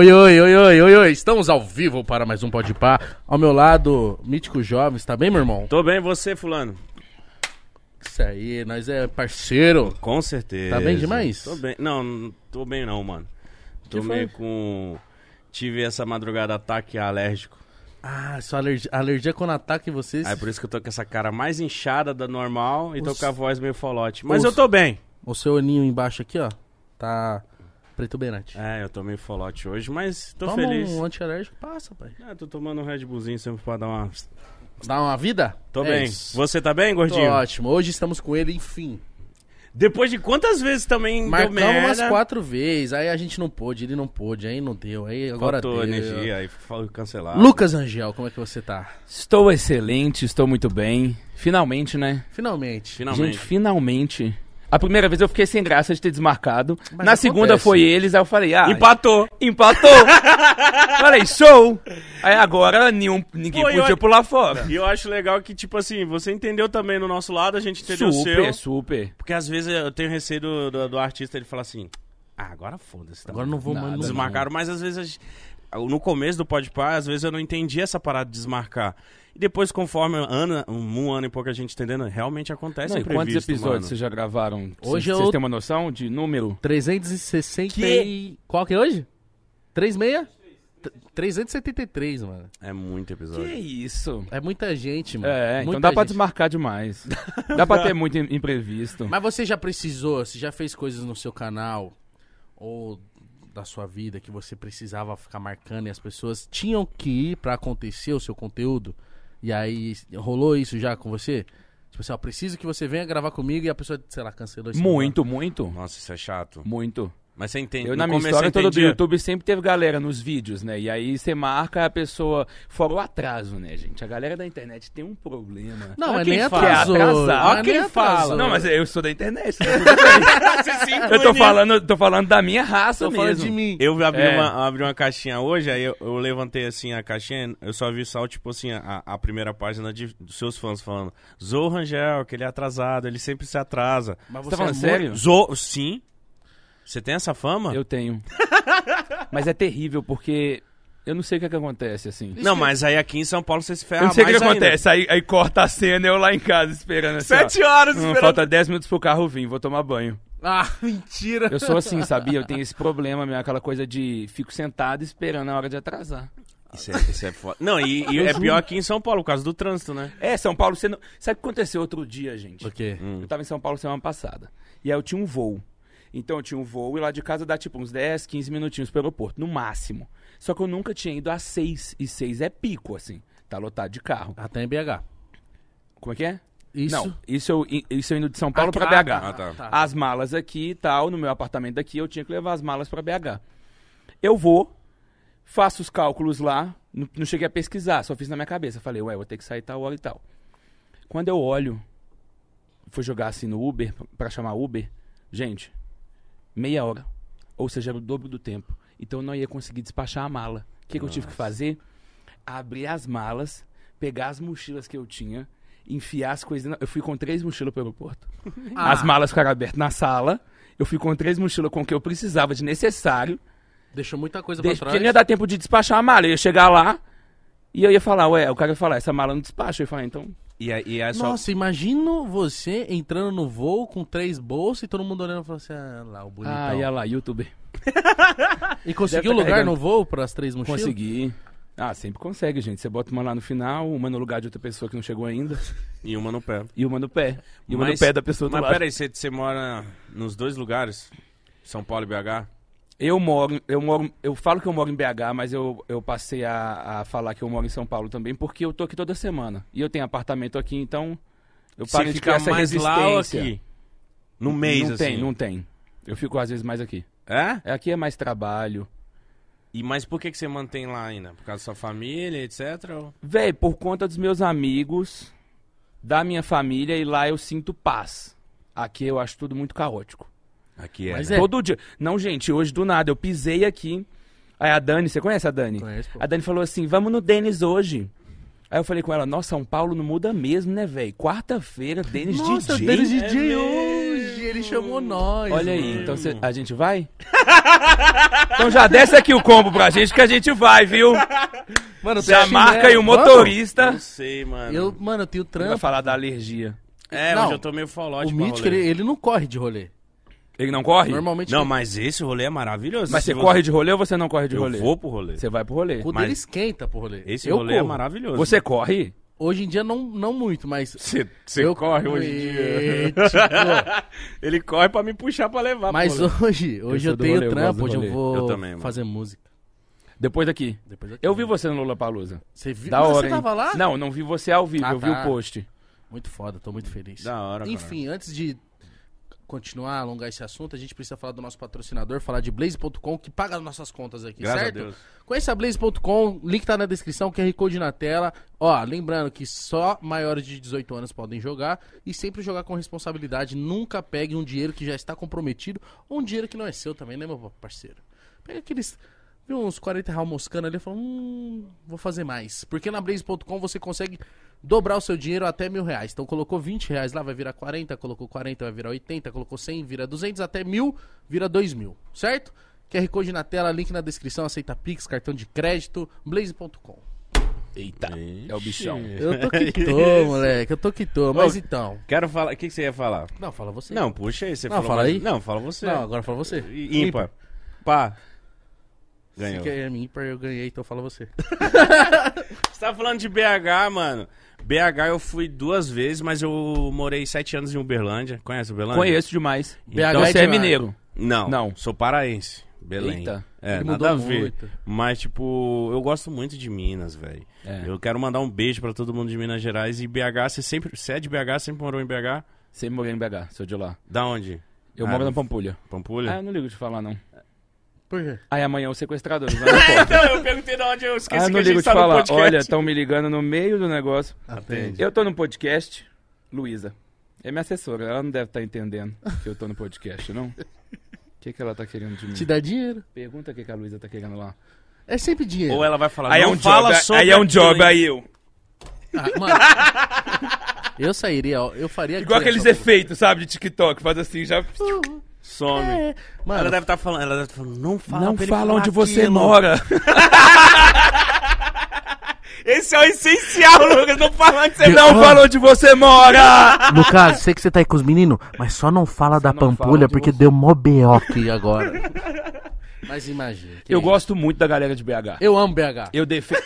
Oi, oi, oi, oi, oi, oi. Estamos ao vivo para mais um Pode Pá. Ao meu lado, Mítico Jovens. Tá bem, meu irmão? Tô bem, você, fulano? Isso aí, nós é parceiro. Com certeza. Tá bem demais? Tô bem. Não, não tô bem não, mano. Tô Que foi? meio com... Tive essa madrugada ataque alérgico. Ah, sua alergia, alergia quando ataca em vocês. Aí por isso que eu tô com essa cara mais inchada da normal e tô Os- com a voz meio folote. Mas Os- eu tô bem. O seu olhinho embaixo aqui, ó. Tá preto benante. É, eu tô meio folote hoje, mas tô Toma feliz. um antialérgico, passa, pai. É, tô tomando um Red Bullzinho sempre pra dar uma... Dá uma vida? Tô É bem. isso. Você tá bem, Tô gordinho? ótimo. Hoje estamos com ele, enfim. Depois de quantas vezes também deu Marcamos merda... umas quatro vezes, aí a gente não pôde, ele não pôde, aí não deu, aí agora Faltou deu. energia, aí foi cancelado. Lucas Angel, como é que você tá? Estou excelente, estou muito bem. Finalmente, né? Finalmente. Finalmente. Gente, finalmente. A primeira vez eu fiquei sem graça de ter desmarcado. Mas Na segunda acontece. foi eles, aí eu falei, ah. Empatou. Empatou! falei, show! Aí agora nenhum, ninguém Pô, eu podia a- pular fora. E eu acho legal que, tipo assim, você entendeu também no nosso lado, a gente entendeu o Super, seu. super. Porque às vezes eu tenho receio do, do, do artista ele falar assim: Ah, agora foda-se. Tá Agora não vou não. Desmarcaram, mas às vezes gente- no começo do Podpah, às vezes eu não entendi essa parada de desmarcar. E depois, conforme ano, um, um ano e pouco a gente entendendo, realmente acontece Não, e quantos episódios mano. vocês já gravaram? Hoje Vocês eu- têm uma noção de número? 360 e... Qual que é hoje? 36? T- 373, mano. É muito Que episódio. isso? É muita gente, mano. É, então Muita dá pra gente. desmarcar demais. dá pra ter muito im- imprevisto. Mas você já precisou, você já fez coisas no seu canal ou da sua vida que você precisava ficar marcando e as pessoas tinham que ir pra acontecer o seu conteúdo? E aí rolou isso já com você? Tipo assim, ó, preciso que você venha gravar comigo e a pessoa, sei lá, cancelou isso. Muito, muito, Nossa, isso é chato. muito. Mas você entende. Eu, no na minha história você toda do? YouTube, sempre teve galera nos vídeos, né? E aí você marca a pessoa. Fora o atraso, né, gente? A galera da internet tem um problema. Não, é quem nem fala. atrasou. É é Olha quem nem fala. atrasou. Não, mas eu sou da internet. tá. Você se eu tô falando, tô falando da minha raça Tô mesmo. falando de mim. Eu abri, É. uma, abri uma caixinha hoje, aí eu, eu levantei assim a caixinha, eu só vi só, tipo assim, a, a primeira página de, dos seus fãs falando Zou Rangel, que ele é atrasado, ele sempre se atrasa. Mas Você tá é falando muito- sério? Zou, sim. Você tem essa fama? Eu tenho. mas é terrível, porque eu não sei o que, é que acontece, assim. Não, mas aí aqui em São Paulo você se ferra Eu não sei o que, mais que acontece. Aí, aí corta a cena eu lá em casa esperando assim. ó. Sete horas Hum, esperando. falta 10 minutos pro carro vir, vou tomar banho. Ah, mentira. Eu sou assim, sabia? Eu tenho esse problema, meu, aquela coisa de fico sentado esperando a hora de atrasar. Isso é, isso é foda. Não, e, e é pior aqui em São Paulo, por causa do trânsito, né? É, São Paulo, você não... sabe o que aconteceu outro dia, gente? O quê? Hum. Eu tava em São Paulo semana passada. E aí eu tinha um voo. Então eu tinha um voo e lá de casa dá tipo uns 10, 15 minutinhos pro aeroporto, no máximo. Só que eu nunca tinha ido a 6. E 6 é pico, assim. Tá lotado de carro. Até em BH. Como é que é? Isso. Não, isso eu, isso eu indo de São Paulo Ah, pra ah, BH. Ah, tá. tá. As malas aqui e tal, no meu apartamento aqui, eu tinha que levar as malas pra BH. Eu vou, faço os cálculos lá, não, não cheguei a pesquisar, só fiz na minha cabeça. Falei, ué, vou ter que sair tal hora e tal. Quando eu olho, fui jogar assim no Uber, pra chamar Uber, gente, meia hora. Ou seja, era o dobro do tempo. Então eu não ia conseguir despachar a mala. O que, que eu tive que fazer? Abrir as malas, pegar as mochilas que eu tinha, enfiar as coisas. na- Eu fui com três mochilas pro aeroporto. Ah, As malas ficaram abertas na sala. Eu fui com três mochilas com o que eu precisava de necessário. Deixou muita coisa Deixa, pra porque trás. não ia dar tempo de despachar a mala. Eu ia chegar lá e eu ia falar, ué, o cara ia falar, essa mala não despacha. Eu ia falar, então. E, e é só. Nossa, imagino você entrando no voo com três bolsas e todo mundo olhando e falando assim, ah lá, o bonitão. Ah, ia lá, youtuber. E conseguiu Deve tá lugar no voo pras três mochilas? Consegui. Ah, sempre consegue, gente. Você bota uma lá no final, uma no lugar de outra pessoa que não chegou ainda, E uma no pé. e uma no pé. E uma Mas- no pé da pessoa do Mas lado. peraí, você, você mora nos dois lugares? São Paulo e BH? Eu moro, eu moro, eu falo que eu moro em BH, mas eu, eu passei a, a falar que eu moro em São Paulo também, porque eu tô aqui toda semana. E eu tenho apartamento aqui, então eu parei de fica criar essa mais resistência. lá ou aqui? No mês, não assim? tem, não tem. Eu fico às vezes mais aqui. É? É, Aqui é mais trabalho. E mas por que, que você mantém lá ainda? Por causa da sua família, etc? ou- Véi, por conta dos meus amigos, da minha família, e lá eu sinto paz. Aqui eu acho tudo muito caótico. Aqui é. Mas né? é. Todo dia. Não, gente, hoje do nada, eu pisei aqui. Aí a Dani, você conhece a Dani? Conheço, pô. A Dani falou assim: vamos no Denis hoje. Aí eu falei com ela, nossa, São Paulo não muda mesmo, né, velho? Quarta-feira, Denis Nossa, DJ. Denis É DJ mesmo. hoje! ele chamou nós. Olha aí, mano. então cê- a gente vai? então já desce aqui o combo pra gente que a gente vai, viu? Mano, Já marca aí o motorista. Não sei, mano. Mano, eu, mano, eu tenho Vai trampo. falar da alergia. É, Não, hoje eu tô meio O folótico. pra Mítico, rolê. ele, ele não corre de rolê. Ele não corre? Normalmente Não, mas esse rolê é maravilhoso. Mas Se você corre de rolê ou você não corre de Eu rolê? vou pro rolê. Você vai pro rolê. o mas- dele esquenta pro rolê. Esse eu rolê é corro. maravilhoso. Você corre? Hoje em dia não, não muito, mas... Você, você eu corre hoje em dia. Ele corre pra me puxar pra levar Mas pro hoje, hoje eu, do tenho rolê, eu trampo, do hoje eu vou Eu também, fazer música. Depois daqui. Depois aqui. Eu vi você no Lula Palusa. Você viu? Da Mas hora, você hein? tava lá? Não, não vi você ao vivo, Ah, eu vi tá. o post. Muito foda, tô muito feliz. Da hora, cara. Enfim, antes de continuar, alongar esse assunto, a gente precisa falar do nosso patrocinador, falar de Blaze.com, que paga as nossas contas aqui, Graças certo? a Deus. Conheça a Blaze.com, link tá na descrição, QR Code na tela. Ó, lembrando que só maiores de 18 anos podem jogar e sempre jogar com responsabilidade. Nunca pegue um dinheiro que já está comprometido ou um dinheiro que não é seu também, né, meu parceiro? Pega aqueles. Viu uns 40 reais moscando ali e fala, hum, vou fazer mais. Porque na Blaze.com você consegue dobrar o seu dinheiro até mil reais. Então colocou 20 reais lá, vai virar 40, colocou 40, vai virar 80, colocou 100, vira 200, até mil, vira 2 mil, certo? QR Code na tela, link na descrição, aceita Pix, cartão de crédito, blaze.com. Eita, é o bichão. Eu tô que tô, moleque, eu tô que tô. Mas Ô, então. Quero falar. O que, que você ia falar? Não, fala você. Não, puxa aí. Você Não, falou fala mais- aí. Não, fala você. Não, agora fala você. I- Ímpar. Pá. Se Ganhou. que é ímpar, eu ganhei, então fala você. Você tá falando de BH, mano. BH eu fui duas vezes, mas eu morei sete anos em Uberlândia. Conhece Uberlândia? Conheço demais. BH então é você é mineiro. Não, Não. sou paraense. Belém. Eita. É, Ele nada a ver. muito. Mas, tipo, eu gosto muito de Minas, velho. É. Eu quero mandar um beijo pra todo mundo de Minas Gerais. E BH, você sempre. Você é de BH, sempre morou em BH? Sempre morei em BH, sou de lá. Da onde? Eu Ah, moro na Pampulha. Pampulha? Ah, eu não ligo de falar, não. Por quê? Aí amanhã os sequestradores vão na porta. Não, eu perguntei de onde eu esqueci Ah, que não a ligo gente de tá no falar. Olha, estão me ligando no meio do negócio. Atende. Eu tô no podcast, Luísa. É minha assessora, ela não deve estar entendendo que eu tô no podcast, não? O que, que ela tá querendo de mim? Te dá dinheiro. Pergunta o que, que a Luísa tá querendo lá. É sempre dinheiro. Ou ela vai falar, Aí é um fala job, sobre aí é um job, aí eu. Ah, mano, eu sairia, ó, eu faria Igual aqueles efeitos, sabe, de TikTok, faz assim, já... Some. É, mano, Ela deve estar falando, ela deve estar falando, não fala Não fala onde você aquilo. mora. Esse é o essencial, Lucas, não fala onde você Não Ó. fala onde você mora. No caso, sei que você tá aí com os meninos, mas só não fala da não fala Pampulha de porque você. deu mó BO aqui agora. Mas imagina. Eu é gosto muito da galera de BH. Eu amo BH. Eu defendo...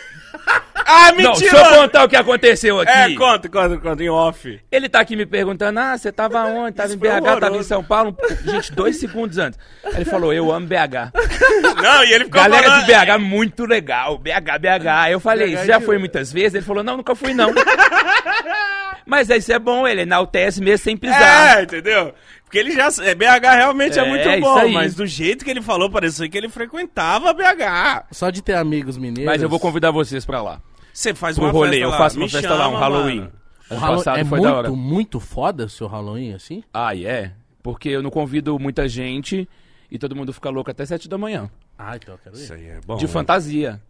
Ah, Não, mentira! deixa eu contar o que aconteceu aqui. É, conta, conta, conta, em off. Ele tá aqui me perguntando, ah, você tava onde? Tava Isso em BH, tava em horroroso. São Paulo. Gente, dois segundos antes. Aí ele falou, eu amo BH. Não, e ele ficou Galera falando... de BH, muito legal. BH, BH. Aí eu falei, BH você já foi muitas vezes? Ele falou, não, nunca fui, não. Mas isso é bom, ele enaltece mesmo sem pisar. É, entendeu? Porque ele já... é, BH realmente é, É, muito bom, mas do jeito que ele falou, parecia que ele frequentava BH. Só de ter amigos mineiros. Mas eu vou convidar vocês pra lá. Você faz Pro uma rolê, festa eu lá. faço uma me festa lá, um chama, Halloween. mano. O Ano Halloween passado é foi muito, da hora. muito foda o seu Halloween, assim? Ah, é? Porque eu não convido muita gente e todo mundo fica louco até sete da manhã. Ah, então eu quero Isso ir. aí é bom. de né? fantasia.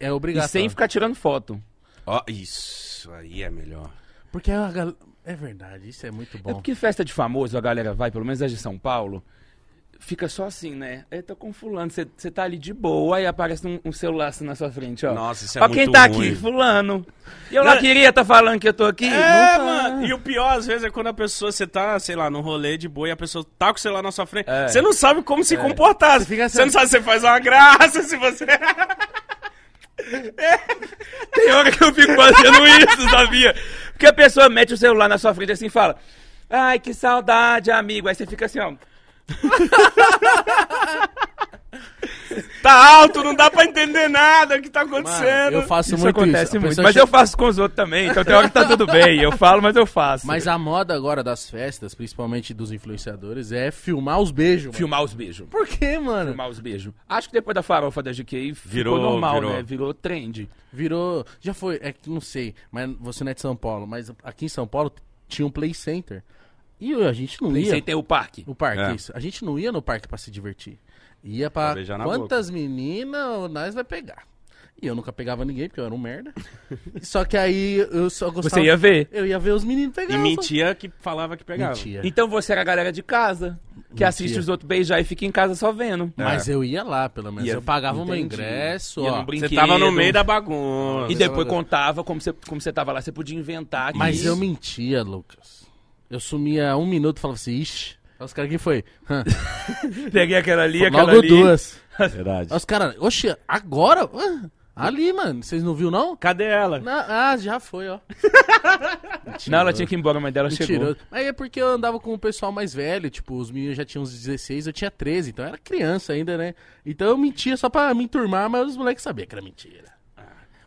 É E obrigatório. sem ficar tirando foto. Ó, isso aí é melhor. Porque a gal... é verdade, isso é muito É bom. porque festa de famoso, a galera vai, pelo menos as de São Paulo, fica só assim, né? Eu tô com fulano, você tá ali de boa, aí aparece um, um celular assim na sua frente, ó. Nossa, isso é ó muito quem tá ruim. aqui, fulano. E eu lá Não, queria tá falando que eu tô aqui. É, tá. mano. E o pior, às vezes, é quando a pessoa, você tá, sei lá, num rolê de boa e a pessoa tá com o celular na sua frente. É. Você não sabe como se comportar. Você Você não assim- sabe se você faz uma graça, se você. Tem hora que eu fico fazendo isso, sabia? Porque a pessoa mete o celular na sua frente assim e fala: Ai, que saudade, amigo. Aí você fica assim, ó. tá alto, não dá pra entender nada o que tá Mano, acontecendo. eu faço Isso muito acontece isso. Muito. Mas che- eu faço com os outros também, então tem hora que tá tudo bem. Eu falo, mas eu faço. Mas a moda agora das festas, principalmente dos influenciadores, é filmar os beijos. mano. Filmar os beijos. Por quê, mano? Filmar os beijos. Acho que depois da farofa da GK Virou- ficou normal, virou. né? Virou trend. Virou. Já foi, é que não sei, mas você não é de São Paulo, mas aqui em São Paulo tinha um play center. E a gente não ia. Pensei ter o parque. No parque, É. isso. A gente não ia no parque pra se divertir. Ia pra Pra quantas meninas nós vai pegar. E eu nunca pegava ninguém, porque eu era um merda. Só que aí eu só gostava... Você ia ver. Eu ia ver os meninos E pegando. mentia que falava que pegava. Mentia. Então você era a galera de casa, que Mentira. assiste os outros beijar e fica em casa só vendo. Mas eu ia lá, pelo menos. Ia- eu pagava o meu entendi. ingresso, Ia ó. Você tava no meio da bagunça. E depois contava como você, como você tava lá, você podia inventar. Mas isso- eu mentia, Lucas. Eu sumia um minuto e falava assim, ixi. Aí os caras, quem foi? Hã. peguei aquela ali, aquela Logo ali. duas. Verdade. Aí os caras, oxe, agora? Ali, mano. Vocês não viu, não? Cadê ela? Não, ah, já foi, ó. Não, ela tinha que ir embora, mas dela chegou. Mentiroso. Mas é porque eu andava com o pessoal mais velho, tipo, os meninos já tinham uns 16, eu tinha 13, então eu era criança ainda, né? Então eu mentia só pra me enturmar, mas os moleques sabiam que era mentira.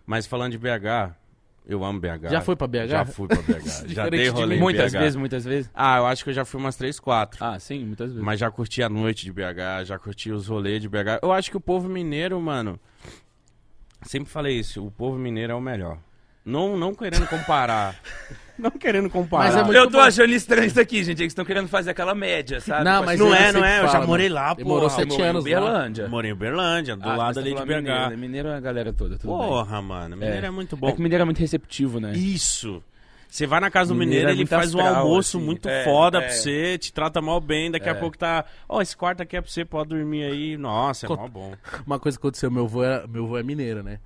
Mas falando de BH, eu amo BH. Já foi pra BH? Já fui pra BH. já dei de rolê mim. em Muitas BH. vezes, muitas vezes. Ah, eu acho que eu já fui umas três, quatro. Ah, sim, muitas vezes. Mas já curti a noite de BH, já curti os rolês de BH. Eu acho que o povo mineiro, mano. Sempre falei isso, o povo mineiro é o melhor. Não, não querendo comparar. não querendo comparar. Mas é muito eu tô bom. achando estranho isso aqui, gente. Eles estão querendo fazer aquela média, sabe? Não, Tipo mas assim, não é, não é. Eu já morei lá, pô. morou sete em anos lá. Berlândia. Morei em Uberlândia, do Ah, lado tá ali de BH. Mineiro, né? Mineiro é a galera toda, tudo bem. Porra, mano. Mineiro é, muito bom. É que mineiro é muito receptivo, né? Isso. Você vai na casa do Mineiro mineiro, é ele faz um astral, almoço assim. muito É, foda é. pra você, te trata mal bem, daqui a É. pouco tá. Ó, esse quarto aqui é pra você, pode dormir aí. Nossa, é Co- mó bom. Uma coisa que aconteceu, meu avô, é, meu avô é mineiro, né?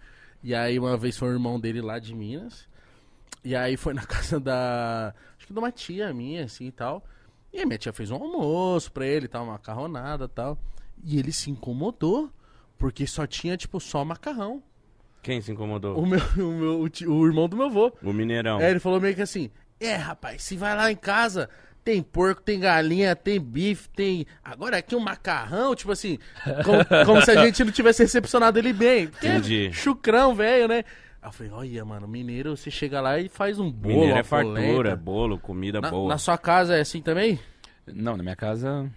E aí uma vez foi o irmão dele lá de Minas. E aí foi na casa da. Acho que de uma tia minha, assim e tal. E a minha tia fez um almoço pra ele, tal, uma macarronada e tal. E ele se incomodou, porque só tinha, tipo, só macarrão. Quem se incomodou? O meu, o meu o, ti- o irmão do meu avô. O Mineirão. É, ele falou meio que assim: É, rapaz, se vai lá em casa, tem porco, tem galinha, tem bife, tem. Agora aqui um macarrão, tipo assim, como, como se a gente não tivesse recepcionado ele bem. Porque é Entendi. Chucrão, velho, né? Aí eu falei: Olha, mano, mineiro, você chega lá e faz um bolo. Mineiro é fartura, é bolo, comida Na, boa. na sua casa é assim também? Não, na minha casa.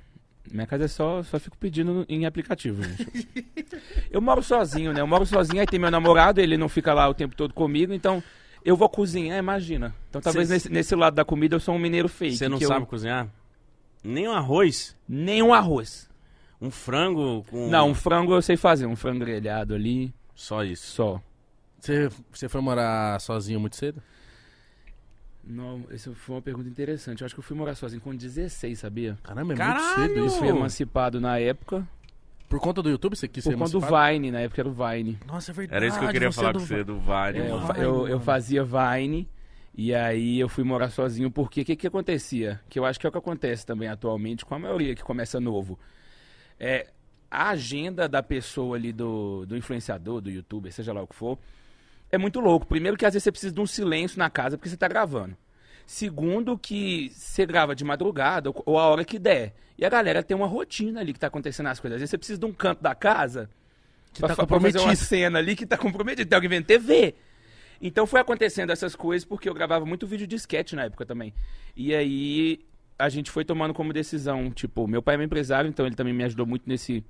Minha casa é só, só fico pedindo em aplicativo, gente. eu moro sozinho, né? Eu moro sozinho, aí tem meu namorado, ele não fica lá o tempo todo comigo, então eu vou cozinhar, imagina. Então talvez Cê- nesse, nesse lado da comida eu sou um mineiro fake. Você não que eu- sabe cozinhar? Nem um arroz? Nem um arroz. Um frango com. Não, um frango eu sei fazer, um frango grelhado ali, Só isso. só. Você, você foi morar sozinho muito cedo? Não, essa foi uma pergunta interessante. Eu acho que eu fui morar sozinho com 16, sabia? Caramba, é Caralho! muito cedo Eu isso. fui emancipado na época, Por conta do YouTube você quis por ser conta do emancipado? Vine, na época era o Vine. Nossa, é verdade. Era isso que eu queria falar é com você, do Vale. É, eu, mano. fa- Vine, eu- eu fazia Vine e aí eu fui morar sozinho porque o que, que acontecia? Que eu acho que é o que acontece também atualmente com a maioria que começa novo. É, a agenda da pessoa ali, do, do influenciador, do youtuber, seja lá o que for, é muito louco. Primeiro que às vezes você precisa de um silêncio na casa porque você tá gravando. Segundo que você grava de madrugada ou- a hora que der. E a galera tem uma rotina ali que tá acontecendo as coisas. Às vezes você precisa de um canto da casa Que pra, tá fa- pra fazer uma comprometido. cena ali que tá comprometido. Tem alguém vendo TV. Então foi acontecendo essas coisas porque eu gravava muito vídeo de sketch na época também. E aí a gente foi tomando como decisão, tipo, meu pai é meu empresário, então ele também me ajudou muito nesse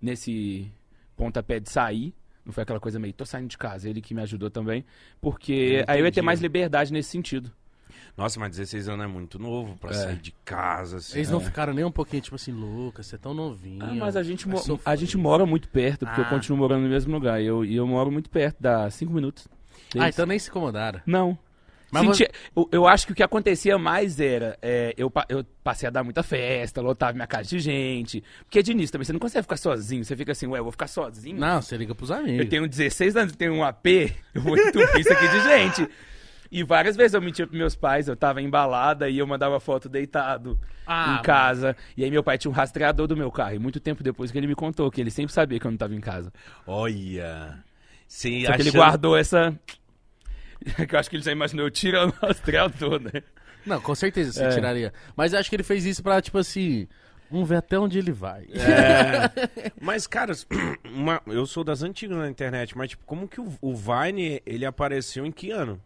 nesse pontapé de sair. Não foi aquela coisa meio, tô saindo de casa, ele que me ajudou também, porque aí eu ia ter mais liberdade nesse sentido. Nossa, mas 16 anos é muito novo pra É. sair de casa, assim. Eles não ficaram nem um pouquinho, tipo assim, Lucas, você é tão novinho. Ah, mas a gente, vai mo- sofrer." a gente mora muito perto, porque eu Ah. continuo morando no mesmo lugar. E eu, e eu moro muito perto, dá cinco minutos. Ah, deles. então nem se incomodaram. Não. Mas Senti- eu, eu acho que o que acontecia mais era. é, eu, eu passei a dar muita festa, lotava minha casa de gente. Porque de início também, você não consegue ficar sozinho. Você fica assim, ué, eu vou ficar sozinho. Não, você liga pros amigos. Eu tenho 16 anos, eu tenho um AP, eu vou entupir isso aqui de gente. E várias vezes eu mentia pros meus pais, eu tava embalada e eu mandava foto deitado Ah, em casa. E aí meu pai tinha um rastreador do meu carro. E muito tempo depois que ele me contou, que ele sempre sabia que eu não tava em casa. Olha. Sim, Só que ele guardou essa. que eu acho que ele já imaginou eu tirando o rastreador, né? Não, com certeza você É. tiraria. Mas eu acho que ele fez isso pra, tipo assim, vamos ver até onde ele vai. É. Mas, cara, uma- eu sou das antigas na internet, mas, tipo, como que o, o Vine, ele apareceu em que ano?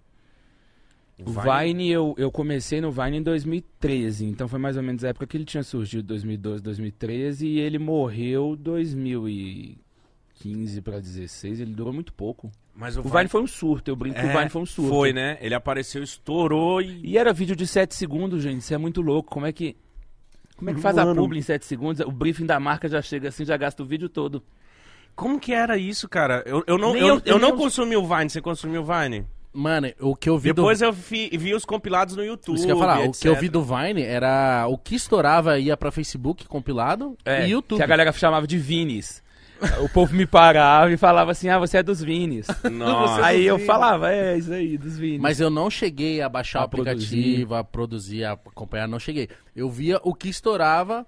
O Vine, eu, eu comecei no Vine em 2013, então foi mais ou menos a época que ele tinha surgido, 2012, 2013, e ele morreu 2015 pra 16, ele durou muito pouco. Mas o, O Vine foi um surto, eu brinco que o É, Vine foi um surto. Foi, né? Ele apareceu, estourou e... E era vídeo de 7 segundos, gente, isso é muito louco, como é que... Como é que faz a Mano. publi em 7 segundos? O briefing da marca já chega assim, já gasta o vídeo todo. Como que era isso, cara? Eu, eu não, eu, eu- eu eu não consumi o Vine, você consumiu o Vine? Mano, o que eu vi Depois do... eu vi, vi os compilados no YouTube. Isso que eu ia falar, o que eu vi do Vine era o que estourava ia pra Facebook compilado É, e YouTube. que a galera chamava de Vinis. O povo me parava e falava assim, ah, você é dos Vinis. Nossa. aí eu falava, é, isso aí, dos Vinis. Mas eu não cheguei a baixar A o aplicativo, a produzir, a acompanhar, não cheguei. Eu via o que estourava.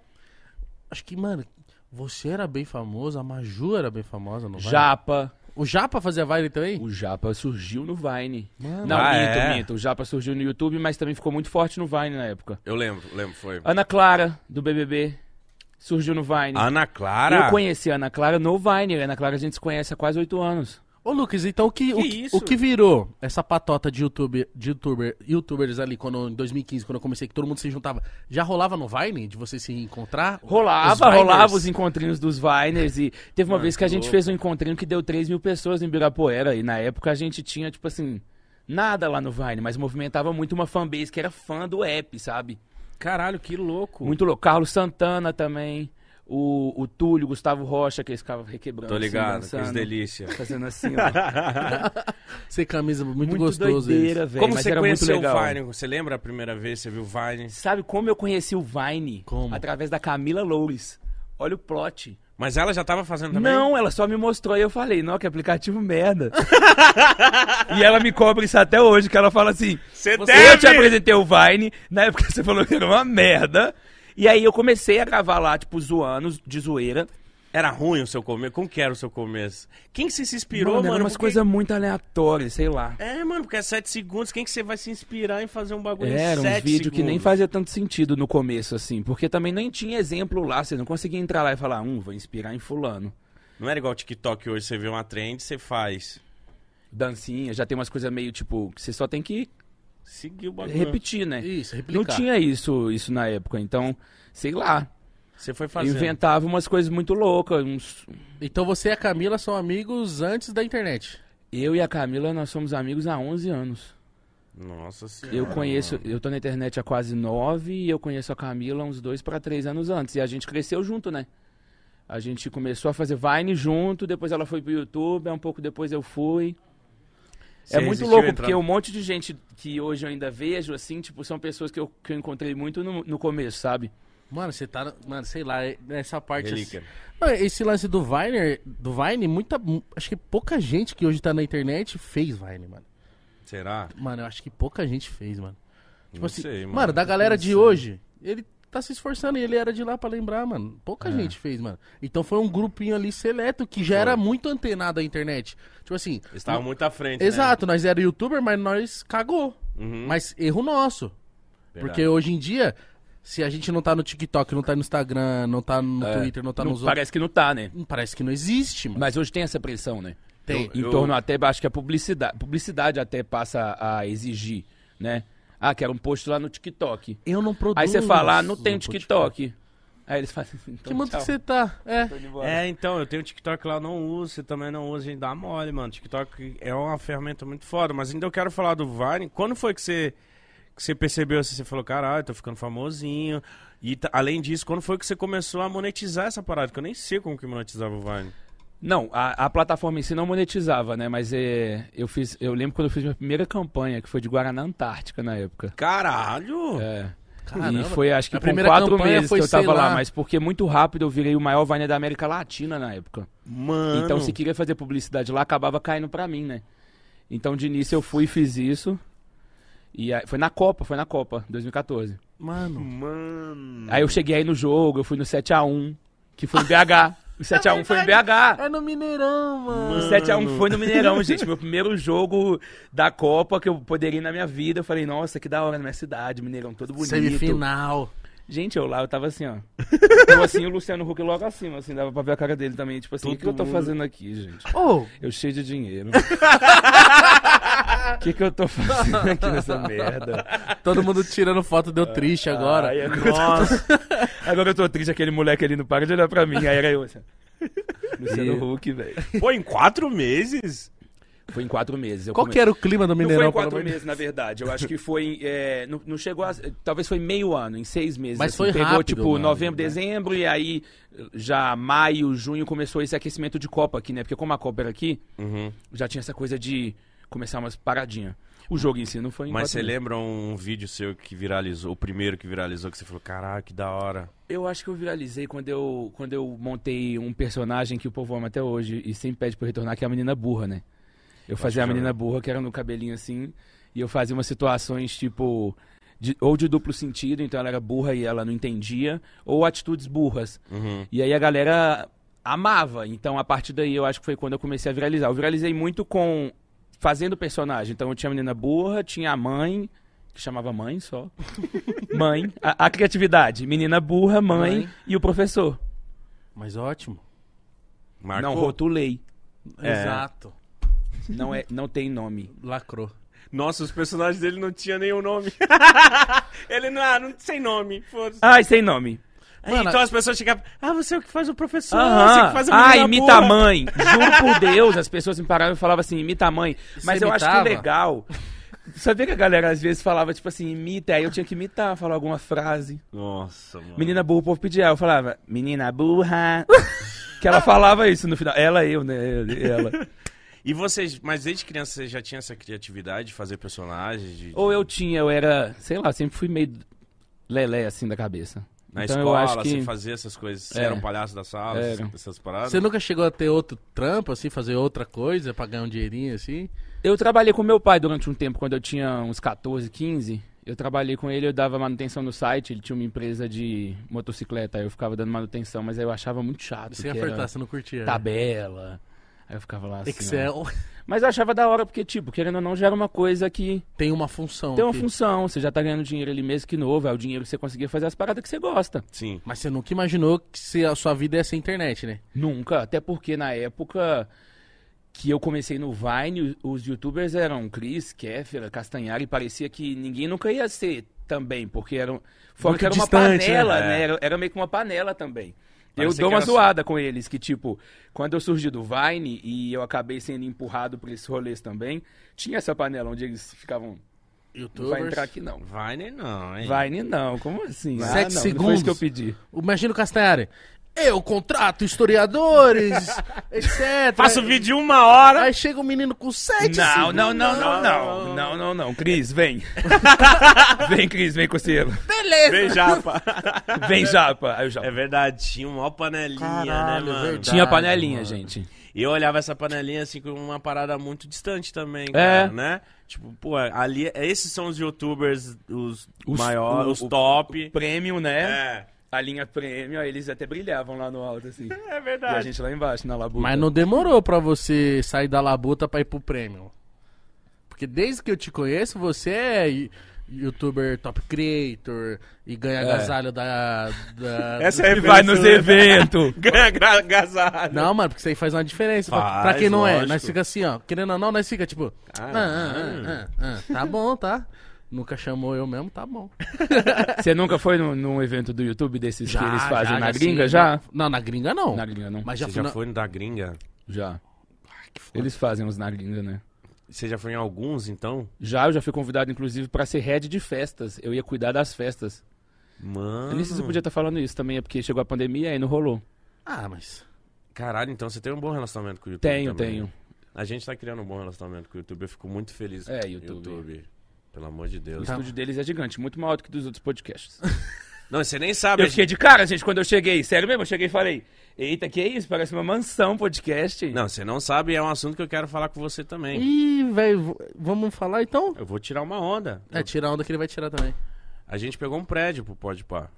Acho que, mano, você era bem famoso, a Maju era bem famosa, não vai? Japa. O Japa fazia Vine também? O Japa surgiu no Vine. Mano. Não, Ah, minto, é? minto. O Japa surgiu no YouTube, mas também ficou muito forte no Vine na época. Eu lembro, lembro, foi. Ana Clara, do BBB, surgiu no Vine. Ana Clara? Eu conheci a Ana Clara no Vine. A Ana Clara a gente se conhece há quase oito anos. Ô, Lucas, então o que, o, Que que- isso? o que virou essa patota de, YouTube, de YouTuber, YouTubers ali, quando, em 2015, quando eu comecei, que todo mundo se juntava, já rolava no Vine, de você se encontrar? Os Rolava, Viners? rolava os encontrinhos dos Viners e teve uma Mano, vez que a gente louco. fez um encontrinho que deu 3 mil pessoas em Ibirapuera e na época a gente tinha, tipo assim, nada lá no Vine, mas movimentava muito uma fanbase que era fã do app, sabe? Caralho, que louco. Muito louco. Carlos Santana também, o, o Túlio, Gustavo Rocha, que eles ficavam requebrando. Tô assim, ligado, que dançando, delícia. Fazendo assim, ó. Sem camisa, muito, muito gostoso doideira, eles. velho, Como mas você era muito conheceu legal. o Vine? Você lembra a primeira vez que você viu o Vine? Sabe como eu conheci o Vine? Como? Através da Camila Loures. Olha o plot. Mas ela já tava fazendo também? Não, ela só me mostrou e eu falei, não, que aplicativo merda. e ela me cobra isso até hoje, que ela fala assim, Você eu deve! te apresentei o Vine, na época você falou que era uma merda. E aí eu comecei a gravar lá, tipo, zoando, de zoeira. Era ruim o seu começo? Como que era o seu começo? Quem que você se inspirou, mano, mano? eram umas Porque- coisas muito aleatórias, sei lá. É, mano, porque é 7 segundos. Quem que você vai se inspirar em fazer um bagulho em Era um 7 vídeo que nem segundos? fazia tanto sentido no começo, assim, porque também nem tinha exemplo lá, você não conseguia entrar lá e falar, hum, vou inspirar em fulano. Não era igual o TikTok hoje, você vê uma trend, você faz. Dancinha, já tem umas coisas meio, tipo, que você só tem que Seguir o bagulho. repetir, né? Isso, Não replicar. tinha isso, isso na época, então, sei lá, Você foi fazendo. inventava umas coisas muito loucas. uns- Então você e a Camila são amigos antes da internet. Eu e a Camila, nós somos amigos há 11 anos. Nossa senhora. Eu conheço, eu tô na internet há quase 9 e eu conheço a Camila uns 2 para 3 anos antes. E a gente cresceu junto, né? A gente começou a fazer Vine junto, depois ela foi pro YouTube, um pouco depois eu fui. Você é muito louco, a entrar porque um monte de gente que hoje eu ainda vejo, assim, tipo, são pessoas que eu, que eu encontrei muito no, no começo, sabe? Mano, você tá. Mano, sei lá, é- essa parte. Assim- Mano, esse lance do Viner, do Vine, muita. Acho que pouca gente que hoje tá na internet fez Vine, mano. Será? Mano, eu acho que pouca gente fez, mano. Tipo Não assim, sei, mano. mano. da galera de sei. hoje, ele tá se esforçando e ele era de lá pra lembrar, mano. Pouca É. gente fez, mano. Então foi um grupinho ali seleto que já Foi. era muito antenado à internet. Tipo assim. Eles estavam muito à frente. né? Exato, nós era youtuber, mas nós cagou. Uhum. Mas erro nosso. Verdade. Porque hoje em dia, se a gente não tá no TikTok, não tá no Instagram, não tá no É, Twitter, não tá Não- nos outros. parece que não tá, né? Parece que não existe, mano. Mas hoje tem essa pressão, né? Tem. Em Eu- torno até, acho que a publicidade, publicidade até passa a exigir, né? Ah, quero um post lá no TikTok. Eu não produzo. Aí você fala, ah, não tem no TikTok. Aí eles fazem assim, então Que mundo que você tá? É. É, então, eu tenho TikTok lá, eu não uso, você também não usa, a gente dá mole, mano. TikTok é uma ferramenta muito foda, mas ainda eu quero falar do Vine. Quando foi que você, que você percebeu assim, você falou, caralho, tô ficando famosinho. E ta- além disso, quando foi que você começou a monetizar essa parada? Que eu nem sei como que monetizava o Vine. Não, a, a plataforma em si não monetizava, né? Mas é, eu fiz, eu lembro quando eu fiz minha primeira campanha, que foi de Guaraná Antártica na época. Caralho! É. Caramba. E foi, acho que A primeira quatro meses foi, que eu tava lá, lá. mas porque muito rápido eu virei o maior Viner da América Latina na época. Mano. Então, se queria fazer publicidade lá, acabava caindo pra mim, né? Então, de início, eu fui e fiz isso. E aí, foi na Copa, foi na Copa, 2014. Mano. Mano. Aí eu cheguei aí no jogo, eu fui no 7x1, que foi em BH. O 7x1 foi em BH. É no Mineirão, mano. O 7x1 foi no Mineirão, gente. Meu primeiro jogo da Copa que eu poderia ir na minha vida. Eu falei, nossa, que da hora na minha cidade, Mineirão todo bonito. Semifinal. Gente, eu lá, eu tava assim, ó. Eu assim, o Luciano Huck logo acima, assim, dava pra ver a cara dele também. Tipo assim, o que, que eu tô Todo fazendo aqui, gente? Ô, Eu cheio de dinheiro. O que, que eu tô fazendo aqui nessa merda? todo mundo tirando foto, deu triste agora. Ai, agora, Nossa. agora eu tô triste, aquele moleque ali não para de olhar pra mim. Aí era eu assim. Luciano E- Huck, velho. Pô, em quatro meses? Foi em quatro meses. Eu Qual come- que era o clima do Não foi Mineirão? em quatro meses, na verdade. Eu acho que foi. é, não, não chegou a. Talvez foi meio ano, em seis meses. Mas assim. foi Pegou, rápido, tipo, mano, novembro, né? dezembro, e aí já maio, junho começou esse aquecimento de Copa aqui, né? Porque como a Copa era aqui, Uhum. já tinha essa coisa de começar umas paradinhas. O jogo em si não foi Mas você lembra um vídeo seu que viralizou, o primeiro que viralizou, que você falou, caralho, que da hora. Eu acho que eu viralizei quando eu, quando eu montei um personagem que o povo ama até hoje e sempre pede pra eu retornar, que é a menina burra, né? Eu fazia a menina burra, que era no cabelinho assim, e eu fazia umas situações tipo. de- ou de duplo sentido, então ela era burra e ela não entendia, ou atitudes burras. Uhum. E aí a galera amava. Então a partir daí eu acho que foi quando eu comecei a viralizar. Eu viralizei muito com fazendo personagem. Então eu tinha a menina burra, tinha a mãe, que chamava mãe só. mãe. A, a criatividade. Menina burra, mãe, Mãe. e o professor. Mas ótimo. Marcou? Não rotulei. É. Exato. Não, é, não tem nome. Lacrou. Nossa, os personagens dele não tinham nenhum nome. Ele não, ah, não sem nome. foda-se. Ai, sem nome. Mano, então as pessoas chegavam, ah, você é o que faz o professor, Aham. você que faz a Ah, imita a burra." mãe. Juro por Deus, as pessoas me paravam e falavam assim, imita a mãe. Mas Você eu acho que imitava? o legal. Sabia que a galera às vezes falava, tipo assim, imita, aí eu tinha que imitar, falar alguma frase. Nossa, mano. Menina burra, o povo pedia. Eu falava, menina burra. que ela falava isso no final. Ela, eu, né? Ela. E você, mas desde criança você já tinha essa criatividade de fazer personagens? De, Ou eu tinha, eu era, sei lá, sempre fui meio lelé assim da cabeça. Na então escola, eu acho que. você fazia essas coisas? Você É. era um palhaço da sala, Era. essas paradas? Você nunca chegou a ter outro trampo, assim, fazer outra coisa pra ganhar um dinheirinho, assim? Eu trabalhei com meu pai durante um tempo, quando eu tinha uns 14, 15. Eu trabalhei com ele, eu dava manutenção no site, ele tinha uma empresa de motocicleta, aí eu ficava dando manutenção, mas aí eu achava muito chato. Você ia apertar, você não curtia. né? tabela. Aí eu ficava lá assim. ó. Mas eu achava da hora, porque, tipo, querendo ou não, já era uma coisa que tem uma função. tem uma aqui. função. Você já tá ganhando dinheiro ali mesmo que novo, é o dinheiro que você conseguia fazer as paradas que você gosta. Sim. Mas você nunca imaginou que se a sua vida ia ser internet, né? Nunca, até porque na época que eu comecei no Vine, os youtubers eram Chris, Kéfera, Castanhari, e parecia que ninguém nunca ia ser também, porque eram, fora que era uma distante, panela, né? né? Era, era meio que uma panela também. Eu Parecia dou uma zoada com eles, que tipo, quando eu surgi do Vine e eu acabei sendo empurrado por esses rolês também, tinha essa panela onde eles ficavam, não Youtubers. vai entrar aqui não. Vine não, hein? Vine não, como assim? Sete ah, não, Não foi segundos. isso que eu pedi. Imagina o Castanhari. Eu contrato historiadores, etc. Faço vídeo de uma hora. Aí chega um menino com sete Não, não, não, não, não. Não, não, não. Cris, vem. vem, Cris, vem, coceiro. Beleza. Vem, japa. Vem, japa. Aí eu já. É verdade, tinha uma panelinha, Caralho, né, mano? verdade. Tinha panelinha, mano. gente. E eu olhava essa panelinha assim com uma parada muito distante também, É. cara, né? Tipo, pô, ali, esses são os youtubers, os, Os- maiores, o- os o- top. Premium, né? É. A linha premium, aí eles até brilhavam lá no alto, assim. É E a verdade. gente lá embaixo, na labuta. Mas não demorou pra você sair da labuta pra ir pro prêmio. Porque desde que eu te conheço, você é youtuber top creator e ganha É. agasalho da. da- Essa é E vai nos eventos. Ganha agasalho. Não, mano, porque isso aí faz uma diferença. Pra- Faz, pra quem não é, lógico. nós fica assim, ó. Querendo ou não, nós fica tipo. Ah, Ah, ah, ah, ah, ah, tá bom, tá? Nunca chamou eu mesmo, tá bom. Você nunca foi num, num evento do YouTube desses que eles fazem já, na já, gringa, sim. já? Não, na gringa não. Na gringa, não. Mas já Você já na... foi no da gringa? Já. Eles fazem uns na gringa, né? Você já foi em alguns, então? Já, eu já fui convidado, inclusive, pra ser head de festas. Eu ia cuidar das festas. Mano. Eu nem sei se eu podia estar falando isso também, é porque chegou a pandemia e aí não rolou. Ah, mas. Caralho, então você tem um bom relacionamento com o YouTube Tenho, também. tenho. A gente tá criando um bom relacionamento com o YouTube. Eu fico muito feliz É, com o YouTube. Pelo amor de O Deus. Tá. estúdio deles é gigante, muito maior do que dos outros podcasts. Não, você nem sabe. Eu fiquei de cara, gente, quando eu cheguei. Sério mesmo, eu cheguei e falei: Eita, que isso? Parece uma mansão podcast. Não, você não sabe, é um assunto que eu quero falar com você também. Ih, velho, vamos falar então? Eu vou tirar uma onda. É, tirar a onda que ele vai tirar também. A gente pegou um prédio pro Podpah.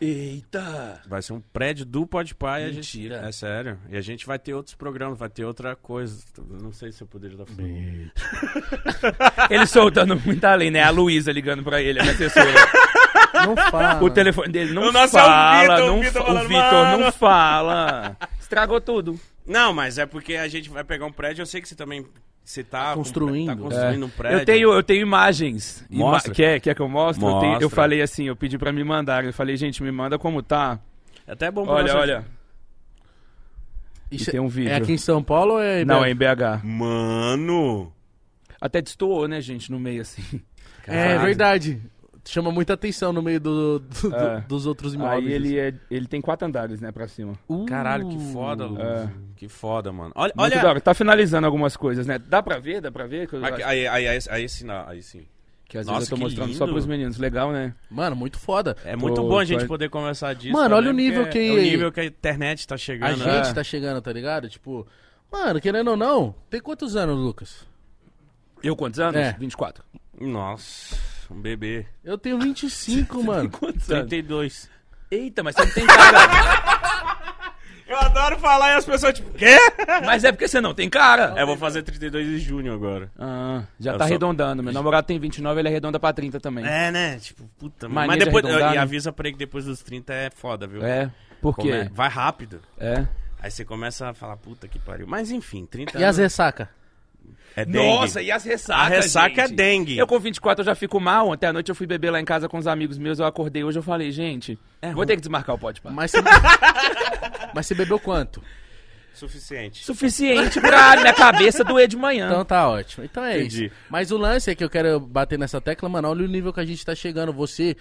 Eita! Vai ser um prédio do Podpah e a gente... Mentira. É sério. E a gente vai ter outros programas, vai ter outra coisa. Não sei se eu poderia estar falando. Ele soltando muito além, né? A Luísa ligando pra ele, a minha assessora. Não fala. o telefone dele não O nosso é o fala. Vitor, o não Vitor fa- o Vitor não fala. Estragou tudo. Não, mas é porque a gente vai pegar um prédio. Eu sei que você também... Você tá Construindo. Tá construindo É. um prédio. Eu tenho, eu tenho imagens. Ima- Mostra. quer, quer que eu mostre? Eu, tenho- eu falei assim, eu pedi pra me mandar. Eu falei, gente, me manda como tá. É até bom pra Olha, olha. E Isso tem um vídeo. É aqui em São Paulo ou é em Não, é em BH. Mano! Até destoou, né, gente, no meio assim. É Caralho. verdade. Chama muita atenção no meio do, do- do- É. dos outros imóveis. Aí ele, é, ele tem quatro andares, né, pra cima. Uh, Caralho, que foda, Lucas. É. Que foda, mano. Olha, Muito olha. da hora. Tá finalizando algumas coisas, né? Dá pra ver? Dá pra ver? Que, eu Aqui, aí, aí, aí, aí sim, não, aí sim. que às Nossa, vezes eu tô que mostrando só lindo. pros meninos. Legal, né? Mano, muito foda. É muito Tô- bom a gente poder conversar disso. Mano, olha o nível porque que- É o nível que a internet tá A chegando. gente né? É. tá chegando, tá ligado? Tipo, mano, querendo ou não, tem quantos anos, Lucas? Eu quantos anos? É. 24. Nossa, um bebê. Eu tenho 25, mano. Quantos anos? 32. Eita, mas você não tem cara. Eu adoro falar e as pessoas, tipo, quê? mas é porque você não tem cara. É, eu vou fazer 32 de junho agora. Ah, já Eu tá só- arredondando. Meu namorado tem 29, ele arredonda pra 30 também. É, né? Tipo, puta. Mania Mas de depois. arredondar, E né? avisa pra ele que depois dos 30 é foda, viu? É, por quê? Vai rápido. É. Aí você começa a falar, puta que pariu. Mas enfim, 30 E as anos ressaca? É dengue. Nossa, e as ressacas, A ressaca gente? é dengue. Eu com 24 eu já fico mal. Ontem à noite eu fui beber lá em casa com os amigos meus. Eu acordei hoje eu falei, gente, vou ruim. ter que desmarcar o pode pá. Mas você... Mas você bebeu quanto? Suficiente. Suficiente pra minha cabeça doer de manhã. Então tá ótimo. Então é Entendi. isso. Mas o lance é que eu quero bater nessa tecla, mano, olha o nível que a gente tá chegando. Você,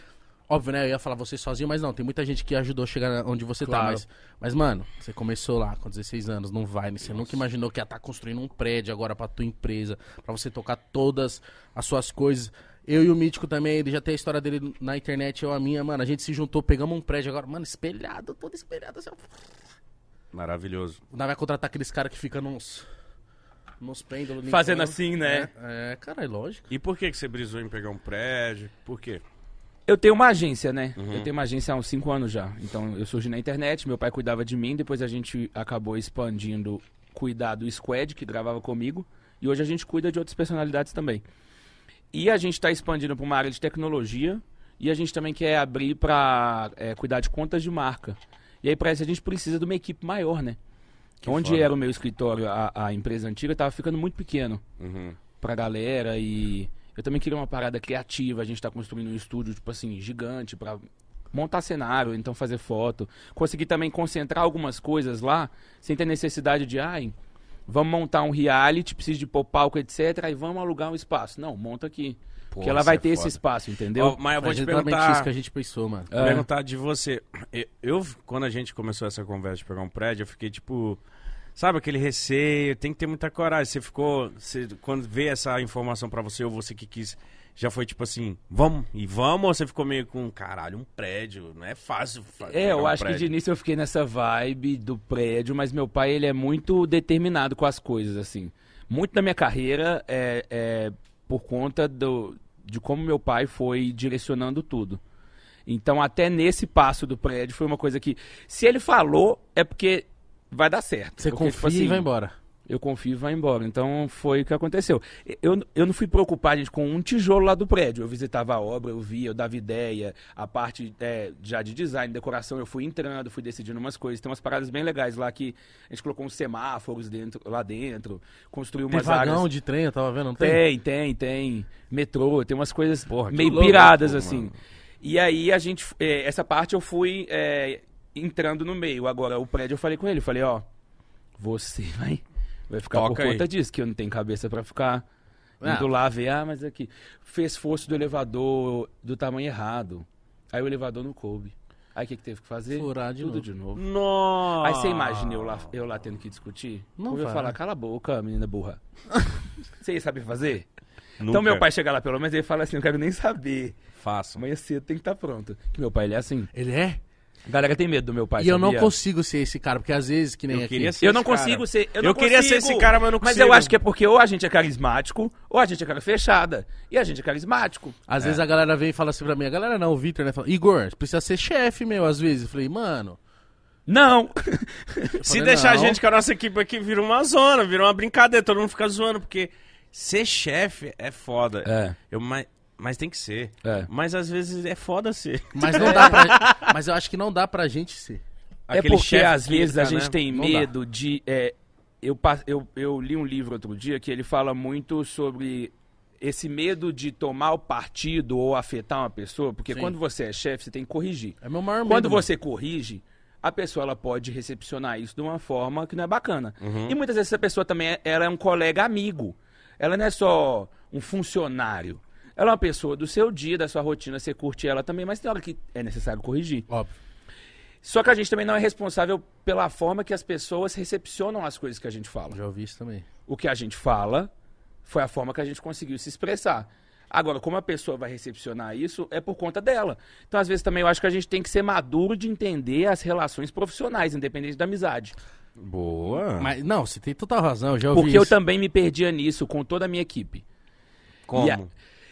óbvio, né? Eu ia falar você sozinho, mas não, tem muita gente que ajudou a chegar onde você tá. Claro. Mas, mas, mano, você começou lá com 16 anos, não vai, né? Você nunca imaginou que ia estar construindo um prédio agora pra tua empresa, pra você tocar todas as suas coisas. Eu e o Mítico também, ele já tem a história dele na internet, eu a minha, mano. A gente se juntou, pegamos um prédio agora, mano, espelhado, todo espelhado. Assim. Maravilhoso. Nós vai contratar aqueles caras que ficam nos. Nos pêndulos. Fazendo limpando. assim, né? É, é cara, é lógico. E por que, que você brisou em pegar um prédio? Por quê? Eu tenho uma agência, né? Uhum. Eu tenho uma agência há uns 5 anos já. Então eu surgi na internet, meu pai cuidava de mim, depois a gente acabou expandindo cuidar do Squad, que gravava comigo, e hoje a gente cuida de outras personalidades também. E a gente está expandindo para uma área de tecnologia, e a gente também quer abrir para cuidar de contas de marca. E aí, para isso, a gente precisa de uma equipe maior, né? Que Onde foda. era o meu escritório, a, a empresa antiga, estava ficando muito pequeno Uhum. pra galera e eu também queria uma parada criativa, a gente tá construindo um estúdio, tipo assim, gigante pra montar cenário, então fazer foto. Consegui também concentrar algumas coisas lá, sem ter necessidade de, ai, vamos montar um reality, precisa de pôr palco, etc, aí vamos alugar um espaço. Não, monta aqui. Porque ela vai é ter esse foda. espaço, entendeu? Ó, mas eu vou É te exatamente perguntar. isso que a gente pensou, mano. É. perguntar de você. Eu, eu, quando a gente começou essa conversa de pegar um prédio, eu fiquei tipo. Sabe aquele receio? Tem que ter muita coragem. Você ficou. Você, quando veio essa informação pra você, ou você que quis, já foi tipo assim, vamos e vamos? Ou você ficou meio com, caralho, um prédio? Não é fácil. É, eu um acho que prédio. de início eu fiquei nessa vibe do prédio, mas meu pai, ele é muito determinado com as coisas, assim. Muito da minha carreira é, é por conta do, de como meu pai foi direcionando tudo. Então, até nesse passo do prédio, foi uma coisa que, se ele falou, é porque vai dar certo. Você Porque, confia tipo assim, e vai embora. Eu confio e vai embora. Então foi o que aconteceu. Eu, eu não fui preocupado gente, com um tijolo lá do prédio. Eu visitava a obra, eu via, eu dava ideia, a parte é, já de design, decoração, eu fui entrando, fui decidindo umas coisas. Tem umas paradas bem legais lá que a gente colocou uns semáforos dentro, lá dentro, construiu Tem umas vagão áreas. de trem, eu tava vendo, não tem? Tem, tem, tem. Metrô, tem umas coisas Porra, meio louco, piradas, pô, assim. mano. E aí a gente. é, essa parte eu fui é, entrando no meio. Agora, o prédio eu falei com ele, eu falei, ó, você vai, vai ficar Toca por aí. conta disso, que eu não tenho cabeça pra ficar indo Ah. lá ver, ah, mas aqui. Fez força do elevador do tamanho errado. Aí o elevador não coube. Aí o que, que teve que fazer? Furar de Tudo novo. de novo. Nossa! Aí você imagina eu lá, eu lá tendo que discutir? Não eu falar, cala a boca, menina burra. você ia saber fazer? Nunca Então meu pai chega lá pelo menos ele fala assim, eu quero nem saber. Faça. Amanhã cedo tem que estar pronto. Que meu pai ele é assim. Ele é? A galera tem medo do meu pai. e eu não sabia? consigo ser esse cara, porque às vezes, que nem Eu aqui... queria ser Eu não esse cara. consigo ser. Eu, Eu queria ser consigo. esse cara, mas não Mas consigo. eu acho que é porque ou a gente é carismático, ou a gente é cara fechada. E a gente é carismático. Às vezes a galera vem e fala assim pra mim, a galera não, o Victor, né? Fala, Igor, você precisa ser chefe, meu, às vezes. Eu falei, mano... Não! eu Se falei, deixar a não. gente com a nossa equipe aqui, vira uma zona, vira uma brincadeira, todo mundo fica zoando, porque ser chefe é foda. É. Eu, mas, mas tem que ser. É. Mas às vezes é foda ser. Mas não dá pra... Mas eu acho que não dá pra gente ser. É Aquele porque chefe às vezes a gente né? tem Não medo de. é, eu, eu, eu li um livro outro dia que ele fala muito sobre esse medo de tomar o partido ou afetar uma pessoa, porque Sim. quando você é chefe, você tem que corrigir. É meu maior medo. Quando mano. você corrige, a pessoa ela pode recepcionar isso de uma forma que não é bacana. Uhum. E muitas vezes essa pessoa também é, ela é um colega amigo. Ela não é só um funcionário. Ela é uma pessoa do seu dia, da sua rotina, você curte ela também, mas tem hora que é necessário corrigir. Óbvio. Só que a gente também não é responsável pela forma que as pessoas recepcionam as coisas que a gente fala. Já ouvi isso também. O que a gente fala foi a forma que a gente conseguiu se expressar. Agora, como a pessoa vai recepcionar isso, é por conta dela. Então, às vezes, também eu acho que a gente tem que ser maduro de entender as relações profissionais, independente da amizade. Boa. Mas, não, você tem total razão, eu já ouvi Porque eu isso. também me perdia nisso com toda a minha equipe. Como?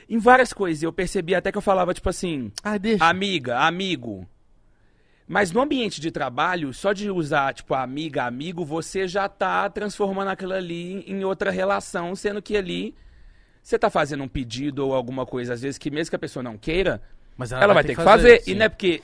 Em várias coisas. Eu percebi até que eu falava, tipo assim, Ah, deixa. amiga, amigo. Mas no ambiente de trabalho, só de usar, tipo, amiga, amigo, você já tá transformando aquilo ali em outra relação, sendo que ali você tá fazendo um pedido ou alguma coisa, às vezes, que mesmo que a pessoa não queira, Mas ela, vai ter que fazer. sim. E não é porque.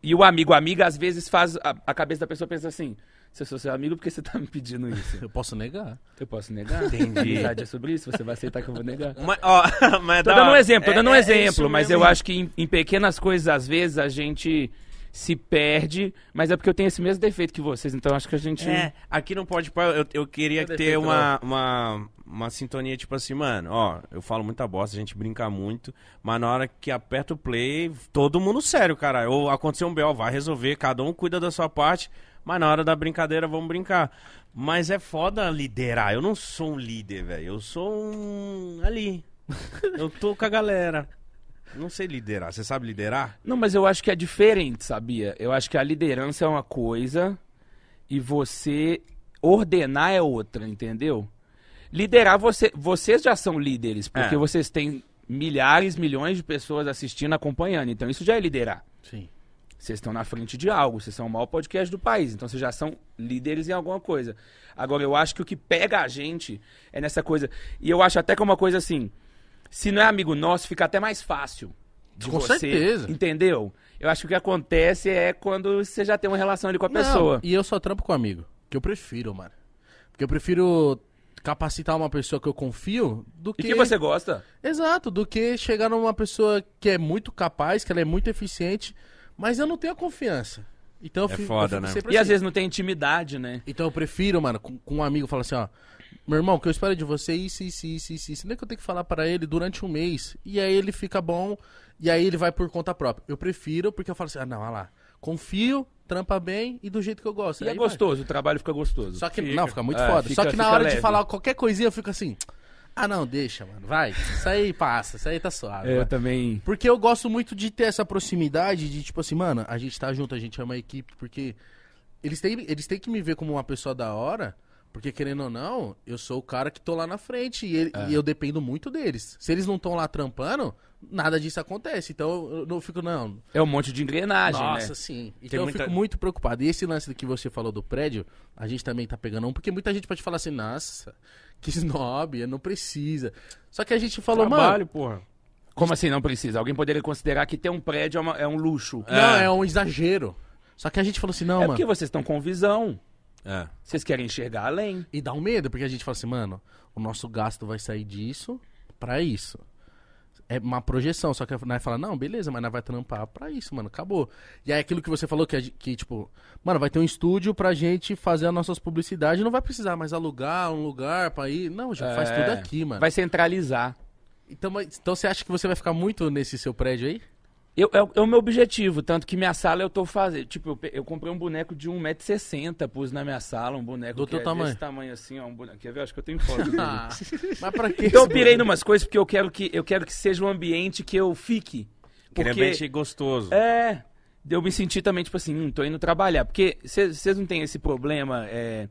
E o amigo, amiga, às vezes faz. A, a cabeça da pessoa pensa assim: se eu sou seu amigo, por que você tá me pedindo isso? Eu posso negar. Eu posso negar? Entendi. Amizade é sobre isso? Você vai aceitar que eu vou negar? Mas, ó, mas Tô da dando um exemplo, tô É- dando um é exemplo, isso mas mesmo. eu acho que em, em pequenas coisas, às vezes, a gente se perde, mas é porque eu tenho esse mesmo defeito que vocês, então acho que a gente. É, aqui não pode. Eu, eu queria Cadê ter uma, uma, uma sintonia, tipo assim, mano, ó, eu falo muita bosta, a gente brinca muito, mas na hora que aperta o play, todo mundo sério, cara. Ou aconteceu um BO, vai resolver, cada um cuida da sua parte, mas na hora da brincadeira vamos brincar. Mas é foda liderar. Eu não sou um líder, velho. Eu sou um. ali. Eu tô com a galera. Não sei liderar. Você sabe liderar? Não, mas eu acho que é diferente, sabia? Eu acho que a liderança é uma coisa e você ordenar é outra, entendeu? Liderar, você, vocês já são líderes, porque É. vocês têm milhares, milhões de pessoas assistindo, acompanhando. Então isso já é liderar. Sim. Vocês estão na frente de algo, vocês são o maior podcast do país, então vocês já são líderes em alguma coisa. Agora, eu acho que o que pega a gente é nessa coisa. E eu acho até que é uma coisa assim: se não é amigo nosso, fica até mais fácil. De Com você, certeza. Entendeu? Eu acho que o que acontece é quando você já tem uma relação ali com a Não, pessoa. E eu só trampo com amigo. Que eu prefiro, mano. Porque eu prefiro capacitar uma pessoa que eu confio do E que. que você gosta? Exato, do que chegar numa pessoa que é muito capaz, que ela é muito eficiente, mas eu não tenho a confiança. Então eu É fico, foda, eu fico né? sempre E às assim. vezes não tem intimidade, né? Então eu prefiro, mano, com, com um amigo falar assim, ó. Meu irmão, o que eu espero de você é isso, isso, isso, isso, isso. Nem que eu tenho que falar pra ele durante um mês. E aí ele fica bom. E aí ele vai por conta própria. Eu prefiro, porque eu falo assim, ah, não, olha lá. Confio, trampa bem e do jeito que eu gosto. E é Aí vai. gostoso, o trabalho fica gostoso. Só que, Fica. não, fica muito É, foda. fica- Só que na hora de leve. falar qualquer coisinha, eu fico assim, ah, não, deixa, mano, vai. Isso aí passa, isso aí tá suave. É, vai. eu também. Porque eu gosto muito de ter essa proximidade de, tipo assim, mano, a gente tá junto, a gente é uma equipe, porque eles têm, eles têm que me ver como uma pessoa da hora, porque querendo ou não, eu sou o cara que tô lá na frente e, ele- É. e eu dependo muito deles. Se eles não estão lá trampando, nada disso acontece. Então eu não fico, não. É um monte de engrenagem, Nossa, né? sim. Então eu muita- fico muito preocupado. E esse lance que você falou do prédio, a gente também tá pegando um, porque muita gente pode falar assim, nossa, que snob, não precisa. Só que a gente falou, mano. Trabalho, porra. Como assim não precisa? Alguém poderia considerar que ter um prédio é, uma- é um luxo. Não, É. é um exagero. Só que a gente falou assim, não, é mano. porque vocês estão com visão. É. Vocês querem enxergar além. E dá um medo, porque a gente fala assim, mano, o nosso gasto vai sair disso pra isso. É uma projeção, só que nós fala, não, beleza, mas nós vai trampar pra isso, mano, acabou. E aí aquilo que você falou, que, a que tipo, mano, vai ter um estúdio pra gente fazer as nossas publicidades, não vai precisar mais alugar um lugar pra ir. Não, já faz É, tudo aqui, mano. Vai centralizar. Então, mas- então você acha que você vai ficar muito nesse seu prédio aí? Eu, é, o- é o meu objetivo, tanto que minha sala eu tô fazendo. Tipo, eu, eu comprei um boneco de 1,60m, pus na minha sala, um boneco Do que teu é tamanho. desse tamanho assim, ó. Um boneco. Quer ver? Acho que eu tenho foto dele. Ah, mas pra quê? Então eu pirei numas coisas porque eu quero que, eu quero que seja um ambiente que eu fique. Porque... Porque Porque... gostoso. É, de eu me sentir também, tipo assim, hum, tô indo trabalhar. Porque vocês não têm esse problema, é...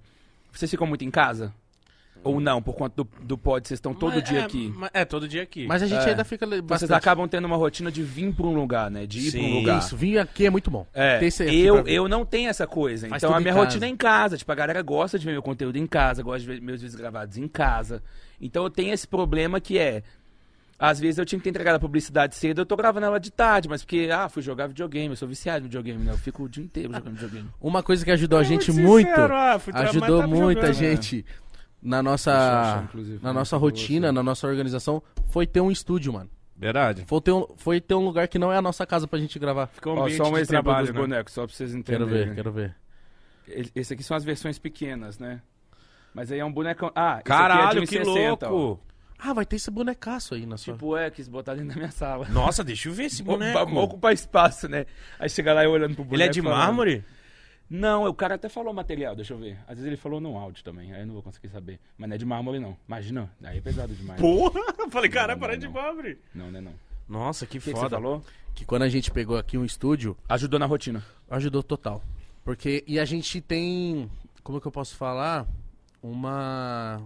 Vocês ficam muito em casa? Ou não, por conta do, do pod, vocês estão todo Mas dia é, aqui? É, todo dia aqui. Mas a gente É. ainda fica le- Então bastante... Vocês acabam tendo uma rotina de vir pra um lugar, né? De ir pra um Sim. lugar. Isso, vir aqui é muito bom. É, Ter esse aqui eu, ver. eu não tenho essa coisa. Faz então tudo a em minha casa. rotina é em casa. Tipo, a galera gosta de ver meu conteúdo em casa, gosta de ver meus vídeos gravados em casa. Então eu tenho esse problema que é. Às vezes eu tinha que ter entregado a publicidade cedo, eu tô gravando ela de tarde, mas porque, ah, fui jogar videogame, eu sou viciado em videogame, né? Eu fico o dia inteiro jogando videogame. Uma coisa que ajudou a gente muito ah, ajudou muito a jogando, gente na nossa na né, nossa rotina, você. na nossa organização, foi ter um estúdio, mano. Verdade. Foi ter, um, foi ter um lugar que não é a nossa casa pra gente gravar. Ficou um Ó, só um de exemplo trabalho, dos né? bonecos, só pra vocês Quero entenderem. ver, quero ver. Ele- Esse aqui são as versões pequenas, né? Mas aí é um bonecão. Ah, Caralho, esse que aqui é de 1,60, ó. louco! Ah, vai ter esse bonecaço aí na sua... Tipo, é, quis botar dentro da minha sala. Nossa, deixa eu ver esse boneco. Pra ocupar espaço, né? Aí chega lá e olhando pro boneco. Ele é de falando- mármore? Não, o cara até falou material, deixa eu ver. Às vezes ele falou no áudio também, aí eu não vou conseguir saber. Mas não é de mármore, não. Imagina, aí é pesado demais. Porra! Eu falei, cara, para não, de mármore. Não, não é não. Nossa, que que, que você foda. falou? Que quando a gente pegou aqui um estúdio, Ajudou na rotina. ajudou total. Porque, e a gente tem, como que eu posso falar? Uma,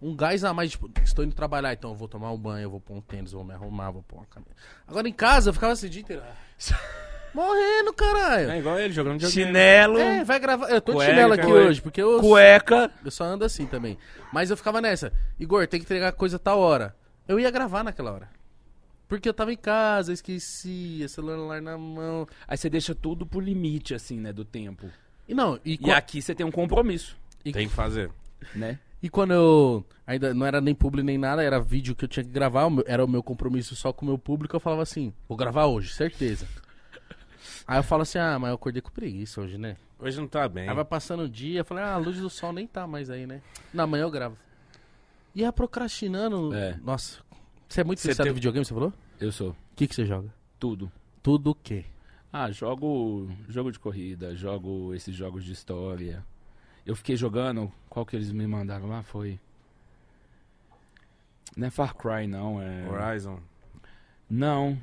um gás a mais, tipo, estou indo trabalhar, então eu vou tomar um banho, eu vou pôr um tênis, vou me arrumar, vou pôr uma camisa. Agora em casa, eu ficava assim dia inteiro. Morrendo, caralho. É igual ele jogando videogame. Chinelo, É, vai gravar. Eu tô de Cueca, chinelo aqui cueca. hoje, porque eu, cueca. eu só ando assim também. Mas eu ficava nessa. Igor, tem que entregar coisa tal hora. Eu ia gravar naquela hora. Porque eu tava em casa, esquecia, celular na mão. Aí você deixa tudo pro limite, assim, né, do tempo. E não, e, E aqui você tem um compromisso, Tem que fazer. né? E quando eu. Ainda não era nem publi nem nada, era vídeo que eu tinha que gravar, era o meu compromisso só com o meu público. Eu falava assim: vou gravar hoje, certeza. Aí eu falo assim: ah, mas eu acordei com preguiça hoje, né? Hoje não tá bem. Aí vai passando o dia, eu falei: ah, a luz do sol nem tá mais aí, né? Na manhã eu gravo. E a procrastinando. É. Nossa, você é muito Você em videogame, você falou? Eu sou. O que, que você joga? Tudo. Tudo o quê? Ah, jogo jogo de corrida, jogo esses jogos de história. Eu fiquei jogando, qual que eles me mandaram lá foi Não é Far Cry não, é Horizon. Não.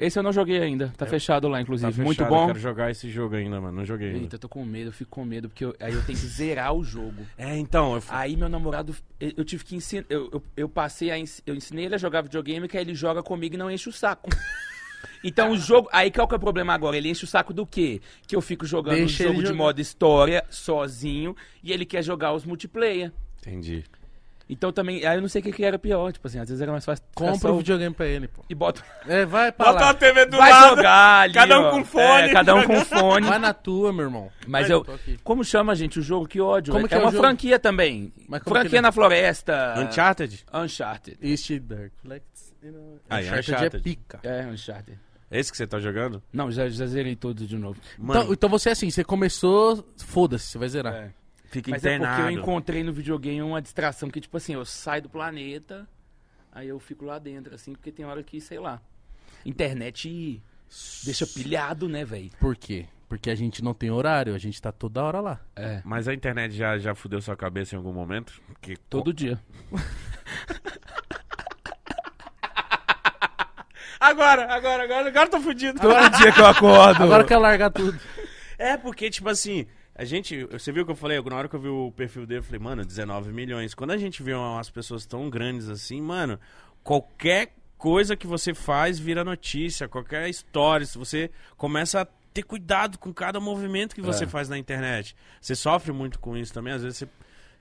Esse eu não joguei ainda, tá É. fechado lá Tá inclusive, fechado, muito Eu bom. quero jogar esse jogo ainda, mano. Não joguei ainda. Eita, eu tô com medo, eu fico com medo porque eu- aí eu tenho que zerar o jogo. É, então, eu fui... Aí meu namorado, eu eu tive que ensinar, eu, eu, eu passei a, ens- eu ensinei ele a jogar videogame, que aí ele joga comigo e não enche o saco. Então o jogo, aí qual que é o problema agora? Ele enche o saco do quê? Que eu fico jogando Deixa um jogo de jogar. modo história, sozinho, e ele quer jogar os multiplayer. Entendi. Então também, aí eu não sei o que, que era pior, tipo assim, às vezes era mais fácil Compra o videogame pra ele, pô. e bota, É, vai pra lá. TV do vai jogar ali, cada um com fone. É, cada um com fone. Vai na tua, meu irmão. Mas Vai, eu, como chama, gente, o jogo? Que ódio. Como é que é o uma jogo? franquia também. Mas como que franquia é? na floresta. Uncharted? Uncharted. East Dark you know, Aí, Uncharted é Uncharted. pica. É, Uncharted. Esse que você tá jogando? Não, já, já zerei todos de novo. Mano, Então, então você é assim, você começou, foda-se, você vai zerar. É. fica Mas é internado. porque eu encontrei no videogame uma distração que, tipo assim, eu saio do planeta, aí eu fico lá dentro, assim, porque tem hora que, sei lá. Internet deixa pilhado, né, velho? Por quê? Porque a gente não tem horário, a gente tá toda hora lá. É. Mas a internet já, já fudeu sua cabeça em algum momento? Porque Todo dia. Agora, agora, agora, agora eu tô fudido. Todo dia que eu acordo. Agora quer largar tudo. É, porque, tipo assim, a gente. Você viu o que eu falei? Na hora que eu vi o perfil dele, eu falei, mano, 19 milhões. Quando a gente vê umas pessoas tão grandes assim, mano, qualquer coisa que você faz vira notícia, qualquer história. Se você começa a ter cuidado com cada movimento que você É. faz na internet. Você sofre muito com isso também. Às vezes você.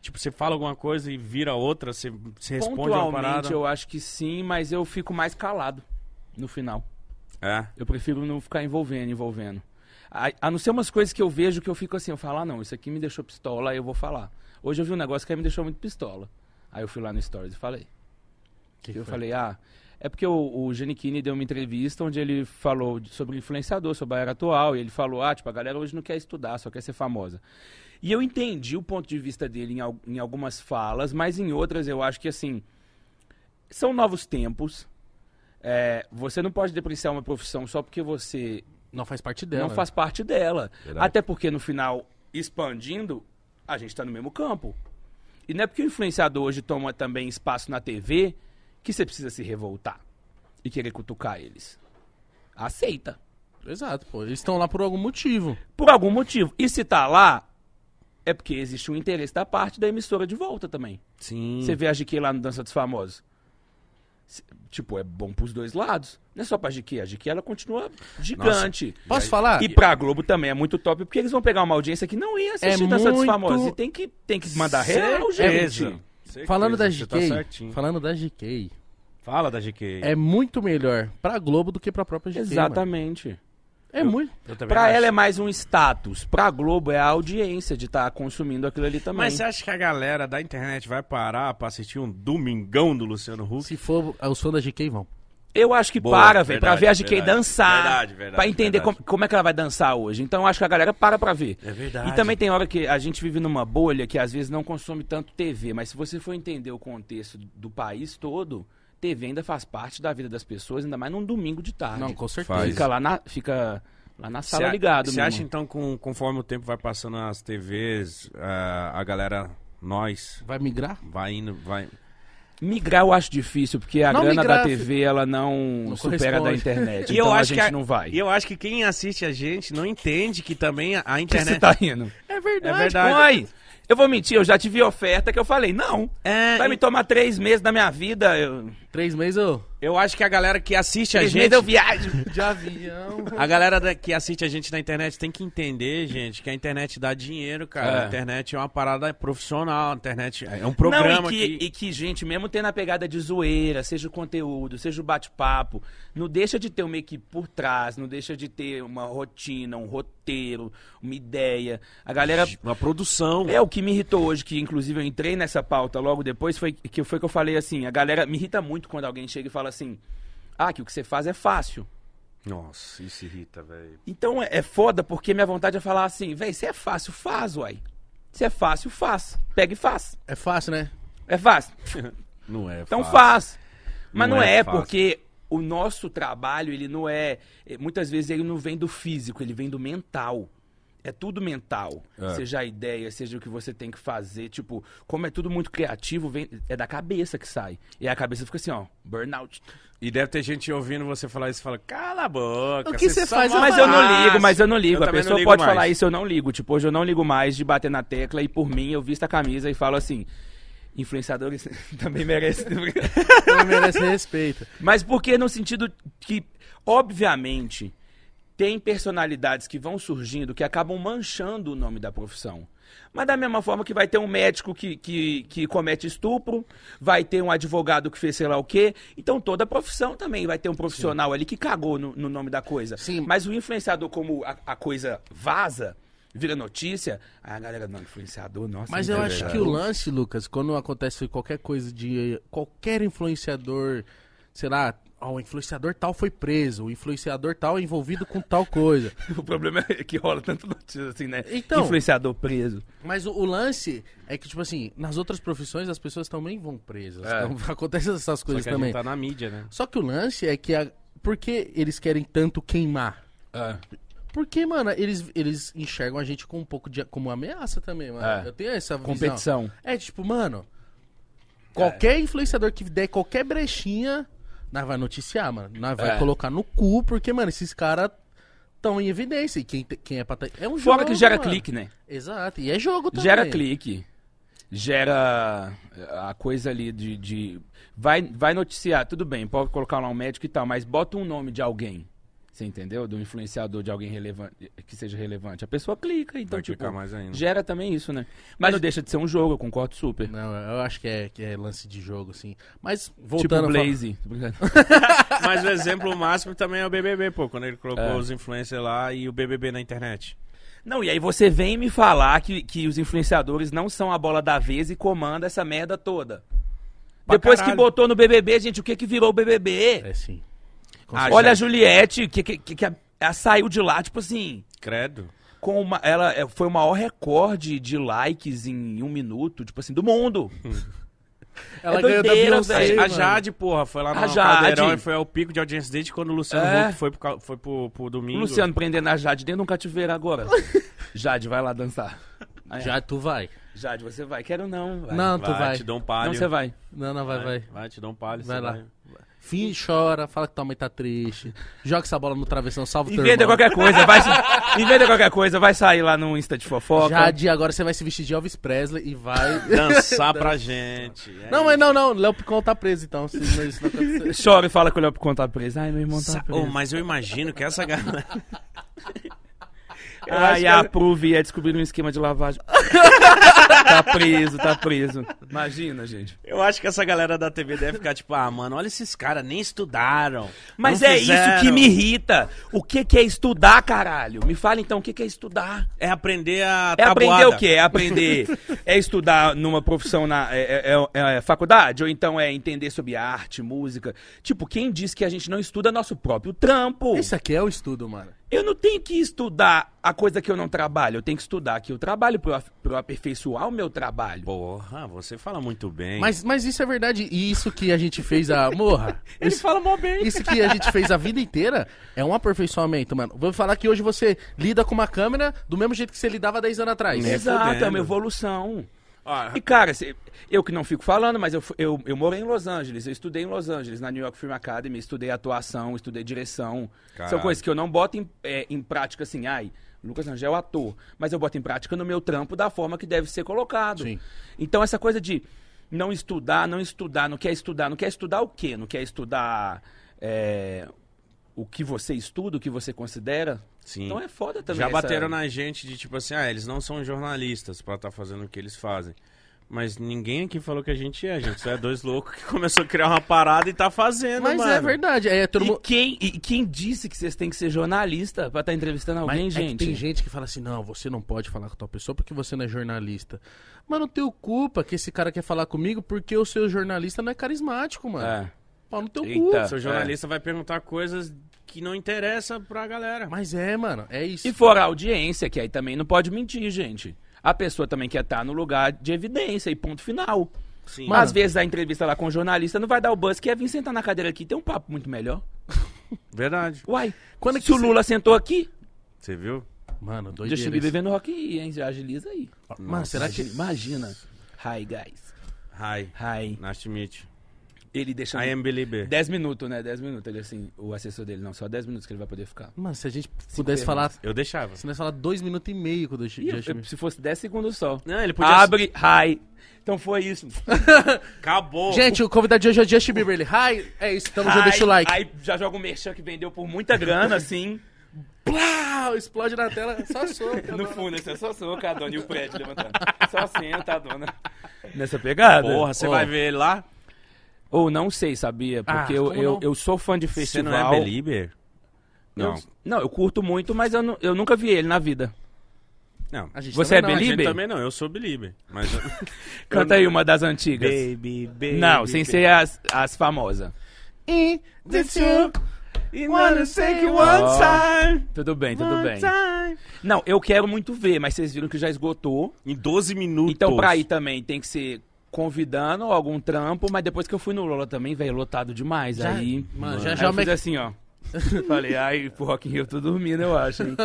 Tipo, você fala alguma coisa e vira outra, você, você responde uma parada. Eu acho que sim, mas eu fico mais calado no final. É. Eu prefiro não ficar envolvendo, envolvendo. A, a não ser umas coisas que eu vejo que eu fico assim, eu falo, ah, não, isso aqui me deixou pistola, aí eu vou falar. Hoje eu vi um negócio que aí me deixou muito pistola. Aí eu fui lá no Stories e falei. Que eu foi? falei, ah, é porque o, o Giannichini deu uma entrevista onde ele falou sobre influenciador, sobre a era atual, e ele falou, ah, tipo, a galera hoje não quer estudar, só quer ser famosa. E eu entendi o ponto de vista dele em, em algumas falas, mas em outras eu acho que, assim, são novos tempos. É, você não pode depreciar uma profissão só porque você Não faz parte dela. não faz parte dela. Verdade. Até porque no final, expandindo, a gente está no mesmo campo. E não é porque o influenciador hoje toma também espaço na TV que você precisa se revoltar e querer cutucar eles. Aceita. Exato, pô. Eles estão lá por algum motivo. Por algum motivo. E se tá lá, é porque existe um interesse da parte da emissora de volta também. Sim. Você vê a GQ lá no Dança dos Famosos. Se- Tipo, é bom pros dois lados. Não é só pra GQ. A GQ ela continua gigante. Posso falar? E pra Globo também é muito top, porque eles vão pegar uma audiência que não ia assistir É Dança dos muito- Famosos. E tem que, tem que mandar real, gente. Certeza, Falando da tá GK, certinho. falando da GK, Fala da GK. é muito melhor pra Globo do que pra própria GK. mano. É muito. Acho. ela é mais um status. Pra Globo é a audiência de estar consumindo aquilo ali também. Mas você acha que a galera da internet vai parar pra assistir um Domingão do Luciano Huck? Se for os fãs da GK, vão. Eu acho que Boa, para, velho, pra ver a GK verdade. dançar. Verdade, verdade, pra entender verdade. como, como é que ela vai dançar hoje. Então eu acho que a galera para pra ver. É verdade. E também tem hora que a gente vive numa bolha que às vezes não consome tanto TV, mas se você for entender o contexto do país todo, TV ainda faz parte da vida das pessoas, ainda mais num domingo de tarde. Não, com certeza. Fica lá na, fica lá na sala Cê- ligado, Você acha então, com, conforme o tempo vai passando nas TVs, ah, a galera, nós, Vai migrar? vai indo, vai. Migrar eu acho difícil, porque a Não grana migrar, da TV ela não, não supera da internet. E então eu a acho gente que a- não vai. E eu acho que quem assiste a gente não entende que também a, a Que você internet. tá rindo? É verdade. É verdade. Eu vou mentir, eu já tive oferta que eu falei, não. É, Vai me tomar três meses da minha vida. Eu... Três meses eu... eu acho que a galera que assiste a Três gente. meses eu viajo. De avião. A galera da- que assiste a gente na internet tem que entender, gente, que a internet dá dinheiro, cara. É. A internet é uma parada profissional, a internet é um programa não, e que, que... e que, gente, mesmo tendo a pegada de zoeira, seja o conteúdo, seja o bate-papo, não deixa de ter uma equipe por trás, não deixa de ter uma rotina, um roteiro, uma ideia. A galera. Uma produção. É o que me irritou hoje, que inclusive eu entrei nessa pauta logo depois, foi que foi que eu falei assim, a galera me irrita muito quando alguém chega e fala assim, ah, que o que você faz é fácil. Nossa, isso irrita, velho. Então é, é foda porque minha vontade é falar assim, véi, se é fácil, faz, uai. Se é fácil, faz. Pega e faz. É fácil, né? É fácil. Não é Então fácil. faz. Mas Não não, é é, porque o nosso trabalho, ele não é. eh, Muitas vezes ele não vem do físico, ele vem do mental. É tudo mental. É. Seja a ideia, seja o que você tem que fazer. Tipo, como é tudo muito criativo, vem, é da cabeça que sai. E a cabeça fica assim, ó, burnout. E deve ter gente ouvindo você falar isso e fala, cala a boca. O que você faz? Mas eu não faz." ligo, mas eu não ligo. Eu a também pessoa ligo pode mais. falar isso, eu não ligo. Tipo, hoje eu não ligo mais de bater na tecla e por mim eu visto a camisa e falo assim. Influenciadores também merecem. Não merece respeito. Mas porque no sentido que, obviamente, tem personalidades que vão surgindo que acabam manchando o nome da profissão. Mas da mesma forma que vai ter um médico que, que, que comete estupro, vai ter um advogado que fez sei lá o quê. Então toda profissão também vai ter um profissional ali que cagou no, no nome da coisa. Sim. Mas o influenciador, como a, a coisa vaza, vira notícia, a galera, não, influenciador, nossa. Mas eu acho influenciador. que o lance, Lucas, quando acontece qualquer coisa de qualquer influenciador, sei lá, ó, o influenciador tal foi preso, o influenciador tal é envolvido com tal coisa. O problema é que rola tanto notícia assim, né? Então- Influenciador preso. Mas o, o lance é que, tipo assim, nas outras profissões as pessoas também vão presas. É. Então, acontecem essas Só coisas que a também. gente tá na mídia, né? Só que o lance é que. A... Por que eles querem tanto queimar? Porque, mano, eles, eles enxergam a gente com um pouco de. como ameaça também, mano. É. Eu tenho essa visão. Competição. É tipo, mano. Qualquer influenciador que der qualquer brechinha, nós vai noticiar, mano. Nós vai É. colocar no cu, porque, mano, esses caras estão em evidência. E quem, quem é pra. tá- É um Fora jogo. que gera mano. clique, né? Exato. E é jogo também. Gera clique. Gera a coisa ali de. de- Vai, vai noticiar, tudo bem, pode colocar lá um médico e tal, mas bota um nome de alguém. Você entendeu? Do influenciador de alguém relevante, que seja relevante. A pessoa clica, então, Vai tipo, clicar mais ainda. gera também isso, né? Mas, não deixa de ser um jogo, eu concordo super. Não, eu acho que é, que é lance de jogo, assim. Mas, Tipo voltando falar- Blaze. Mas o exemplo máximo também é o BBB, pô. Quando ele colocou É. os influencers lá e o BBB na internet. Não, e aí você vem me falar que, que os influenciadores não são a bola da vez e comanda essa merda toda. Pra Depois caralho. que botou no BBB, gente, o que que virou o BBB? É sim. Ah. Olha já- a Juliette, que, que, que, que a- ela saiu de lá, tipo assim, Credo. com uma, ela é, foi o maior recorde de likes em um minuto, tipo assim, do mundo. Ela é ganhou da Beyoncé, a. Jade, porra, foi lá no A Jade. Caldeirão e foi ao pico de audiência desde quando o Luciano É. Huck foi, pro, foi pro, pro O domingo. Luciano prendendo a Jade dentro de um cativeiro agora. Jade, vai lá dançar. Aí, Já tu vai. Jade, você vai? Quero não. Vai. Não, tu vai. te dou um palho. Não, você vai. Não, não, vai, vai. Vai, te dou um palho. Vai lá. Fim, chora, fala que tua mãe tá triste. Joga essa bola no travessão, salva o teu Inventa irmão. qualquer coisa, vai inventa qualquer coisa, vai sair lá no Insta de fofoca. Jade, agora você vai se vestir de Elvis Presley e vai... Dançar pra gente. É Não, mas não, não. Léo Picon tá preso, então. Se não- isso não acontecer. Chora e fala que o Léo Picon tá preso. Ai, meu irmão tá Sa- preso. Oh, mas eu imagino que essa galera. Eu Aí que a ia descobrir um esquema de lavagem. tá preso, tá preso. Imagina, gente. Eu acho que essa galera da TV deve ficar tipo, ah, mano, olha esses caras, nem estudaram. Mas é isso fizeram. que me irrita. O que, que é estudar, caralho? Me fala então o que, que é estudar. É aprender a É aprender o quê? É aprender. é estudar numa profissão na é, é- é- é faculdade? Ou então é entender sobre arte, música? Tipo, quem diz que a gente não estuda nosso próprio trampo? Isso aqui é o estudo, mano. Eu não tenho que estudar a coisa que eu não trabalho. Eu tenho que estudar que eu trabalho eu eu aperfeiçoar o meu trabalho. Porra, você fala muito bem. Mas, mas isso é verdade. E isso que a gente fez a. Morra. Ele isso, fala mó bem. isso que a gente fez a vida inteira é um aperfeiçoamento, mano. Vou falar que hoje você lida com uma câmera do mesmo jeito que você lidava 10 anos atrás. Exato, é uma evolução. Ó, E, cara, eu que não fico falando, mas eu, eu, eu morei em Los Angeles, eu estudei em Los Angeles, na New York Film Academy, estudei atuação, estudei direção. São Caralho. coisas que eu não boto em, é, em prática assim, ai, Lucas Rangel é ator, mas eu boto em prática no meu trampo da forma que deve ser colocado. Sim. Então, essa coisa de não estudar, não estudar, não quer estudar, não quer estudar o quê? Não quer estudar é, o que você estuda, o que você considera? Sim. Então é foda também. Já essa- bateram na gente de tipo assim, ah, eles não são jornalistas pra estar fazendo o que eles fazem. Mas ninguém aqui falou que a gente é, a gente só é dois loucos que começou a criar uma parada e tá fazendo, Mas mano. é verdade. É todo E mundo. quem, e quem disse que vocês têm que ser jornalista pra estar entrevistando Mas alguém, é que gente? tem gente que fala assim, não, você não pode falar com tal pessoa porque você não é jornalista. Mas não tenho culpa que esse cara quer falar comigo porque o seu jornalista não é carismático, mano. É. Pau no teu Eita. cu. Seu jornalista vai perguntar coisas que não interessam pra galera. Mas é, mano, é isso. E fora a audiência, que aí também não pode mentir, gente. A pessoa também quer estar no lugar de evidência e ponto final. Sim. Mas às vezes a entrevista lá com o jornalista não vai dar o buzz que é vir sentar na cadeira aqui e ter um papo muito melhor. Verdade. Uai, Quando se que o você- Lula sentou aqui, Você viu? Mano, Justin doideira. Bieber isso. vendo Rock in Rio, hein? Já agiliza aí. Mano, será que... Imagina. Hi, guys. Hi. Hi. Nice to meet you. Ele deixando... I am belieber. 10 minutos, né? 10 minutos. Ele assim, o assessor dele, não, só 10 minutos que ele vai poder ficar. Mano, se a gente pudesse falar... Eu deixava. Se nós falar dois minutos e meio com o Justin se fosse 10 segundos só. Não, ele podia... Abre, hi. Então foi isso. Acabou. Gente, o convidado de hoje é Justin Bieber. Ele, hi, é isso, então já Hi. deixa o like. Aí já joga um merchan que vendeu por muita grana, assim. Plá, explode na tela, só soco. no fundo, assim, só sou com a dona e o prédio levantando. Só senta a dona. Nessa pegada. Porra, você vai ver ele lá? Ou não sei, sabia? Porque Ah, eu, eu, não? eu sou fã de Você festival. não é belieber? Eu- Não. não, eu curto muito, mas eu, nu- eu nunca vi ele na vida. Não. A gente Você é também não, A gente belieber? também não, eu sou belieber. Mas eu- Canta aí uma das antigas. Baby, baby. Não, sem ser as, as famosas. In the two, wanna take you one one time. Tudo bem, tudo One bem. time. Não, eu quero muito ver, mas vocês viram que já esgotou. Em 12 minutos. Então, pra ir também, tem que ser convidando algum trampo, mas depois que eu fui no Lola também, velho, lotado demais. Já- aí, mano, já- aí já eu o fiz assim, ó. Falei, ai, pro Rock in Rio eu tô dormindo, eu acho, hein?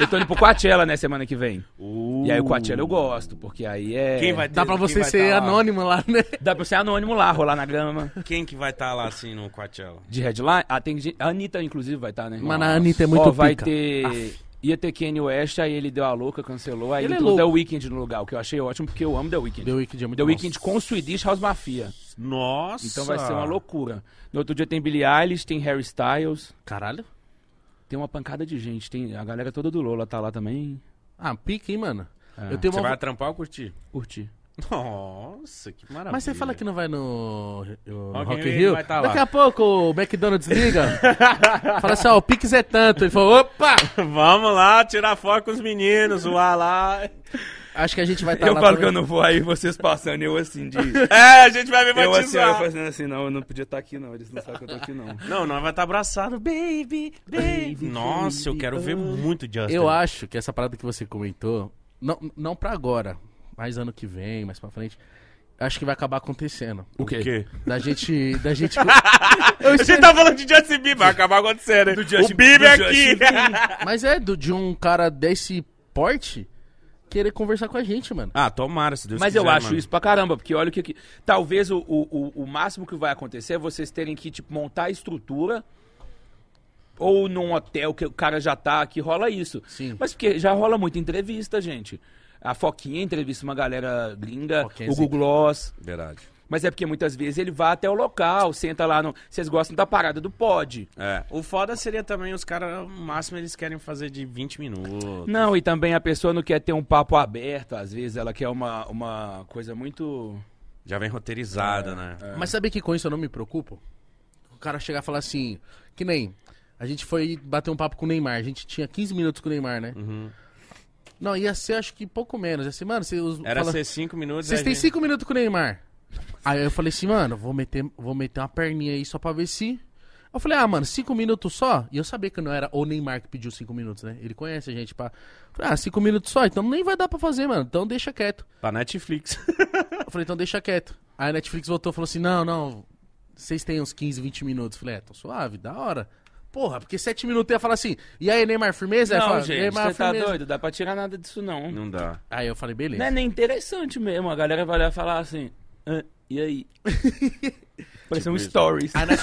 eu tô indo pro Coachella, né, semana que vem. Uh. E aí o Coachella eu gosto, porque aí é... Quem vai Dá pra você ser tá lá? anônimo lá, né? Dá pra ser anônimo lá, rolar na grama. Quem que vai estar lá assim no Coachella? De headline? Ah, tem gente... A Anitta, inclusive, vai estar, né? Mano, a Anitta é muito Ó, vai pica. ter... Ia ter Kanye West, aí ele deu a louca, cancelou, aí Ele é entrou The. Weeknd no lugar, o que eu achei ótimo, porque eu amo The Weeknd. The Weeknd é muito The. Weeknd com Swedish House Mafia. Nossa. Então vai ser uma loucura. No outro dia tem Billie Eilish, tem Harry Styles, Caralho. tem uma pancada de gente. Tem a galera toda do Lola tá lá também. Ah, pica, hein, mano? É. Eu tenho Você uma... vai trampar ou curtir? Curti. Nossa, que maravilha. Mas você fala que não vai no no Rock in Rock in Rio, tá lá. Daqui a pouco o McDonald's liga. fala assim, ó, o Pix é tanto. Ele falou, opa! Vamos lá, tirar foto com os meninos, zoar lá. Acho que a gente vai estar eu lá falo também. que eu não vou aí, vocês passando, eu assim, de. É, a gente vai me eu assim, eu batizar. fazendo assim, não, eu não podia estar aqui, não. Eles não sabem que eu tô aqui, não. Não, nós vai estar abraçado. Baby, baby. Nossa, eu quero ver muito Justin. Eu acho que essa parada que você comentou, não, não pra agora, mais ano que vem, mais pra frente, acho que vai acabar acontecendo. O quê? O quê? Da gente. Da gente. A gente tá falando de Justin Bieber, vai acabar acontecendo. Do Justin- o Bieber do aqui. Mas é do, de um cara desse porte querer conversar com a gente, mano. ah, tomara, se Deus Mas quiser, eu acho mano. isso pra caramba, porque olha o que. que- Talvez o, o, o- o máximo que vai acontecer é vocês terem que, tipo, montar a estrutura. Ou num hotel que o cara já tá, que rola isso. Sim. Mas porque já rola muita entrevista, gente. A Foquinha entrevista uma galera gringa, Foquinha é o zica. Google Gloss. Verdade. Mas é porque muitas vezes ele vai até o local, senta lá no. Vocês gostam da parada do pod. É. O foda seria também os caras, no máximo eles querem fazer de 20 minutos. Não, e também a pessoa não quer ter um papo aberto, às vezes ela quer uma, uma coisa muito. Já vem roteirizada, né? Mas sabe que com isso eu não me preocupo? O cara chegar e falar assim, que nem. A gente foi bater um papo com o Neymar. A gente tinha 15 minutos com o Neymar, né? Uhum. Não, ia ser acho que pouco menos. Ia ser, mano, você os- Era fala- ser 5 minutos. Vocês a têm gente- 5 minutos com o Neymar. Aí eu falei assim, mano, vou meter, vou meter uma perninha aí só pra ver se. Eu falei, ah, mano, 5 minutos só? E eu sabia que não era o Neymar que pediu 5 minutos, né? Ele conhece a gente pra. Falei, ah, 5 minutos só, então nem vai dar pra fazer, mano. Então deixa quieto. Pra Netflix. Eu falei, então deixa quieto. Aí a Netflix voltou e falou assim: não, não, vocês têm uns 15, 20 minutos. Eu falei, é, tô suave, da hora. Porra, porque 7 minutos eu ia falar assim, e aí, Neymar, firmeza? Não, falo, gente, Neymar, você tá firmeza. doido? Dá pra tirar nada disso, não. Não dá. Aí eu falei, beleza. Não é nem interessante mesmo. A galera vai olhar e falar assim. "Ah, e aí? Parece Tipo um isso. stories. Aí nós-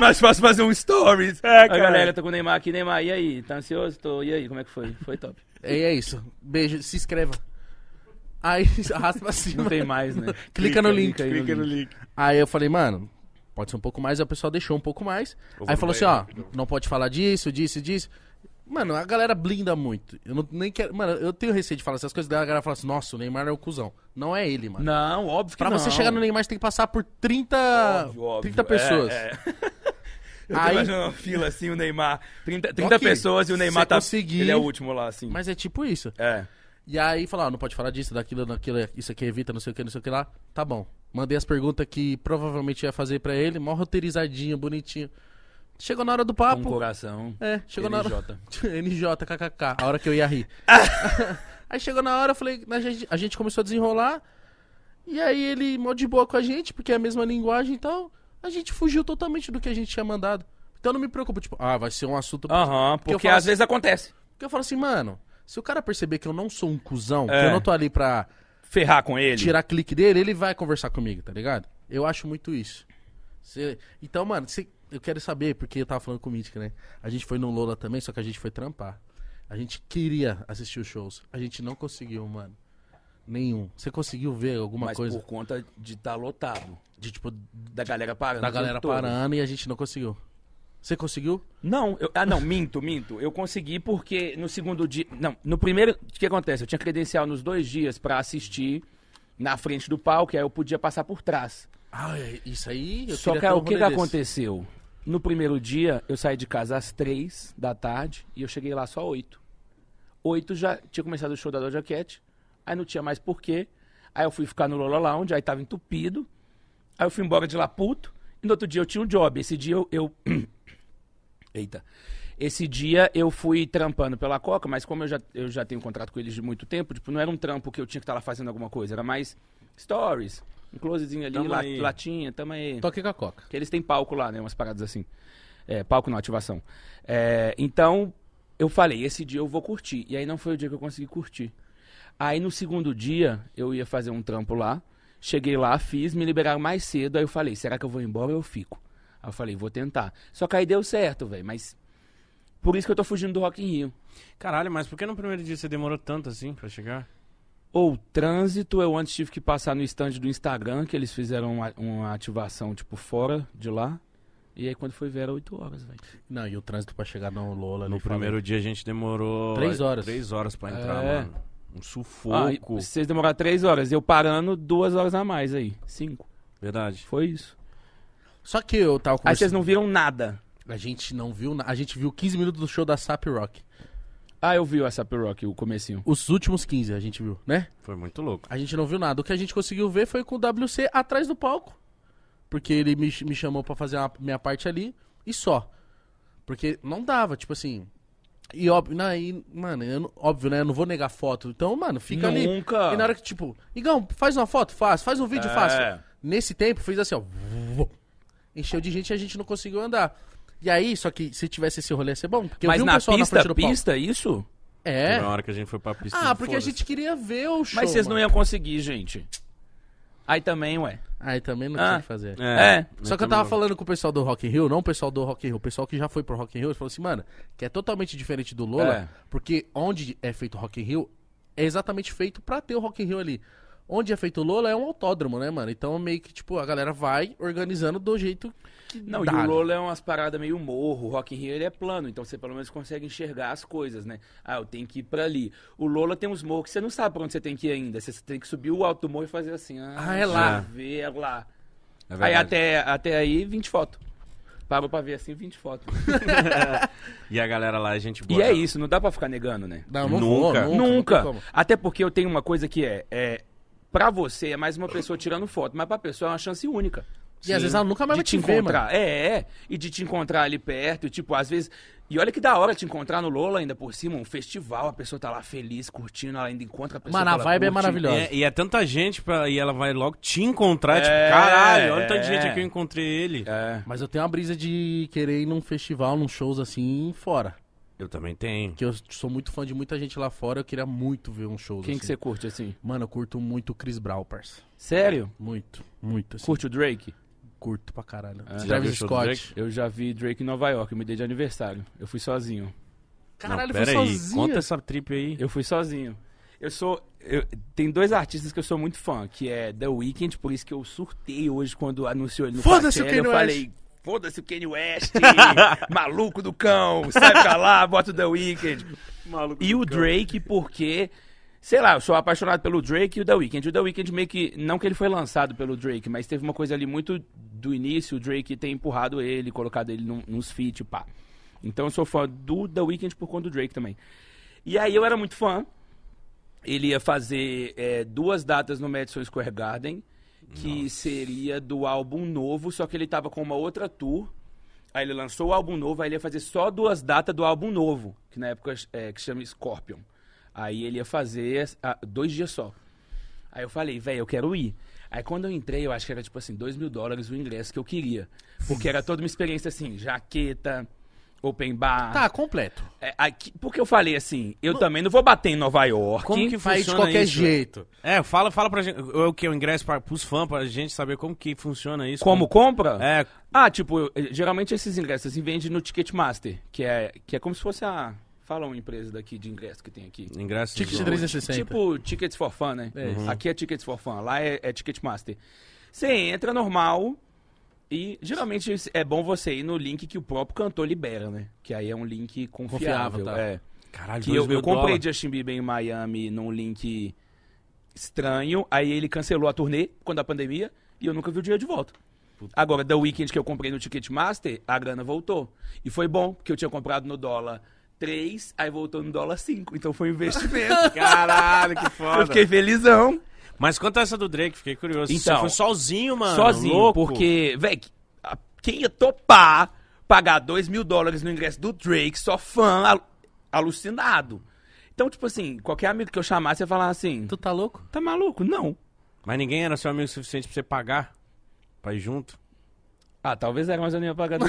Mais fácil fazer um stories. É, a galera tá com o Neymar aqui. Neymar, e aí? Tá ansioso? Tô. E aí? Como é que foi? Foi top. é, é isso. Beijo, se inscreva. Aí arrasta pra cima. Não tem mais, né? Clica no link. aí Clica no link. Aí eu falei, mano, pode ser um pouco mais. Aí o pessoal deixou um pouco mais. Eu Aí falou assim, ó, não pode falar disso, disso, disso. Mano, a galera blinda muito. Eu não, nem quero. Mano, eu tenho receio de falar essas coisas. Daí a galera fala assim, nossa, o Neymar é o cuzão. Não é ele, mano. Não, óbvio que Pra não. você chegar no Neymar, você tem que passar por 30, Óbvio, óbvio. 30 pessoas. É, é. Eu tô Aí- imaginando uma fila assim, o Neymar. 30, 30 Ok, pessoas e o Neymar tá. conseguir- Ele é o último lá, assim. Mas é tipo isso. É. E aí falou, ó, não pode falar disso, daquilo, daquilo, isso aqui evita, não sei o que, não sei o que lá. Tá bom. Mandei as perguntas que provavelmente ia fazer pra ele, mó roteirizadinho, bonitinho. Chegou na hora do Com papo. coração. É, chegou na hora. NJ, kkk, a hora que eu ia rir. aí chegou na hora, eu falei, a gente, a gente começou a desenrolar. E aí ele, mó de boa com a gente, porque é a mesma linguagem e tal. A gente fugiu totalmente do que a gente tinha mandado. Então não me preocupo, tipo, ah, vai ser um assunto. Aham, eu porque falo às vezes acontece. Porque eu falo assim, mano, se o cara perceber que eu não sou um cuzão, que É. eu não tô ali pra Ferrar com ele. tirar clique dele, ele vai conversar comigo, tá ligado? Eu acho muito isso. Cê- Então, mano, cê- eu quero saber, porque eu tava falando com o Mítica, né? A gente foi no Lola também, só que a gente foi trampar. A gente queria assistir os shows. A gente não conseguiu, mano. Nenhum. Você conseguiu ver alguma mas coisa por conta de estar lotado. de, tipo, Da galera parando. da galera todo. parando e a gente não conseguiu? Você conseguiu? Não, eu- ah não, minto, minto. Eu consegui porque no segundo dia. Não, no primeiro. O que acontece? Eu tinha credencial nos dois dias pra assistir na frente do palco, aí eu podia passar por trás. Ah, é- isso aí. Eu Só que o que, que aconteceu? No primeiro dia, eu saí de casa às três da tarde e eu cheguei lá só oito. Oito já tinha começado o show da Doja Cat, aí não tinha mais porquê. Aí eu fui ficar no Lola Lounge, aí tava entupido. Aí eu fui embora de lá puto. E no outro dia eu tinha um job. Esse dia eu. eu... Eita. Esse dia eu fui trampando pela Coca, mas como eu já, eu já tenho um contrato com eles de muito tempo, tipo, não era um trampo que eu tinha que estar lá fazendo alguma coisa, era mais stories. Um closezinho ali, Tamo la- aí. latinha, tamo aí. Toque com a Coca. Que eles têm palco lá, né? Umas paradas assim. É, palco não, ativação. É, então, eu falei, esse dia eu vou curtir. E aí não foi o dia que eu consegui curtir. Aí no segundo dia, eu ia fazer um trampo lá. Cheguei lá, fiz, me liberaram mais cedo. Aí eu falei, será que eu vou embora ou eu fico? Aí eu falei, vou tentar. Só que aí deu certo, velho. Mas por isso que eu tô fugindo do Rock in Rio. Caralho, mas por que no primeiro dia você demorou tanto assim pra chegar? Ou trânsito, eu antes tive que passar no stand do Instagram, que eles fizeram uma, uma ativação, tipo, fora de lá. E aí quando foi ver era 8 horas, velho. Não, e o trânsito pra chegar no Lola ali. No primeiro dia a gente demorou... Três horas. Três horas pra entrar, É. mano. Um Ah, sufoco. vocês demoraram três horas, eu parando duas horas a mais aí. Cinco. Verdade. Foi isso. Só que eu tava Aí vocês não viram nada. A gente não viu, na- a gente viu 15 minutos do show da Sap Rock. Ah, eu vi essa Rock, o comecinho. Os últimos 15 a gente viu, né? Foi muito louco. A gente não viu nada. O que a gente conseguiu ver foi com o WC atrás do palco. Porque ele me, me chamou pra fazer a minha parte ali e só. Porque não dava, tipo assim. E óbvio, não, e, mano, eu não- óbvio, né? Eu não vou negar foto. Então, mano, fica ali. Nunca. E na hora que, tipo, Igão, faz uma foto? Faz. Faz um vídeo? É. Faço. Nesse tempo, fez assim, ó. Encheu de gente e a gente não conseguiu andar. E aí, só que se tivesse esse rolê ia ser bom. Porque eu Mas vi um na pessoal na pista, frente do palco. pista, isso? É. Na hora que a gente foi pra pista. Ah, porque a gente queria ver o show. Mas vocês não mano. iam conseguir, gente. Aí também, ué. Aí também não Ah. tinha o que fazer. É. Só que eu tava falando com o pessoal do Rock in Rio, não o pessoal do Rock in Rio, o pessoal que já foi pro Rock in Rio, falaram assim, mano, que é totalmente diferente do Lola, É. porque onde é feito o Rock in Rio, é exatamente feito pra ter o Rock in Rio ali. Onde é feito o Lola é um autódromo, né, mano? Então meio que, tipo, a galera vai organizando do jeito que Não, dá, e o né? Lola é umas paradas meio morro, o Rock in Rio ele é plano, então você pelo menos consegue enxergar as coisas, né? Ah, eu tenho que ir pra ali. O Lola tem uns morros que você não sabe pra onde você tem que ir ainda, você tem que subir o alto do morro e fazer assim, ah, Ah, é lá. eu ver, é lá. É aí verdade. até, até aí, 20 fotos. Parou pra ver assim, 20 fotos. E a galera lá, a gente boa. e é isso, não dá pra ficar negando, né? Não, não Nunca. vou, nunca. Nunca. Até porque eu tenho uma coisa que é, é pra você é mais uma pessoa tirando foto, mas pra pessoa é uma chance única. E às vezes ela nunca mais de vai te te ver, mano. encontrar. É, é. E de te encontrar ali perto, e, tipo, às vezes. E olha que da hora te encontrar no Lola ainda por cima, um festival, a pessoa tá lá feliz, curtindo, ela ainda encontra a pessoa. Mano, a que vibe é curte. maravilhosa. É, e é tanta gente pra, e ela vai logo te encontrar, É, tipo, caralho, olha é. tanta gente aqui eu encontrei ele. É. Mas eu tenho uma brisa de querer ir num festival, num shows assim, fora. Eu também tenho. Que eu sou muito fã de muita gente lá fora, eu queria muito ver um show Quem assim. que você curte assim? Mano, eu curto muito o Chris Brown, parça. Sério? Muito, muito, assim. Curte o Drake? Curto pra caralho. Já Travis Scott. Drake? Eu já vi Drake em Nova York, eu me dei de aniversário. Eu fui sozinho. Caralho, Não, foi pera aí, sozinho. conta essa trip aí. Eu fui sozinho. Eu sou. eu- tem dois artistas que eu sou muito fã, que é The Weeknd, por isso que eu surtei hoje quando anunciou ele no Foda-se o Kanye Eu West. falei, foda-se o Kanye West, maluco do cão, sai pra lá, bota o The Weeknd. E o Drake, porque. Sei lá, eu sou apaixonado pelo Drake e o The Weeknd. O The Weeknd meio que. Não que ele foi lançado pelo Drake, mas teve uma coisa ali muito do início, o Drake tem empurrado ele, colocado ele num, nos feat, pá. Então eu sou fã do The Weeknd por conta do Drake também. E aí eu era muito fã. Ele ia fazer é, duas datas no Madison Square Garden, que seria do álbum novo, só que ele tava com uma outra tour. Aí ele lançou o álbum novo, aí ele ia fazer só duas datas do álbum novo, que na época é, que chama Scorpion. Aí ele ia fazer ah, dois dias só. Aí eu falei, velho, eu quero ir. Aí quando eu entrei, eu acho que era tipo assim, dois mil dólares o ingresso que eu queria. Porque era toda uma experiência assim, jaqueta, open bar. Tá, completo. É, aqui- porque eu falei assim, eu também não vou bater em Nova York. Como que Vai de qualquer isso? jeito. É, fala, fala pra gente. É o que? O ingresso pra, pros fãs, pra gente saber como que funciona isso. Como compra? É, Ah, tipo, eu- geralmente esses ingressos assim, vende no Ticketmaster, que é, que é como se fosse a. Fala uma empresa daqui de ingresso que tem aqui. ingresso. Ticket de 360. Tipo Tickets for Fun, né? É isso. Aqui é Tickets for Fun, lá é, é Ticketmaster. Você entra normal e geralmente é bom você ir no link que o próprio cantor libera, né? Que aí é um link confiável. Confiável, tá. é. Caralho, Que eu, eu comprei dólares. Justin Bieber em Miami num link estranho, aí ele cancelou a turnê quando a pandemia e eu nunca vi o dinheiro de volta. Agora, The Weekend que eu comprei no Ticketmaster, a grana voltou. E foi bom, porque eu tinha comprado no dólar 3, aí voltou no dólar 5. Então foi um investimento. Caralho, que foda. eu fiquei felizão. Mas conta essa do Drake, fiquei curioso. Então, Você foi sozinho, mano? sozinho, louco? porque, velho, quem ia topar pagar 2 mil dólares no ingresso do Drake, só fã al- alucinado. Então, tipo assim, qualquer amigo que eu chamasse ia falar assim: Tu tá louco? tá maluco? Não. Mas ninguém era seu amigo o suficiente pra você pagar? Pra ir junto? Ah, talvez era, mas eu não ia pagar do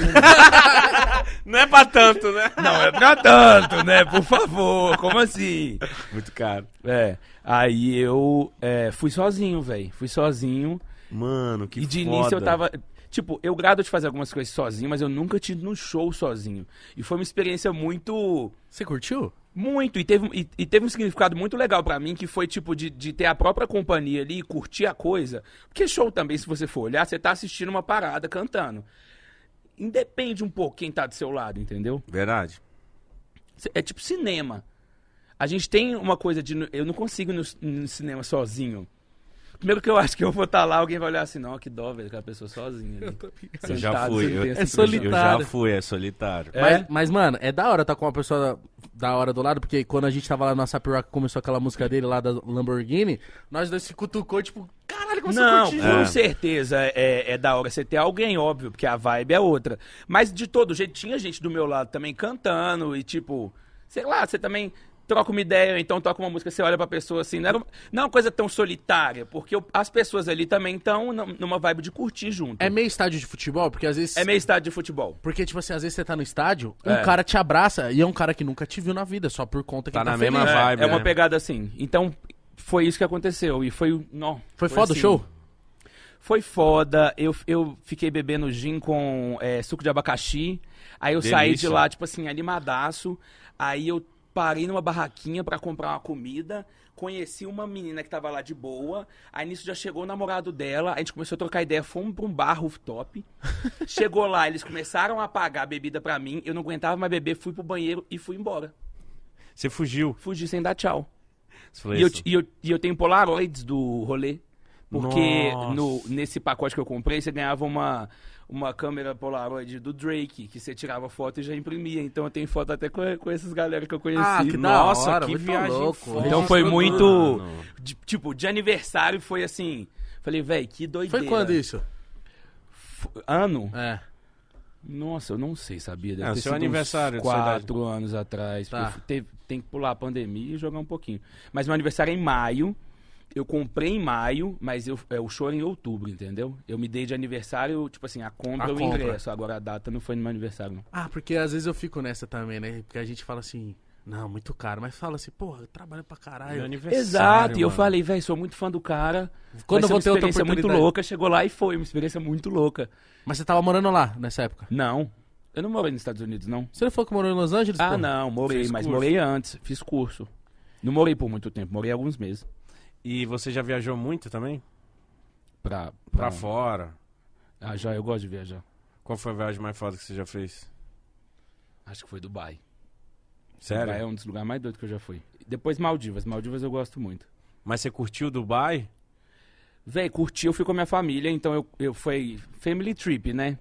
Não é pra tanto, né? Não é pra tanto, né? Por favor, como assim? Muito caro. É, aí eu é, fui sozinho, velho. Fui sozinho. Mano, que e de foda. início eu tava. Tipo, eu grado de fazer algumas coisas sozinho, mas eu nunca tinha ido num show sozinho. E foi uma experiência muito. Você curtiu? Muito, e teve, e, e teve um significado muito legal pra mim, que foi tipo de, de ter a própria companhia ali e curtir a coisa. Porque show também, se você for olhar, você tá assistindo uma parada cantando. Independe um pouco quem tá do seu lado, entendeu? Verdade. É tipo cinema. A gente tem uma coisa de. Eu não consigo ir no, no cinema sozinho. Primeiro que eu acho que eu vou estar lá, alguém vai olhar assim, não, que dó, velho, aquela pessoa sozinha. ali, Eu já sentado, fui. sem Eu, É solitário. eu já fui, é solitário. É? Mas, mas, mano, é da hora tá com uma pessoa da, hora do lado, porque quando a gente tava lá no Sap Rock, começou aquela música dele lá da Lamborghini, nós dois se cutucou, tipo, caralho, como Não, você com curtiu? É. certeza é, é da hora você ter alguém, óbvio, porque a vibe é outra. Mas de todo jeito, tinha gente do meu lado também cantando e tipo, sei lá, você também troca uma ideia, então toca uma música, você olha pra pessoa assim, não, era, uma- não é uma coisa tão solitária, porque o- as pessoas ali também estão numa vibe de curtir junto. É meio estádio de futebol, porque às vezes... É meio estádio de futebol. Porque, tipo assim, às vezes você tá no estádio, um É. cara te abraça e é um cara que nunca te viu na vida, só por conta que Tá ele na feliz. mesma é, vibe, é uma né? pegada assim. Então, foi isso que aconteceu. E foi. Não, Foi foda o assim. show? Foi foda. Eu, eu fiquei bebendo gin com é, suco de abacaxi. Aí eu saí de Delícia. lá, tipo assim, animadaço. Aí eu parei numa barraquinha pra comprar uma comida, conheci uma menina que tava lá de boa, aí nisso já chegou o namorado dela, a gente começou a trocar ideia, fomos pra um bar rooftop, chegou lá, eles começaram a pagar a bebida pra mim, eu não aguentava mais beber, fui pro banheiro e fui embora. Você fugiu. Fugi sem dar tchau. E eu, e, eu, e eu tenho Polaroids do rolê. Porque Nossa. no, nesse pacote que eu comprei, você ganhava uma, uma câmera Polaroid do Drake, que você tirava foto e já imprimia. Então eu tenho foto até com, com essas galera que eu conheci. Ah, que da Nossa, hora, que viagem louco. foda. Então foi muito. de- tipo, de aniversário foi assim. Falei, velho, que doideira. Foi quando isso? F- Ano? É. Nossa, eu não sei, sabia? Deve É, ter seu sido uns aniversário idade. Quatro anos atrás. Tá. Teve- tem que pular a pandemia e jogar um pouquinho. Mas meu aniversário é em maio. Eu comprei em maio, mas eu, é, o show era em outubro, entendeu? Eu me dei de aniversário, tipo assim, a compra A e o compra. ingresso. Agora a data não foi no meu aniversário, não. Ah, porque às vezes eu fico nessa também, né? Porque a gente fala assim, não, muito caro. Mas fala assim, porra, eu trabalho pra Meu caralho. aniversário, Exato, e eu mano. falei, velho, sou muito fã do cara. Quando vai eu vou uma ter outra experiência muito oportunidade? louca, chegou lá e foi, uma experiência muito louca. Mas você tava morando lá nessa época? Não, eu não morei nos Estados Unidos, não. Você não falou que morou em Los Angeles? Ah, pô? não, morei, mas curso. morei antes, fiz curso. Não morei por muito tempo, morei alguns meses. E você já viajou muito também? Pra, Pra fora? Ah, já, eu gosto de viajar. Qual foi a viagem mais foda que você já fez? Acho que foi Dubai. Sério? Dubai é um dos lugares mais doidos que eu já fui. Depois Maldivas. Maldivas eu gosto muito. Mas você curtiu Dubai? Véi, curti, eu fui com a minha família, então eu, eu fui family trip, né?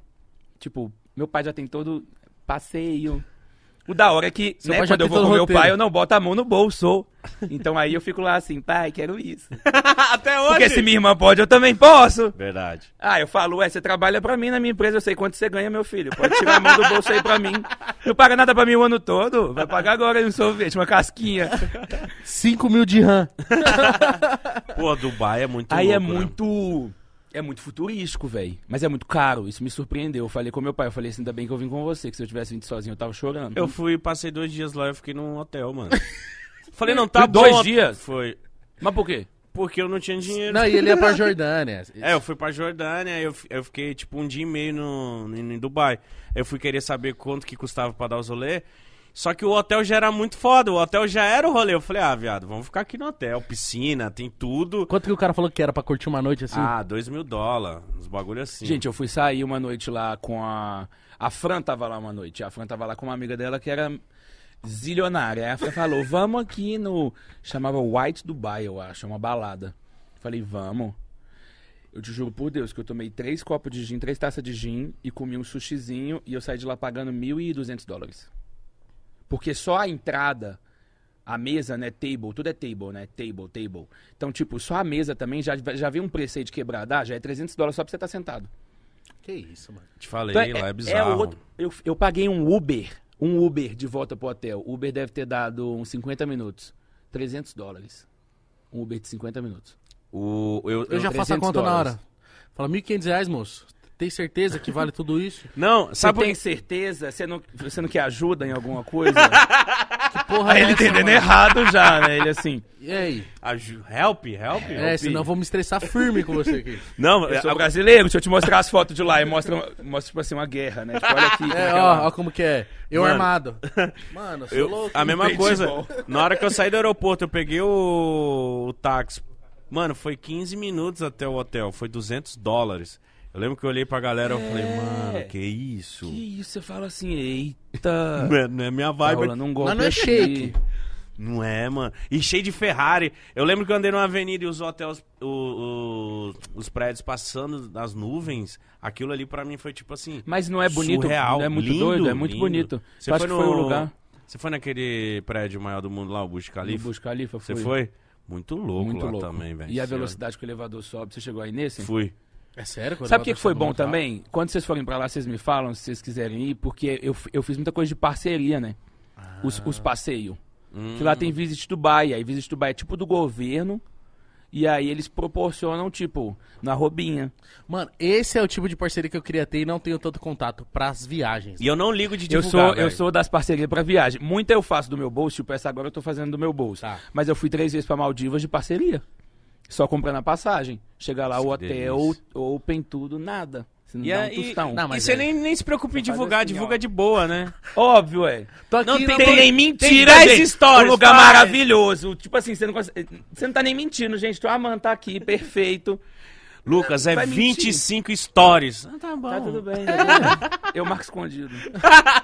Tipo, meu pai já tem todo passeio. O da hora é que, Seu né, pai já quando eu vou com o meu roteiro. pai, eu não boto a mão no bolso. Então aí eu fico lá assim, pai, quero isso. Até hoje? Porque se minha irmã pode, eu também posso. Verdade. Ah, eu falo, ué, você trabalha pra mim na minha empresa, eu sei quanto você ganha, meu filho. Pode tirar a mão do bolso aí pra mim. Não paga nada pra mim o ano todo. Vai pagar agora aí um sorvete, uma casquinha. 5 mil de RAM. Pô, Dubai é muito Aí é louco, né? muito. É muito futurístico, velho. Mas é muito caro. Isso me surpreendeu. Eu falei com meu pai, eu falei assim, ainda bem que eu vim com você, que se eu tivesse vindo sozinho, eu tava chorando. Eu fui, passei dois dias lá, eu fiquei num hotel, mano. Falei, não, tá Foi bom. dois dias? Foi. Mas por quê? Porque eu não tinha dinheiro. Não, e ele ia pra Jordânia. É, eu fui pra Jordânia, eu, eu fiquei tipo um dia e meio no, no- em Dubai. Eu fui querer saber quanto que custava pra dar os rolê. Só que o hotel já era muito foda, o hotel já era o rolê. Eu falei, ah, viado, vamos ficar aqui no hotel. Piscina, tem tudo. Quanto que o cara falou que era pra curtir uma noite assim? Ah, dois mil dólares, uns bagulho assim. Gente, eu fui sair uma noite lá com a. A Fran tava lá uma noite. A Fran tava lá com uma amiga dela que era zilionária. Aí a Fran falou: vamos aqui no. Chamava White Dubai, eu acho, é uma balada. Falei, vamos. Eu te juro por Deus que eu tomei três copos de gin, três taças de gin e comi um sushizinho e eu saí de lá pagando 1.200 dólares. Porque só a entrada, a mesa, né, table, tudo é table, né, table, table. Então, tipo, só a mesa também já, já vem um preço aí de quebrada, ah, já é 300 dólares só pra você estar sentado. Que isso, mano. Te falei, Então, lá é bizarro. outro- eu, eu paguei um Uber, um Uber de volta pro hotel. O Uber deve ter dado uns 50 minutos. 300 dólares. Um Uber de 50 minutos. O, eu, Eu já faço a 300 conta na dólares. hora. Fala, 1.500 reais, moço. Tem certeza que vale tudo isso? Não, Você sabe por tem certeza? Você não, você não quer ajuda em alguma coisa? Que porra Aí é ele essa, entendendo mano? errado já, né? Ele assim. E aí? Aju- Help, help? É, help. senão eu vou me estressar firme com você aqui. Não, Eu sou a- brasileiro, deixa eu te mostrar as fotos de lá. E mostra, mostra tipo assim, uma guerra, né? Tipo, olha aqui. como É, é que ó, lá. ó como que é. Eu Mano. armado. Mano, eu sou eu- louco. a mesma coisa. Na hora que eu saí do aeroporto, eu peguei o, o táxi. Mano, foi 15 minutos até o hotel. Foi 200 dólares. Eu lembro que eu olhei pra galera e falei, mano, que isso? Que isso? Você fala assim, eita. Não é, não é minha Tá vibe. rolando um golpe Mas não é shake. Não é, mano. E cheio de Ferrari. Eu lembro que eu andei numa avenida e os hotéis, o- o- os prédios passando das nuvens. Aquilo ali pra mim foi tipo assim. Mas não é bonito, surreal. não é muito lindo, doido, é muito lindo. bonito. Você foi que no foi o lugar. Você foi naquele prédio maior do mundo lá, o Burj Ali, Khalifa? Burj Khalifa, Você foi. foi? Muito louco Muito lá louco. também, velho. E a Sério. velocidade que o elevador sobe, você chegou aí nesse? Fui. É sério? quando Sabe o que, que foi bom também? Quando vocês forem pra lá, vocês me falam, se vocês quiserem ir, porque eu, eu fiz muita coisa de parceria, né? Os, os passeios. Hum. Que lá tem Visit Dubai, aí Visit Dubai é tipo do governo, e aí eles proporcionam, tipo, na robinha. Mano, esse é o tipo de parceria que eu queria ter e não tenho tanto contato pras viagens. E eu não ligo de Eu divulgar, sou, eu velho. sou das parcerias pra viagem. Muita eu faço do meu bolso, tipo, essa agora eu tô fazendo do meu bolso. Tá. Mas eu fui três vezes pra Maldivas de parceria. Só comprando a passagem. Chegar lá, o Que hotel, delícia. open, tudo, nada. Você não E, dá aí- um tostão. Não, mas e você é- nem, nem se preocupa em divulgar, assim, divulga ó. de boa, né? Óbvio, é. Tô aqui Não tem- Tem nem mentira, dez gente. stories, Um lugar faz. maravilhoso. Tipo assim, você não, consegue- você não tá nem mentindo, gente. Tua Amanda tá aqui, perfeito. Lucas, é Vai mentir. 25 stories. Ah, tá bom. Tá tudo bem. bem. Eu marco escondido.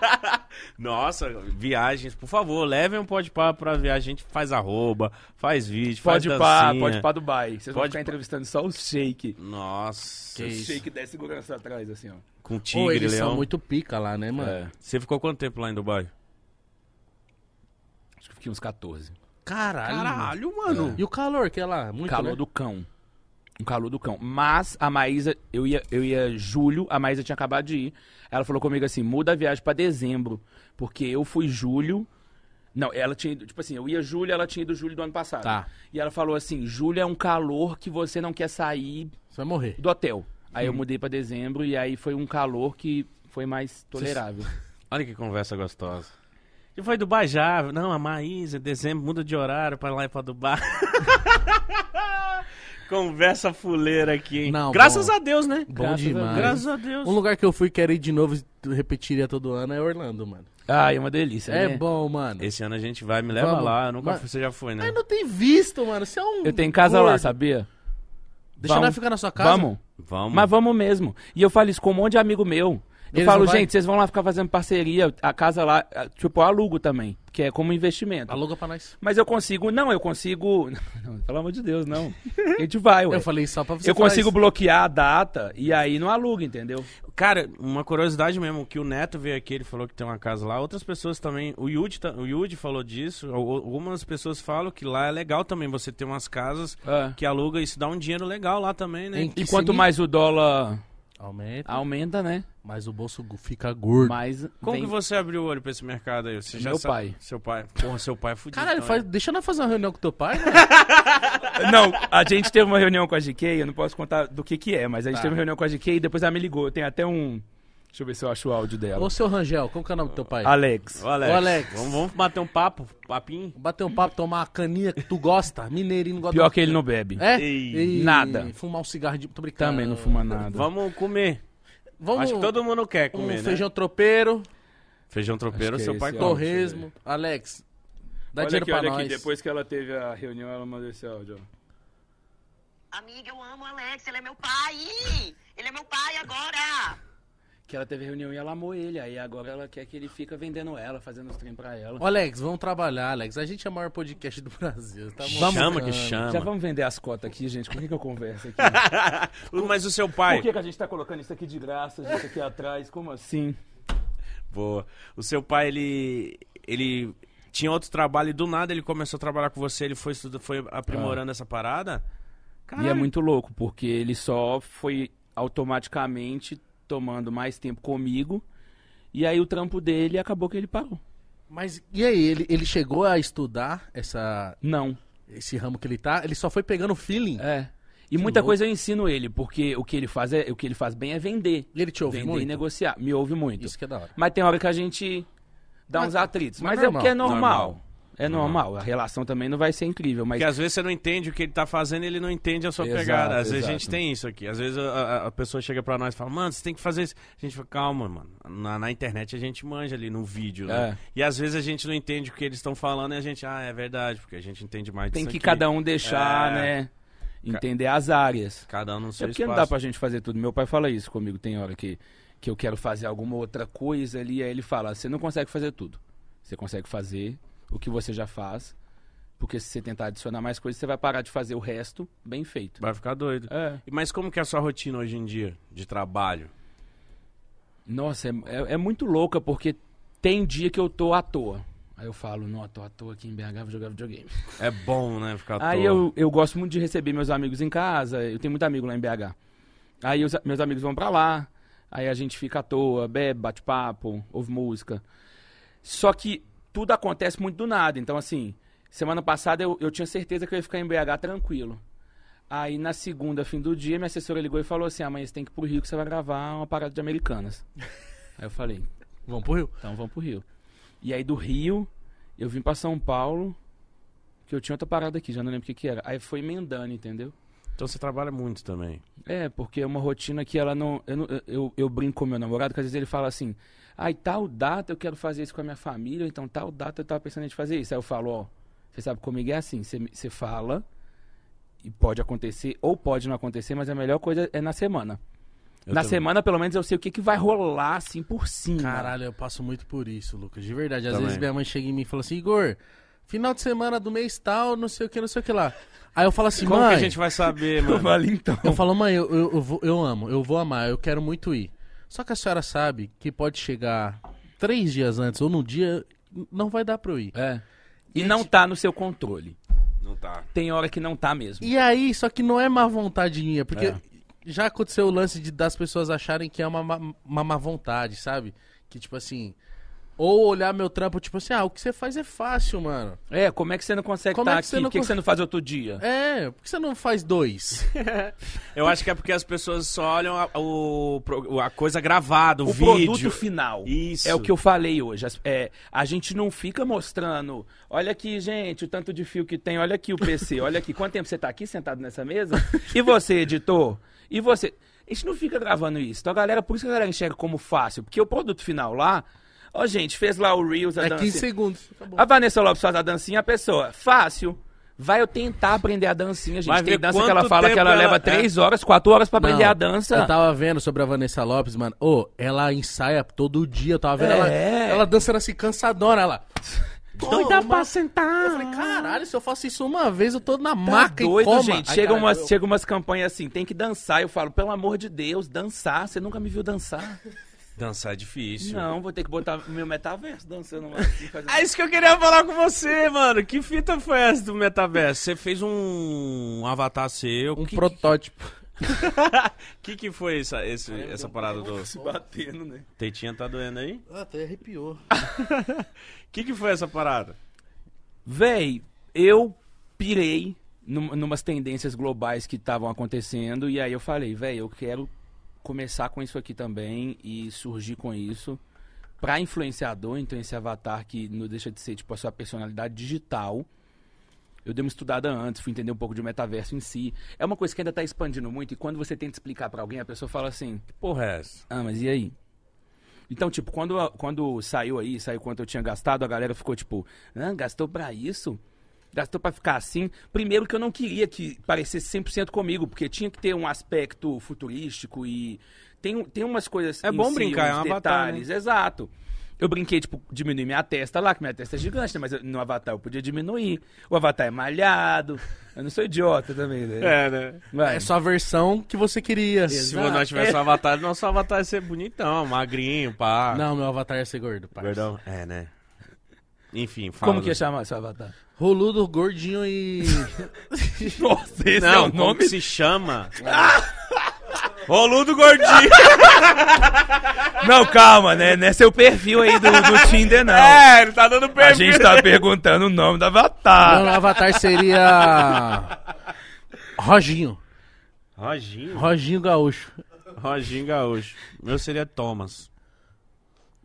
Nossa, viagens, por favor, levem um pode pá pra viagem. A gente faz arroba, faz vídeo, faz Pode pá, dancinha. pode pá Dubai. Vocês vão Pode ficar pá. entrevistando só o shake. Nossa, Que O shake 10 segurança atrás, assim, ó. com Pô, tigre, eles leão. são muito pica lá, né, mano? É. Você ficou quanto tempo lá em Dubai? Acho que fiquei uns 14. Caralho. Caralho, mano. E o calor que é lá? Muito, calor né? do cão. Um calor do cão. Mas a Maísa, eu ia, eu ia julho, a Maísa tinha acabado de ir. Ela falou comigo assim: muda a viagem pra dezembro. Porque eu fui julho. Não, ela tinha ido, tipo assim, eu ia julho, ela tinha ido julho do ano passado. Tá. E ela falou assim: julho é um calor que você não quer sair Você vai morrer. do hotel. Aí eu mudei pra dezembro e aí foi um calor que foi mais tolerável. Olha que conversa gostosa. E foi Dubai já. Não, a Maísa, dezembro, muda de horário pra lá e pra Dubai. Conversa fuleira aqui, hein? Não, Graças bom. a Deus, né? Bom Graças a demais. Graças a Deus. Um lugar que eu fui quero ir de novo e repetiria todo ano é Orlando, mano. Ah, é uma delícia, É né? bom, mano. Esse ano a gente vai, me leva Vamos. lá. Eu nunca Mas- fui, você já foi, né? Mas não tem visto, mano. Você é um. Eu tenho casa lá, gordo. sabia? Deixa Vamos. nós ficar na sua casa. Vamos. Vamos. Mas vamos mesmo. E eu falo isso com um monte de amigo meu. Eu Eles falo, gente, vocês vão lá ficar fazendo parceria, a casa lá, tipo, eu alugo também, que é como investimento. Aluga pra nós. Mas eu consigo, não, eu consigo, não, pelo amor de Deus, não. A gente vai, ué. Eu falei só pra você. Eu consigo faz. bloquear a data e aí não aluga, entendeu? Cara, uma curiosidade mesmo, que o Neto veio aqui, ele falou que tem uma casa lá. Outras pessoas também, o Yudi, o Yudi falou disso. al- Algumas pessoas falam que lá é legal também você ter umas casas É. que aluga, isso dá um dinheiro legal lá também, né? E quanto mais o dólar Aumenta, aumenta, né? Mas o bolso fica gordo. Mais Como vem- que você abriu o olho pra esse mercado aí? Você já Meu sabe- pai. Seu pai. Porra, seu pai é fudido. Caralho, então, faz... deixa nós fazer uma reunião com teu pai, mano. Não, a gente teve uma reunião com a GK, eu não posso contar do que que é, mas a gente Tá. teve uma reunião com a GK e depois ela me ligou. Tem até um... Deixa eu ver se eu acho o áudio dela. Ô, seu Rangel, como que é o nome do teu pai? Alex. Ô, Alex. Ô, Alex. Vamos, vamos bater um papo, papinho. Bater um papo, tomar uma caninha que tu gosta. Mineirinho não gosta Pior que ele não bebe. É? Ei, E nada. Fumar um cigarro de. Tô brincando. Também não fuma nada. Vamos comer. Vamos. Acho que todo mundo quer um comer, né? feijão tropeiro, Feijão tropeiro, seu é pai come. torresmo. Alex, dá olha dinheiro aqui, pra olha nós. aqui. Depois que ela teve a reunião, ela mandou esse áudio. ó. Amiga, eu amo o Alex, ele é meu pai! Ele é meu pai agora! Que ela teve reunião e ela amou ele. Aí agora ela quer que ele fica vendendo ela, fazendo os trem pra ela. Ô, Alex, vamos trabalhar, Alex. A gente é o maior podcast do Brasil. Tá Chama mostrando. que chama. Já vamos vender as cotas aqui, gente. Com quem que eu converso aqui? Mas o seu pai. Por que, que a gente tá colocando isso aqui de graça, isso aqui atrás? Como assim? Boa. O seu pai, ele. Ele tinha outro trabalho e do nada ele começou a trabalhar com você, ele foi, estuda- foi aprimorando essa parada. E é Caralho. muito louco, porque ele só foi automaticamente tomando mais tempo comigo. E aí o trampo dele acabou que ele parou. Mas e aí, ele, ele chegou a estudar essa, Não. esse ramo que ele tá? Ele só foi pegando feeling? É. E Que muita louco. coisa eu ensino ele, porque o que ele faz é o que ele faz bem é vender. E ele te ouve vender muito? e negociar. Me ouve muito. Isso que é da hora. Mas tem hora que a gente dá Mas- uns atritos. mas Mas, é porque é normal. normal. É normal. A relação também não vai ser incrível, mas Porque às vezes você não entende o que ele tá fazendo e ele não entende a sua Exato, pegada. Às vezes a exato. gente tem isso aqui. Às vezes a, a- pessoa chega pra nós e fala, mano, você tem que fazer isso. A gente fala, calma, mano. Na, na internet a gente manja ali no vídeo, né? É. E às vezes a gente não entende o que eles estão falando e a gente, ah, é verdade, porque a gente entende mais tem que aqui. cada um deixar, É. né? Entender as áreas. Cada um no seu É porque espaço. não dá pra gente fazer tudo. Meu pai fala isso comigo. Tem hora que, que eu quero fazer alguma outra coisa ali, aí ele fala: você não consegue fazer tudo. Você consegue fazer o que você já faz, porque se você tentar adicionar mais coisas, você vai parar de fazer o resto bem feito. Vai ficar doido. É. Mas como que é a sua rotina hoje em dia de trabalho? Nossa, é, é, é muito louca, porque tem dia que eu tô à toa. Aí eu falo, não, tô à toa aqui em BH, vou jogar videogame. É bom, né? Ficar à Aí toa. eu, eu gosto muito de receber meus amigos em casa, eu tenho muito amigo lá em BH. Aí os- meus amigos vão pra lá, aí a gente fica à toa, bebe, bate papo, ouve música. Só que tudo acontece muito do nada, então assim, semana passada eu, eu tinha certeza que eu ia ficar em BH tranquilo. Aí na segunda, fim do dia, minha assessora ligou e falou assim, amanhã você tem que ir pro Rio que você vai gravar uma parada de Americanas. aí eu falei, Vamos pro Rio. então vamos pro Rio. E aí do Rio, eu vim pra São Paulo, que eu tinha outra parada aqui, já não lembro o que que era. Aí foi emendando, entendeu? Então você trabalha muito também. É, porque é uma rotina que ela não. Eu, eu, eu brinco com meu namorado, que às vezes ele fala assim: ai, tal data eu quero fazer isso com a minha família, ou então tal data eu tava pensando em fazer isso. Aí eu falo: ó, você sabe comigo é assim: você fala, e pode acontecer, ou pode não acontecer, mas a melhor coisa é na semana. Eu na também. semana, pelo menos, eu sei o que, que vai rolar assim por cima. Caralho, eu passo muito por isso, Lucas. De verdade. Às Também. vezes minha mãe chega em mim e fala assim, Igor, final de semana do mês tal, não sei o que, não sei o que lá. Aí eu falo assim, Como mãe. que a gente vai saber, Eu mano? falo, então. Eu falo, mãe, eu, eu, eu, vou- eu amo, eu vou amar, eu quero muito ir. Só que a senhora sabe que pode chegar três dias antes ou num dia, não vai dar pra eu ir. É. E Gente- não tá no seu controle. Não tá. Tem hora que não tá mesmo. E aí, só que não é má vontade minha, porque É. já aconteceu o lance de, das pessoas acharem que é uma, má- uma má vontade, sabe? Que tipo assim. Ou olhar meu trampo, tipo assim, ah, o que você faz é fácil, mano. É, como é que você não consegue estar é que aqui? você não Por que, que você não faz outro dia? É, por que você não faz dois? Eu acho que é porque as pessoas só olham a, o, a coisa gravada, o, o vídeo. produto final. Isso. É o que eu falei hoje. É, a gente não fica mostrando. Olha aqui, gente, o tanto de fio que tem. Olha aqui o PC. Olha aqui. Quanto tempo você tá aqui sentado nessa mesa? E você, editor? E você? A gente não fica gravando isso. Então a galera, por isso que a galera enxerga como fácil. Porque o produto final lá. Ó, gente, fez lá o Reels, a É dança. 15 segundos. Bom. A Vanessa Lopes faz a dancinha, a pessoa, fácil. Vai eu tentar aprender a dancinha, gente. Vai Tem dança que ela fala que ela ela- leva é. três horas, quatro horas pra aprender Não, a dança. Eu tava vendo sobre a Vanessa Lopes, mano. Ô, ela ensaia todo dia. Eu tava vendo É. ela, ela dançando assim, cansadona. Ela. Doida pra sentar. Eu falei, caralho, se eu faço isso uma vez, eu tô na Tá maca e doido, coma. gente. Ai, chega, caralho, umas, eu- chega umas campanhas assim, tem que dançar. Eu falo, pelo amor de Deus, dançar. Você nunca me viu dançar? Dançar é difícil. Não, vou ter que botar meu metaverso dançando assim, fazendo... É isso que eu queria falar com você, mano. Que fita foi essa do metaverso? Você fez um avatar seu. Um que, protótipo. que que foi essa, esse- essa parada do... se batendo, né? Tetinha tá doendo aí? Ah, até arrepiou. Que que foi essa parada? Véi, eu pirei num, numas tendências globais que estavam acontecendo e aí eu falei, véi, eu quero começar com isso aqui também e surgir com isso pra influenciador, então esse avatar que não deixa de ser tipo a sua personalidade digital. Eu dei uma estudada antes, fui entender um pouco de metaverso em si. É uma coisa que ainda tá expandindo muito e quando você tenta explicar pra alguém, a pessoa fala assim: Que porra é essa? ah, mas e aí? Então, tipo, quando, quando saiu aí, saiu quanto eu tinha gastado, a galera ficou tipo, ah, gastou pra isso? Gastou pra ficar assim? Primeiro que eu não queria que parecesse 100% comigo, porque tinha que ter um aspecto futurístico e tem, tem umas coisas É bom si, brincar, é um avatar, detalhes, exato. Eu brinquei, tipo, diminuir minha testa lá, que minha testa é gigante, né? Mas eu- no Avatar eu podia diminuir. O Avatar é malhado. Eu não sou idiota também, né? É, né? Vai. É só a versão que você queria. Se Exato. nós tivesse um avatar, nosso avatar ia ser bonitão, magrinho, pá. Não, meu avatar ia ser gordo, parça. Gordão? É, né? Enfim, fala. Como que ia do- chamar seu Avatar? Roludo, gordinho e... Nossa, esse Não, é o como nome? que se chama? Roludo Gordinho. Não, calma, né? Não é seu perfil aí do, do Tinder, não. É, ele tá dando A perfil. gente tá perguntando o nome do Avatar. Meu avatar seria... Roginho. Roginho. Roginho Gaúcho. Roginho Gaúcho. Meu seria Thomas.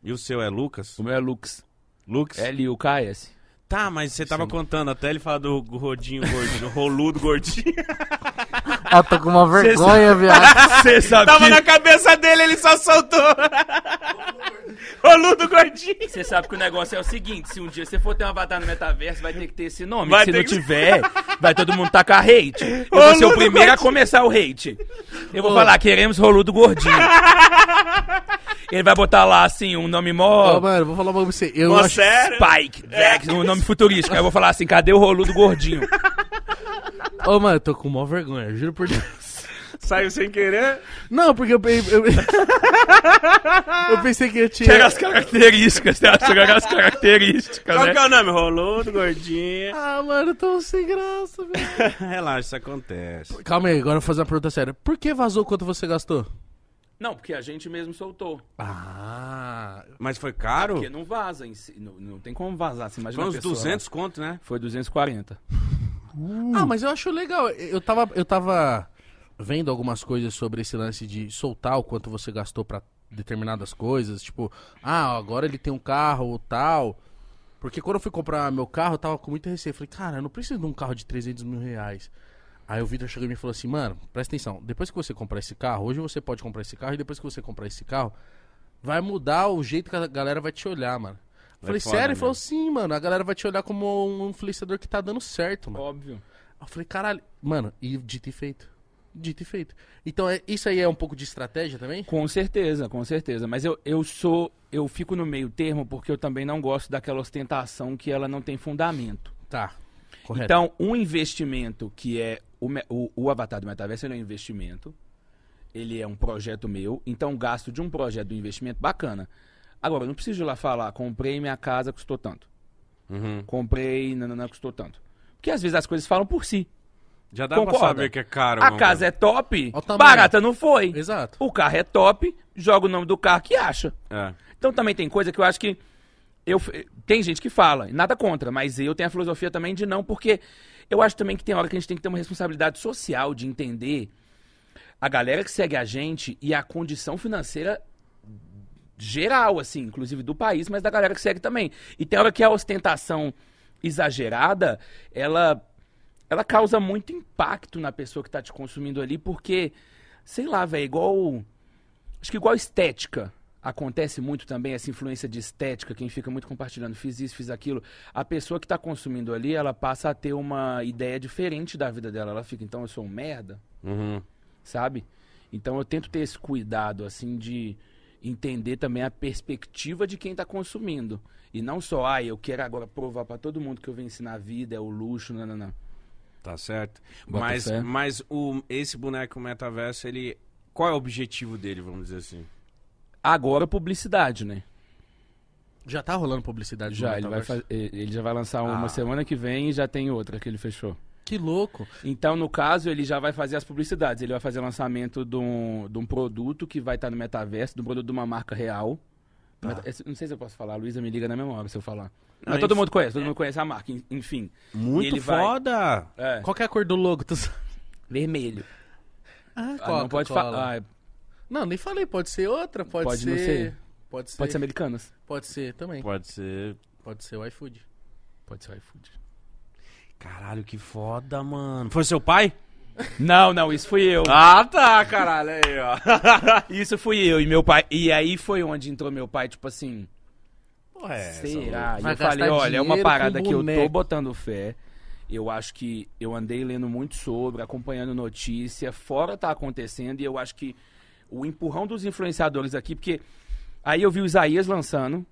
E o seu é Lucas? O meu é Lux. Lux? L-U-K-S. Tá, mas você tava contando até ele falar do rodinho gordinho, roludo gordinho. Ah, tô com uma vergonha, viado. Você sabe Tava que... na cabeça dele, ele só soltou. roludo gordinho. Você sabe que o negócio é o seguinte, se um dia você for ter um avatar no metaverso, vai ter que ter esse nome. Vai se não que- tiver, vai todo mundo tacar hate. Eu vou ser o Roludo primeiro a gordinho. começar o hate. Eu vou falar, queremos roludo gordinho. Ele vai botar lá, assim, um nome mó... Ô, mano, vou falar um bagulho pra você. Eu Mó acho... sério? Spike, Vex, um nome futurístico. Aí eu vou falar assim, cadê o roludo gordinho? Ô, mano, eu tô com maior vergonha, juro por Deus. Saiu sem querer. Não, porque eu, eu... eu pensei que eu tinha... Pega as características, você acha que as características, Qual né? que é o nome? Roludo Gordinho. Ah, mano, eu tô sem graça, velho. Relaxa, isso acontece. Calma aí, agora eu vou fazer uma pergunta séria. Por que vazou quanto você gastou? Não, porque a gente mesmo soltou. Ah... Mas foi caro? Porque não vaza em si, não, não tem como vazar, você imagina Foi uns pessoa 200 conto, né? Foi 240. Ah, mas eu acho legal. Eu tava, eu tava vendo algumas coisas sobre esse lance de soltar o quanto você gastou pra determinadas coisas. Tipo, ah, agora ele tem um carro ou tal. Porque quando eu fui comprar meu carro, eu tava com muita receio. Falei, cara, eu não preciso de um carro de 300 mil reais. Aí o Vitor chegou e me falou assim, mano, presta atenção, depois que você comprar esse carro, hoje você pode comprar esse carro, e depois que você comprar esse carro, vai mudar o jeito que a galera vai te olhar, mano. Eu falei, foda, sério? Ele né? falou, sim, mano, a galera vai te olhar como um influenciador que tá dando certo, mano. Óbvio. Eu falei, caralho, mano, e dito e feito. Dito e feito. Então, é, isso aí é um pouco de estratégia também? Com certeza, com certeza. Mas eu, eu sou. Eu fico no meio termo porque eu também não gosto daquela ostentação que ela não tem fundamento. Tá. Correto. Então, um investimento que é. O, o, o Avatar do Metaverso ele é um investimento. Ele é um projeto meu. Então, o gasto de um projeto do investimento, bacana. Agora, eu não preciso ir lá falar, comprei minha casa, custou tanto. Uhum. Comprei, nananã, custou tanto. Porque às vezes as coisas falam por si. Já dá pra Concorda? saber que é caro. A casa é top, barata não foi. Exato. O carro é top, joga o nome do carro que acha. É. Então também tem coisa que eu acho que. Eu, tem gente que fala, e nada contra, mas eu tenho a filosofia também de não, porque eu acho também que tem hora que a gente tem que ter uma responsabilidade social de entender a galera que segue a gente e a condição financeira geral, assim, inclusive do país, mas da galera que segue também. E tem hora que a ostentação exagerada, ela ela causa muito impacto na pessoa que tá te consumindo ali, porque, sei lá, velho, igual. Acho que igual estética. Acontece muito também essa influência de estética, quem fica muito compartilhando, fiz isso, fiz aquilo. A pessoa que tá consumindo ali, ela passa a ter uma ideia diferente da vida dela. Ela fica, então eu sou um merda, Uhum. sabe? Então eu tento ter esse cuidado, assim, de entender também a perspectiva de quem tá consumindo. E não só, ah, eu quero agora provar pra todo mundo que eu venci na vida, é o luxo, não, não, não. Tá certo. Bota mas fé. mas o, esse boneco metaverso, ele. Qual é o objetivo dele, vamos dizer assim? Agora publicidade, né? Já tá rolando publicidade Já, ele, vai faz- ele já vai lançar uma Ah. semana que vem e já tem outra que ele fechou. Que louco. Então, no caso, ele já vai fazer as publicidades. Ele vai fazer lançamento de um, de um produto que vai estar no metaverso, de um produto de uma marca real. Esse- Não sei se eu posso falar, a Luísa me liga na mesma hora se eu falar. Não, Mas todo mundo conhece, todo mundo conhece a marca, en- enfim. Muito ele vai- foda! É, Qual que é a cor do logo? Tu vermelho. Ah, Ah, não pode falar. Ah, Não, nem falei. Pode ser outra, pode, Pode ser... não ser. Pode ser. pode ser americanas. Pode ser também. Pode ser. Pode ser o iFood. Pode ser o iFood. Caralho, que foda, mano. Foi seu pai? Não, não, isso fui eu. Ah, tá, caralho. Aí, ó. Isso fui eu e meu pai. E aí foi onde entrou meu pai, tipo assim. Porra, é Será? E eu falei, olha, é uma parada que eu tô botando fé. Eu acho que eu andei lendo muito sobre, acompanhando notícia, fora tá acontecendo, e eu acho que o empurrão dos influenciadores aqui, porque aí eu vi o Isaías lançando,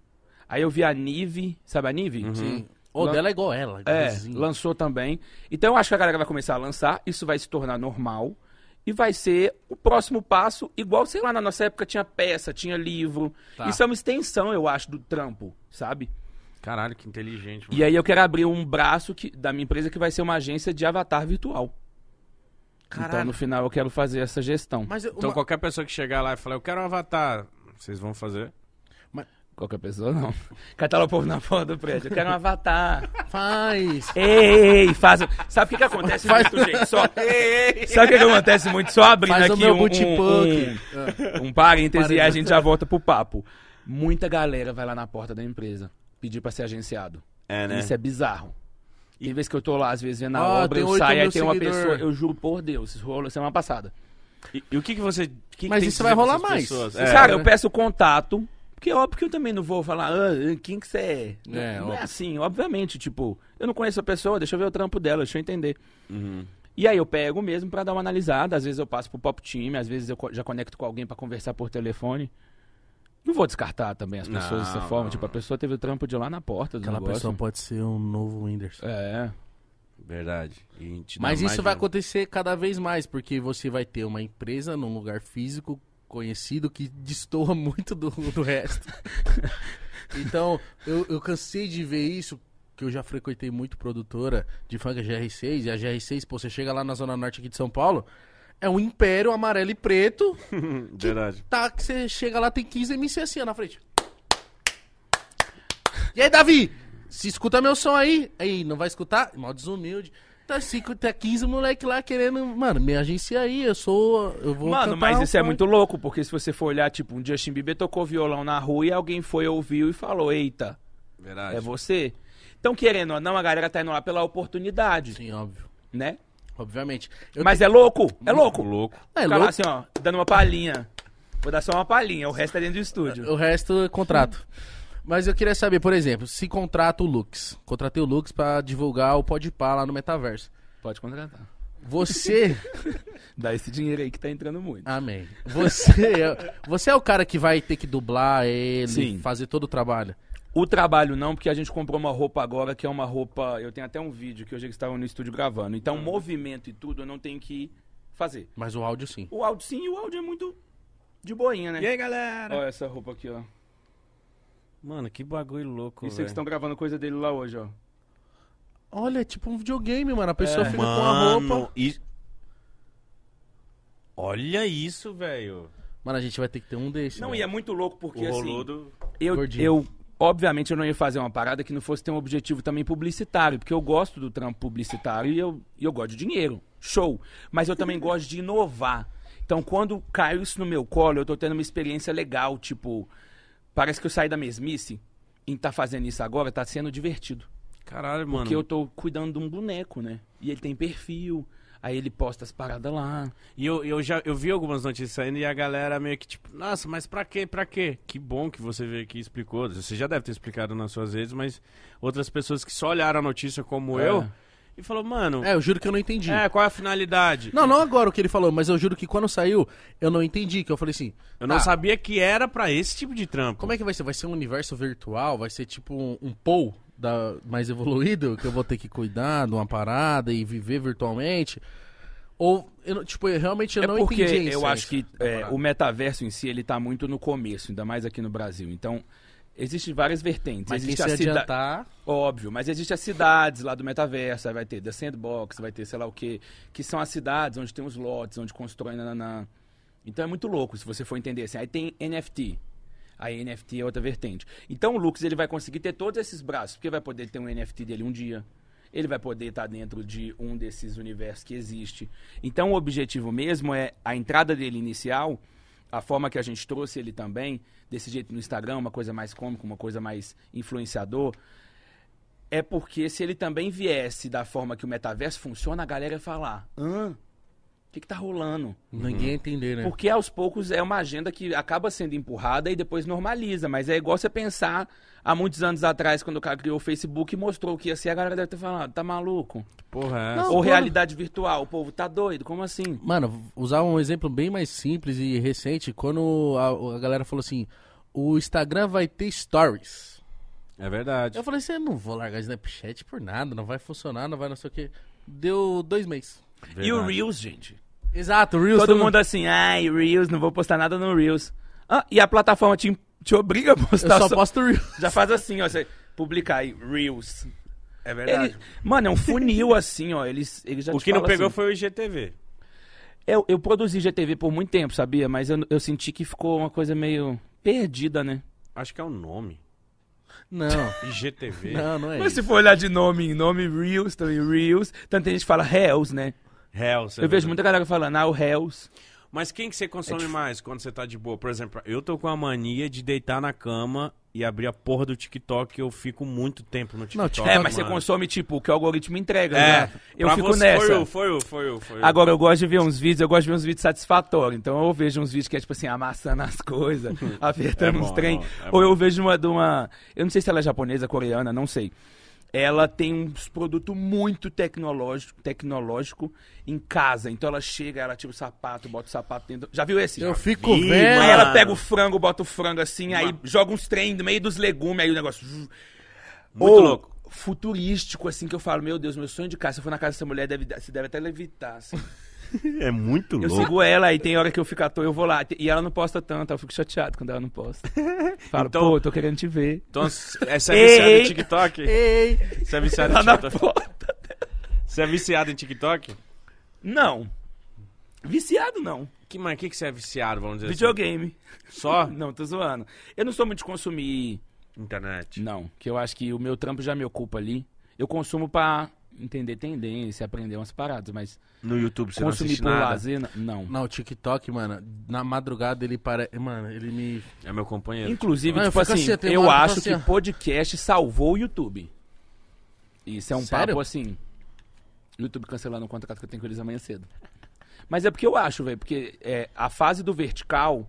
aí eu vi a Nive, sabe a Nive? Sim. O Lan- dela é igual ela. É, igualzinho. lançou também. Então eu acho que a galera vai começar a lançar, isso vai se tornar normal e vai ser o próximo passo, igual, sei lá, na nossa época tinha peça, tinha livro. Tá. Isso é uma extensão, eu acho, do trampo, sabe? Caralho, que inteligente, mano. E aí eu quero abrir um braço que, da minha empresa que vai ser uma agência de avatar virtual. Então Caralho. no final eu quero fazer essa gestão. Mas eu- Então uma- qualquer pessoa que chegar lá e falar, eu quero um avatar, vocês vão fazer? Qualquer pessoa não. Catar o povo na porta do prédio. Eu quero um avatar. faz. Ei, ei, faz. Sabe o que, que acontece muito, gente? Só... Sabe o que, que acontece muito? Só abrindo Faz o aqui meu um, bootpunk. um, um parêntese e a gente já volta pro papo. Muita galera vai lá na porta da empresa pedir pra ser agenciado. É, né? Isso é bizarro. Tem vezes que eu tô lá, às vezes, vendo a Ó, obra, eu saio, aí tem uma seguidor. pessoa, eu juro por Deus, isso rolou semana passada. E, e o que que você... que que Mas tem isso que vai rolar mais. É, É, Cara, né? eu peço contato, porque óbvio que eu também não vou falar, ah, quem que você é? É, não é assim, obviamente, tipo, eu não conheço a pessoa, deixa eu ver o trampo dela, deixa eu entender. Uhum. E aí eu pego mesmo pra dar uma analisada, às vezes eu passo pro pop time, às vezes eu já conecto com alguém pra conversar por telefone. Não vou descartar também as pessoas dessa Não, forma, não, tipo, a pessoa teve o trampo de lá na porta do Aquela negócio. pessoa pode ser um novo Whindersson. É, Verdade. E Mas mais isso vai acontecer cada vez mais, porque você vai ter uma empresa num lugar físico conhecido que destoa muito do, do resto. então, eu, eu cansei de ver isso, que eu já frequentei muito produtora de funk GR6, e a GR6, pô, você chega lá na Zona Norte aqui de São Paulo, é um império amarelo e preto, Verdade. tá, que você chega lá, tem 15 MC assim, ó, na frente. E aí, Davi? Se escuta meu som aí. Aí, não vai escutar? Mó desumilde. Tá, cinco, tá 15 moleque lá querendo. Mano, me agencia aí, eu sou. Eu vou Mano, mas isso é muito louco, porque se você for olhar, tipo, um Justin Bieber tocou violão na rua e alguém foi, ouviu e falou, eita, Verdade. é você. Então, querendo ou não, a galera tá indo lá pela oportunidade, Sim, óbvio. né? Obviamente. Eu Mas é louco, é louco. Louco. É Fica lá louco. assim, ó, dando uma palhinha. Vou dar só uma palhinha, o resto é dentro do estúdio. O resto é contrato. Mas eu queria saber, por exemplo, se contrata o Lux. Contratei o Lux pra divulgar o Podpah lá no metaverso. Pode contratar. Você. Dá esse dinheiro aí que tá entrando muito. Amém. Você é, você é o cara que vai ter que dublar ele, Sim. fazer todo o trabalho. O trabalho não, porque a gente comprou uma roupa agora que é uma roupa. Eu tenho até um vídeo que hoje eles estavam no estúdio gravando. Então, movimento e tudo eu não tenho que fazer. Mas o áudio sim. O áudio sim, o áudio é muito de boinha, né? E aí, galera? Olha essa roupa aqui, ó. Mano, que bagulho louco, Isso aí que estão gravando coisa dele lá hoje, ó. Olha, é tipo um videogame, mano. A pessoa É. fica com a roupa. Mano, e- Olha isso, velho. Mano, a gente vai ter que ter um desse. Não, velho. e é muito louco porque O assim. Eu, Gordinho. eu, obviamente, eu não ia fazer uma parada que não fosse ter um objetivo também publicitário, porque eu gosto do trampo publicitário e eu, e eu gosto de dinheiro. Show. Mas eu também gosto de inovar. Então, quando caiu isso no meu colo, eu tô tendo uma experiência legal, tipo, parece que eu saí da mesmice em tá fazendo isso agora, tá sendo divertido. Caralho, mano. Porque eu tô cuidando de um boneco, né? E ele tem perfil, aí ele posta as paradas lá. E eu, eu já eu vi algumas notícias saindo e a galera meio que tipo, nossa, mas pra quê? Pra quê? Que bom que você veio aqui e explicou. Você já deve ter explicado nas suas redes, mas outras pessoas que só olharam a notícia como É. eu e falou, mano, É, eu juro que eu não entendi. é, qual é a finalidade? Não, não agora o que ele falou, mas eu juro que quando saiu, eu não entendi. Que eu falei assim. Eu não tá, sabia que era pra esse tipo de trampo. Como é que vai ser? Vai ser um universo virtual? Vai ser tipo um, um Paul da, mais evoluído? Que eu vou ter que cuidar de uma parada e viver virtualmente? Ou, eu, tipo, eu, realmente eu é não porque entendi a eu acho que é, o metaverso em si, ele tá muito no começo, ainda mais aqui no Brasil. Então, existem várias vertentes. Mas existe se a cida- adiantar... Óbvio, mas existem as cidades lá do metaverso, aí vai ter The Sandbox, vai ter sei lá o quê, que são as cidades onde tem os lotes, onde constroem nananã. Então é muito louco, se você for entender assim. Aí tem NFT. Aí NFT é outra vertente. Então o Lux ele vai conseguir ter todos esses braços, porque vai poder ter um NFT dele um dia. Ele vai poder estar dentro de um desses universos que existe. Então o objetivo mesmo é a entrada dele inicial, a forma que a gente trouxe ele também, desse jeito no Instagram, uma coisa mais cômica, uma coisa mais influenciador, é porque se ele também viesse da forma que o metaverso funciona, a galera ia falar: hã? O que, que tá rolando? Ninguém ia entender, né? Porque aos poucos é uma agenda que acaba sendo empurrada e depois normaliza. Mas é igual você pensar há muitos anos atrás, quando o cara criou o Facebook e mostrou o que ia ser, a galera deve ter falado, tá maluco? Porra, é Não, essa? Ou quando- realidade virtual, o povo tá doido, como assim? Mano, usar um exemplo bem mais simples e recente, quando a, a galera falou assim, o Instagram vai ter stories. É verdade. Eu falei assim, eu não vou largar Snapchat por nada, não vai funcionar, não vai não sei o que. Deu dois meses. E o Verdade. Reels, gente? Exato, o Reels. Todo mundo assim, ai, Reels, não vou postar nada no Reels. Ah, e a plataforma te, te obriga a Eu postar só só- posto Reels. Já faz assim, ó, você publicar aí, Reels. É verdade. Ele- mano, é um funil assim, ó, eles, eles já O que não falam pegou assim. foi o IGTV. Eu, eu produzi GTV por muito tempo, sabia? Mas eu, eu senti que ficou uma coisa meio perdida, né? Acho que é o nome. Não, IGTV. não, não é Mas se isso. for olhar de nome em nome, Reels, também Reels. Tanto tem gente que fala Hells, né? Hells, é eu vejo muita galera falando, ah, o Hells. Mas quem que você É consome mais quando você tá de boa? Por exemplo, eu tô com a mania de deitar na cama e abrir a porra do TikTok e eu fico muito tempo no TikTok. TikTok, É, mas você mano. consome, tipo, o que o algoritmo entrega, É, né? Eu fico você- nessa. Foi o, foi o, foi o. Agora, eu gosto de ver uns vídeos, eu gosto de ver uns vídeos satisfatórios. Então, eu vejo uns vídeos que é, tipo assim, amassando as coisas, apertando É uns bom, trem. é é Ou eu vejo uma de uma... Eu não sei se ela é japonesa, coreana, não sei. Ela tem uns produtos muito tecnológico, tecnológico em casa. Então, ela chega, ela tira o sapato, bota o sapato dentro... Já viu esse? Eu Já? fico Ih, vendo. Aí ela pega o frango, bota o frango assim, aí Mano. joga uns trem no meio dos legumes, aí o negócio... Muito Ou louco. Futurístico, assim, que eu falo, meu Deus, meu sonho de casa. Se eu for na casa dessa mulher, deve, você deve até levitar, assim. É muito Eu sigo ela e tem hora que eu fico à toa, eu vou lá. E ela não posta tanto, eu fico chateado quando ela não posta. Falo, Então- pô, eu tô querendo te ver. Então, essa é viciada em TikTok? Ei, Você é viciado Lá em na TikTok? Você é viciado em TikTok? Não. Viciado, não. Que, mas que que você é viciado, vamos dizer Videogame. assim? Só? Não, tô zoando. Eu não sou muito de consumir, Internet. não. Que eu acho que o meu trampo já me ocupa ali. Eu consumo pra entender tendência, aprender umas paradas, mas No YouTube você não consumir assiste por nada? lazer, não. Não, o TikTok, mano, na madrugada ele parece. Mano, ele me. É meu companheiro. Inclusive, Ah, eu tipo fico assim, assim, eu tenho eu uma hora que eu acho tô que assim, ó. podcast salvou o YouTube. Isso é um Sério? papo assim. O YouTube cancelando o contrato que eu tenho com eles amanhã cedo. Mas é porque eu acho, velho, porque é, a fase do vertical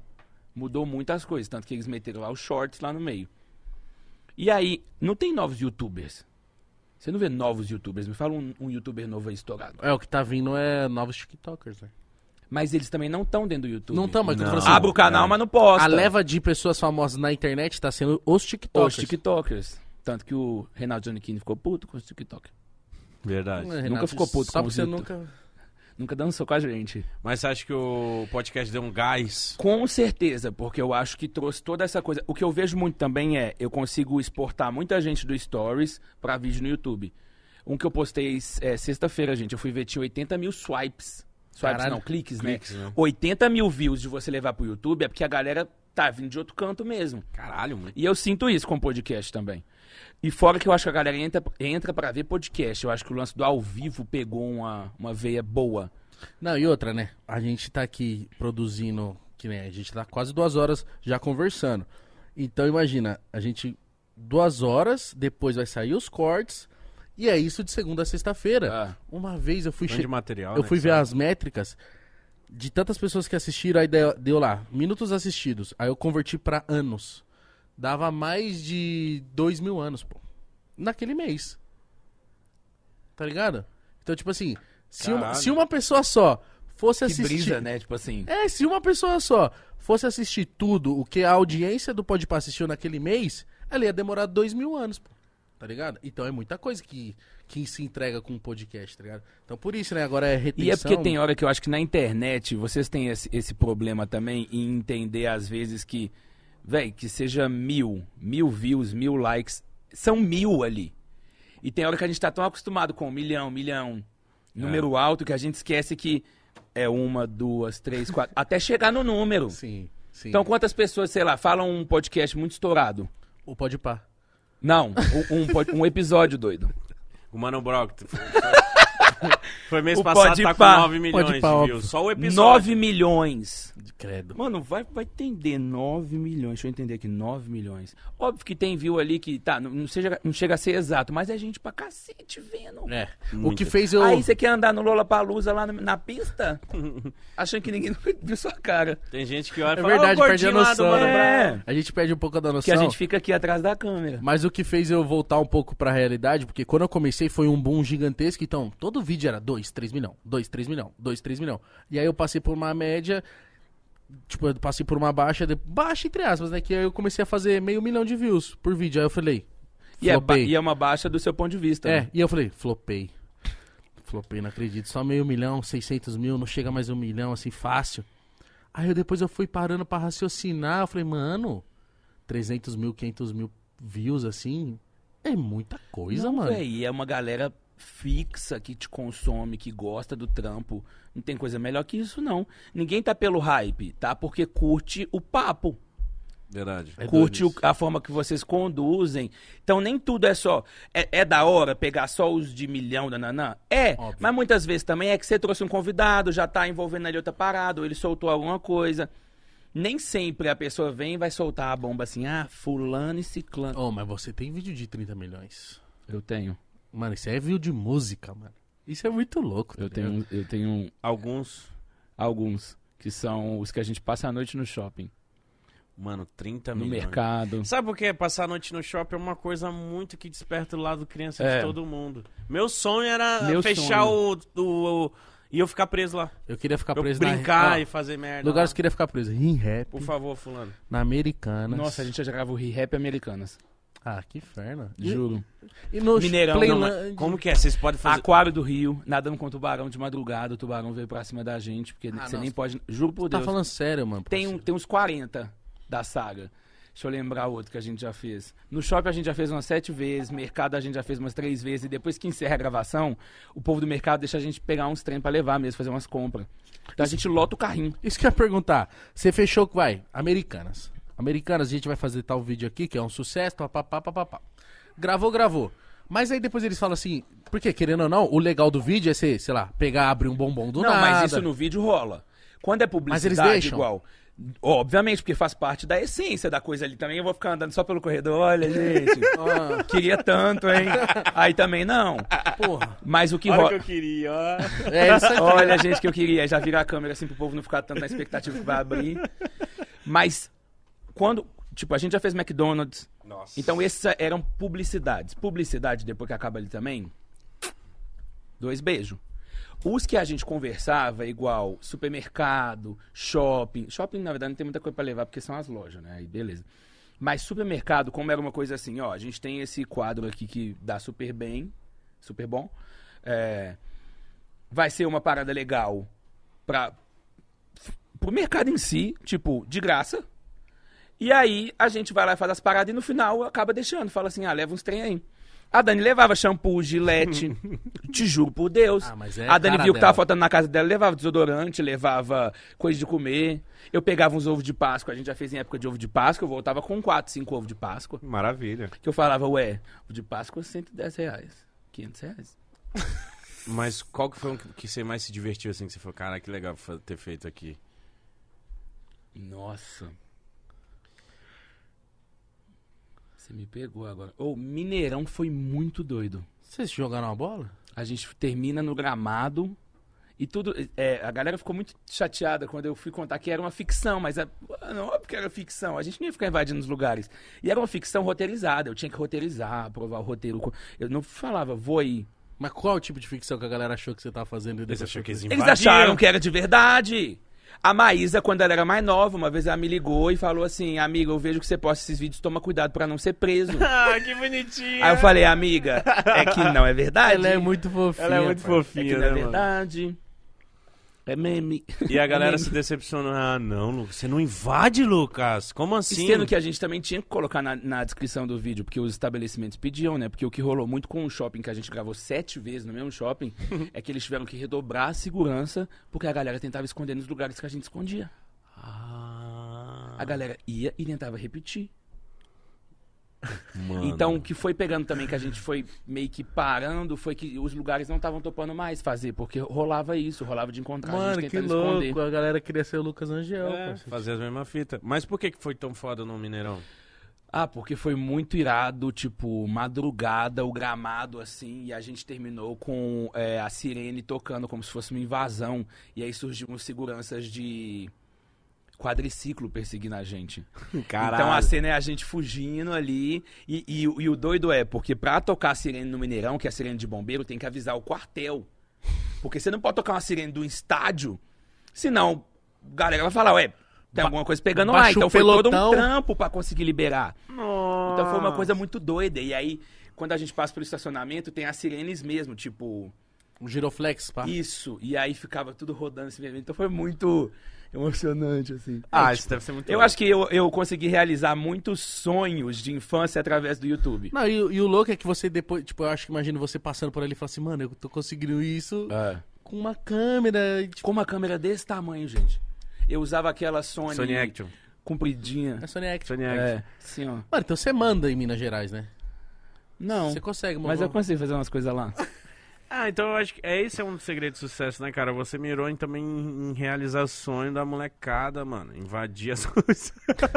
mudou muitas coisas. Tanto que eles meteram lá os shorts lá no meio. E aí, não tem novos youtubers. Você não vê novos youtubers. Me fala um, um youtuber novo aí estourado. É, o que tá vindo é novos TikTokers, né? Mas eles também não estão dentro do YouTube. Não tamo, mas Não. assim, Abre o canal, É. mas não posta. a leva de pessoas famosas na internet tá sendo os Os TikTokers. TikTokers. Tanto que o Reinaldo Giannichini ficou puto com os TikTokers. Verdade. É, Nunca ficou puto Só com porque os você nunca... Nunca dançou com a gente. Mas você acha que o podcast deu um gás? Com certeza, porque eu acho que trouxe toda essa coisa. O que eu vejo muito também é, eu consigo exportar muita gente do Stories pra vídeo no YouTube. Um que eu postei é, sexta-feira, gente, eu fui ver, tinha 80 mil swipes. Swipes Caralho. não, cliques, Cliques, né? né? 80 mil views de você levar pro YouTube é porque a galera tá vindo de outro canto mesmo. Caralho, mano. E eu sinto isso com podcast também. E fora que eu acho que a galera entra, entra pra ver podcast. Eu acho que o lance do ao vivo pegou uma, uma veia boa. Não, e outra, né? A gente tá aqui produzindo, que nem a gente tá quase duas horas já conversando. Então imagina, a gente duas horas, depois vai sair os cortes, e é isso de segunda a sexta-feira. Ah. Uma vez eu fui che- de material, eu né, fui ver sabe? as métricas de tantas pessoas que assistiram, aí deu, deu lá, minutos assistidos. Aí eu converti pra anos. Dava mais de dois mil anos, pô. Naquele mês. Tá ligado? Então, tipo assim, se uma, se uma pessoa só fosse Que assistir. brisa, né? Tipo assim. É, se uma pessoa só fosse assistir tudo o que a audiência do Podpah assistiu naquele mês, ela ia demorar dois mil anos, pô. Tá ligado? Então é muita coisa que, que se entrega com um podcast, tá ligado? Então por isso, né? Agora é retenção. E é porque tem hora que eu acho que na internet vocês têm esse, esse problema também em entender às vezes que, velho, que seja mil, mil views, mil likes, são mil ali. E tem hora que a gente tá tão acostumado com um milhão, milhão, número alto, que a gente esquece que é uma, duas, três, quatro, até chegar no número. Sim, sim. Então quantas pessoas, sei lá, falam um podcast muito estourado? o Podpah. Não, um, um um episódio doido. O Mano Brock. Foi, mês O passado, tá com Podpah. 9 milhões de views. Só o episódio. 9 milhões. Credo. Mano, vai, vai entender 9 milhões. Deixa eu entender aqui, 9 milhões. Óbvio que tem view ali que, tá, não, seja, não chega a ser exato, mas é gente pra cacete vendo. É. O que fez eu. Aí você quer andar no Lollapalooza lá na, na pista, achando que ninguém viu sua cara. Tem gente que olha e É fala, verdade, "Ó, o perde a noção. Mano É. Brown." A gente perde um pouco da noção. Que a gente fica aqui atrás da câmera. Mas o que fez eu voltar um pouco pra realidade, porque quando eu comecei foi um boom gigantesco, então todo vídeo era 2, 3 milhão, 2, 3 milhão, 2, 3 milhão. E aí eu passei por uma média, tipo, eu passei por uma baixa, de- baixa entre aspas, né? Que aí eu comecei a fazer meio milhão de views por vídeo. Aí eu falei, E é, e é uma baixa do seu ponto de vista. É, né? e eu falei, flopei. Flopei, não acredito. Só meio milhão, 600 mil, não chega mais um milhão, assim, fácil. Aí eu, depois eu fui parando pra raciocinar. Eu falei, mano, 300 mil, 500 mil views, assim, é muita coisa, Não, mano. véi, e é uma galera fixa que te consome, que gosta do trampo. Não tem coisa melhor que isso, não. Ninguém tá pelo hype, tá? Porque curte o papo. Verdade. É curte o- a forma que vocês conduzem. Então nem tudo é só. É, é da hora pegar só os de milhão, nananã? É, Óbvio. mas muitas vezes também é que você trouxe um convidado, já tá envolvendo ali outra parada, ou ele soltou alguma coisa. Nem sempre a pessoa vem e vai soltar a bomba assim, ah, fulano e ciclano. Oh, mas você tem vídeo de 30 milhões. Eu tenho. Mano, isso é vídeo de música, mano. Isso é muito louco. tá Eu ligado? tenho, eu tenho Alguns, alguns que são os que a gente passa a noite no shopping, mano, 30 no milhões. mercado. Sabe por quê? Passar a noite no shopping é uma coisa muito que desperta o lado criança É. de todo mundo. Meu sonho era Meu fechar o, o, o- E eu ficar preso lá. Eu queria ficar Eu preso brincar na... e fazer merda. Lugares lá. que eu queria ficar preso. Em rap, Por favor, fulano. na Americanas. Nossa, a gente já jogava o Re-Rap Americanas. Ah, que inferno. Juro. e no Mineirão, Playland... Como que é? Vocês podem fazer... Aquário do Rio, nadando com tubarão de madrugada, o tubarão veio pra cima da gente, porque você nossa. nem pode. Juro por Tá Deus. falando sério, mano. tem, um, tem uns 40 da saga. Deixa eu lembrar outro que a gente já fez. No shopping a gente já fez umas sete vezes, mercado a gente já fez umas três vezes, e depois que encerra a gravação, o povo do mercado deixa a gente pegar uns trem pra levar mesmo, fazer umas compras. Então a gente lota o carrinho. Isso que eu ia perguntar. Você fechou que vai? Americanas. Americanas, a gente vai fazer tal vídeo aqui, que é um sucesso, papapá, papapá. Gravou, gravou. Mas aí depois eles falam assim, porque querendo ou não, o legal do vídeo é você, sei lá, pegar, abrir um bombom do Não, nada. mas isso no vídeo rola. Quando é publicidade, deixam? igual. Obviamente, porque faz parte da essência da coisa ali também. Eu vou ficar andando só pelo corredor. Olha, gente. Ah, Queria tanto, hein? Aí também não. porra. Mas o que Olha o rola. que eu queria, ó. É isso aqui. Olha, gente, que eu queria já virar a câmera assim pro povo não ficar tanto na expectativa que vai abrir. Mas quando. Tipo, a gente já fez McDonald's. Nossa. Então essas eram publicidades. Publicidade, depois que acaba ali também. Dois beijos. Os que a gente conversava, igual supermercado, shopping. Shopping, na verdade, não tem muita coisa pra levar, porque são as lojas, né? Aí beleza. Mas supermercado, como era uma coisa assim, ó, a gente tem esse quadro aqui que dá super bem, super bom. É, vai ser uma parada legal para pro mercado em si, tipo, de graça. E aí a gente vai lá e faz as paradas e no final acaba deixando, fala assim: "Ah, leva uns trem aí". A Dani levava shampoo, gilete, te juro por Deus. Ah, mas é a Dani viu que dela. tava faltando na casa dela, levava desodorante, levava coisa de comer. Eu pegava uns ovos de Páscoa, a gente já fez em época de ovo de Páscoa, eu voltava com 4, 5 ovos de Páscoa. Maravilha. Que eu falava, ué, ovo de Páscoa 110 reais, 500 reais. Mas qual que foi o que você mais se divertiu, assim, que você falou, cara, que legal ter feito aqui? Nossa. Você me pegou agora. Ô, Mineirão foi muito doido. Vocês jogaram uma bola? A gente termina no gramado e tudo. é, a galera ficou muito chateada quando eu fui contar que era uma ficção, mas é, não óbvio que era ficção. A gente não ia ficar invadindo os lugares. E era uma ficção roteirizada. Eu tinha que roteirizar, aprovar o roteiro. Eu não falava, vou aí. Mas qual o tipo de ficção que a galera achou que você tava fazendo? Eles achou que eles Eles acharam que era de verdade. A Maísa, quando ela era mais nova, uma vez ela me ligou e falou assim: Amiga, eu vejo que você posta esses vídeos, toma cuidado pra não ser preso. Ah, que bonitinho. Aí eu falei, amiga, é que não é verdade. Ela é muito fofinha. Ela é muito pai. É que fofinha, não é né, mano? É meme. E a galera se decepcionou. Ah, não, Lucas, você não invade, Lucas. Como assim? sendo que a gente também tinha que colocar na, na descrição do vídeo, porque os estabelecimentos pediam, né? Porque o que rolou muito com o shopping, que a gente gravou sete vezes no mesmo shopping, é que eles tiveram que redobrar a segurança, porque a galera tentava esconder nos lugares que a gente escondia. Ah, A galera ia e tentava repetir. Mano. Então, o que foi pegando também, que a gente foi meio que parando, foi que os lugares não estavam topando mais fazer, porque rolava isso, rolava de encontrar a Mano, gente que tentando louco. esconder. A galera queria ser o Lucas Angel. É, fazer as mesmas fitas. Mas por que que foi tão foda no Mineirão? Ah, porque foi muito irado, tipo, madrugada, o gramado, assim, e a gente terminou com é, a sirene tocando como se fosse uma invasão. E aí surgiram os seguranças de quadriciclo perseguindo a gente. Então a cena é a gente fugindo ali. E, e o- e o doido é, porque pra tocar a sirene no Mineirão, que é a sirene de bombeiro, tem que avisar o quartel. Porque você não pode tocar uma sirene do estádio, senão a galera vai falar, ué, tem alguma coisa pegando baixa lá. Então foi todo um pelotão. trampo pra conseguir liberar. Nossa. Então foi uma coisa muito doida. E aí, quando a gente passa pelo estacionamento, tem as sirenes mesmo, tipo, Um giroflex, pá. isso. E aí ficava tudo rodando assim mesmo. Então foi muito emocionante, assim. Ah, isso deve ser muito Eu acho que eu, eu consegui realizar muitos sonhos de infância através do YouTube. Não, e, o- e o louco é que você depois, tipo, eu acho que imagino você passando por ali e falando assim, mano, eu tô conseguindo isso com uma câmera. Tipo, Com uma câmera desse tamanho, gente. Eu usava aquela Sony, Sony Action. compridinha. é Sony Action. Sony Action. É, assim, ó. Mano, então você manda em Minas Gerais, né? Não, Você consegue, mano. mas eu consigo fazer umas coisas lá. Ah, então eu acho que é, esse é um dos segredos de sucesso, né, cara? Você mirou em, também em realizar o sonho da molecada, mano. Invadir as coisas.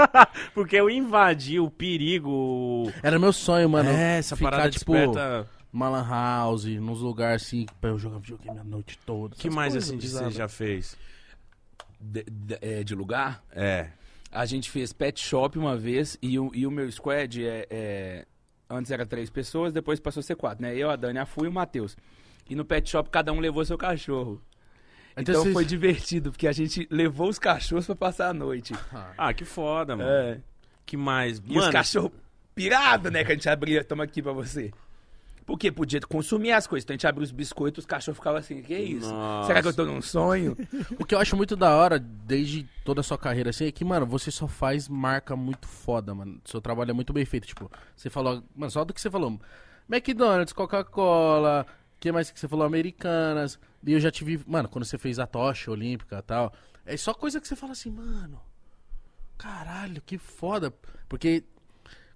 Porque o invadir, o perigo. Era meu sonho, mano. é, essa ficar, parada tipo, desperta. uma lan house, nos lugares assim, pra eu jogar videogame a noite toda. O que mais assim de você já fez? De, de- é, de lugar? É. A gente fez pet shop uma vez e o, e o meu squad é, é- Antes era três pessoas, depois passou a ser quatro, né? Eu, a Dani, a Fu e o Matheus. E no pet shop cada um levou seu cachorro. Então, vocês- foi divertido, porque a gente levou os cachorros pra passar a noite. Ah, que foda, mano. É. Que mais? E os cachorros pirados, né? Que a gente abria, toma aqui pra você. Porque podia consumir as coisas. Então a gente abria os biscoitos, os cachorros ficavam assim, que isso? Nossa. Será que eu tô num sonho? O que eu acho muito da hora, desde toda a sua carreira, assim, é que, mano, você só faz marca muito foda, mano. Seu trabalho é muito bem feito. Tipo, você falou, mano, só do que você falou. McDonald's, Coca-Cola, que mais que você falou? Americanas. E eu já te vi, mano, quando você fez a tocha olímpica e tal. É só coisa que você fala assim, mano. Caralho, que foda. Porque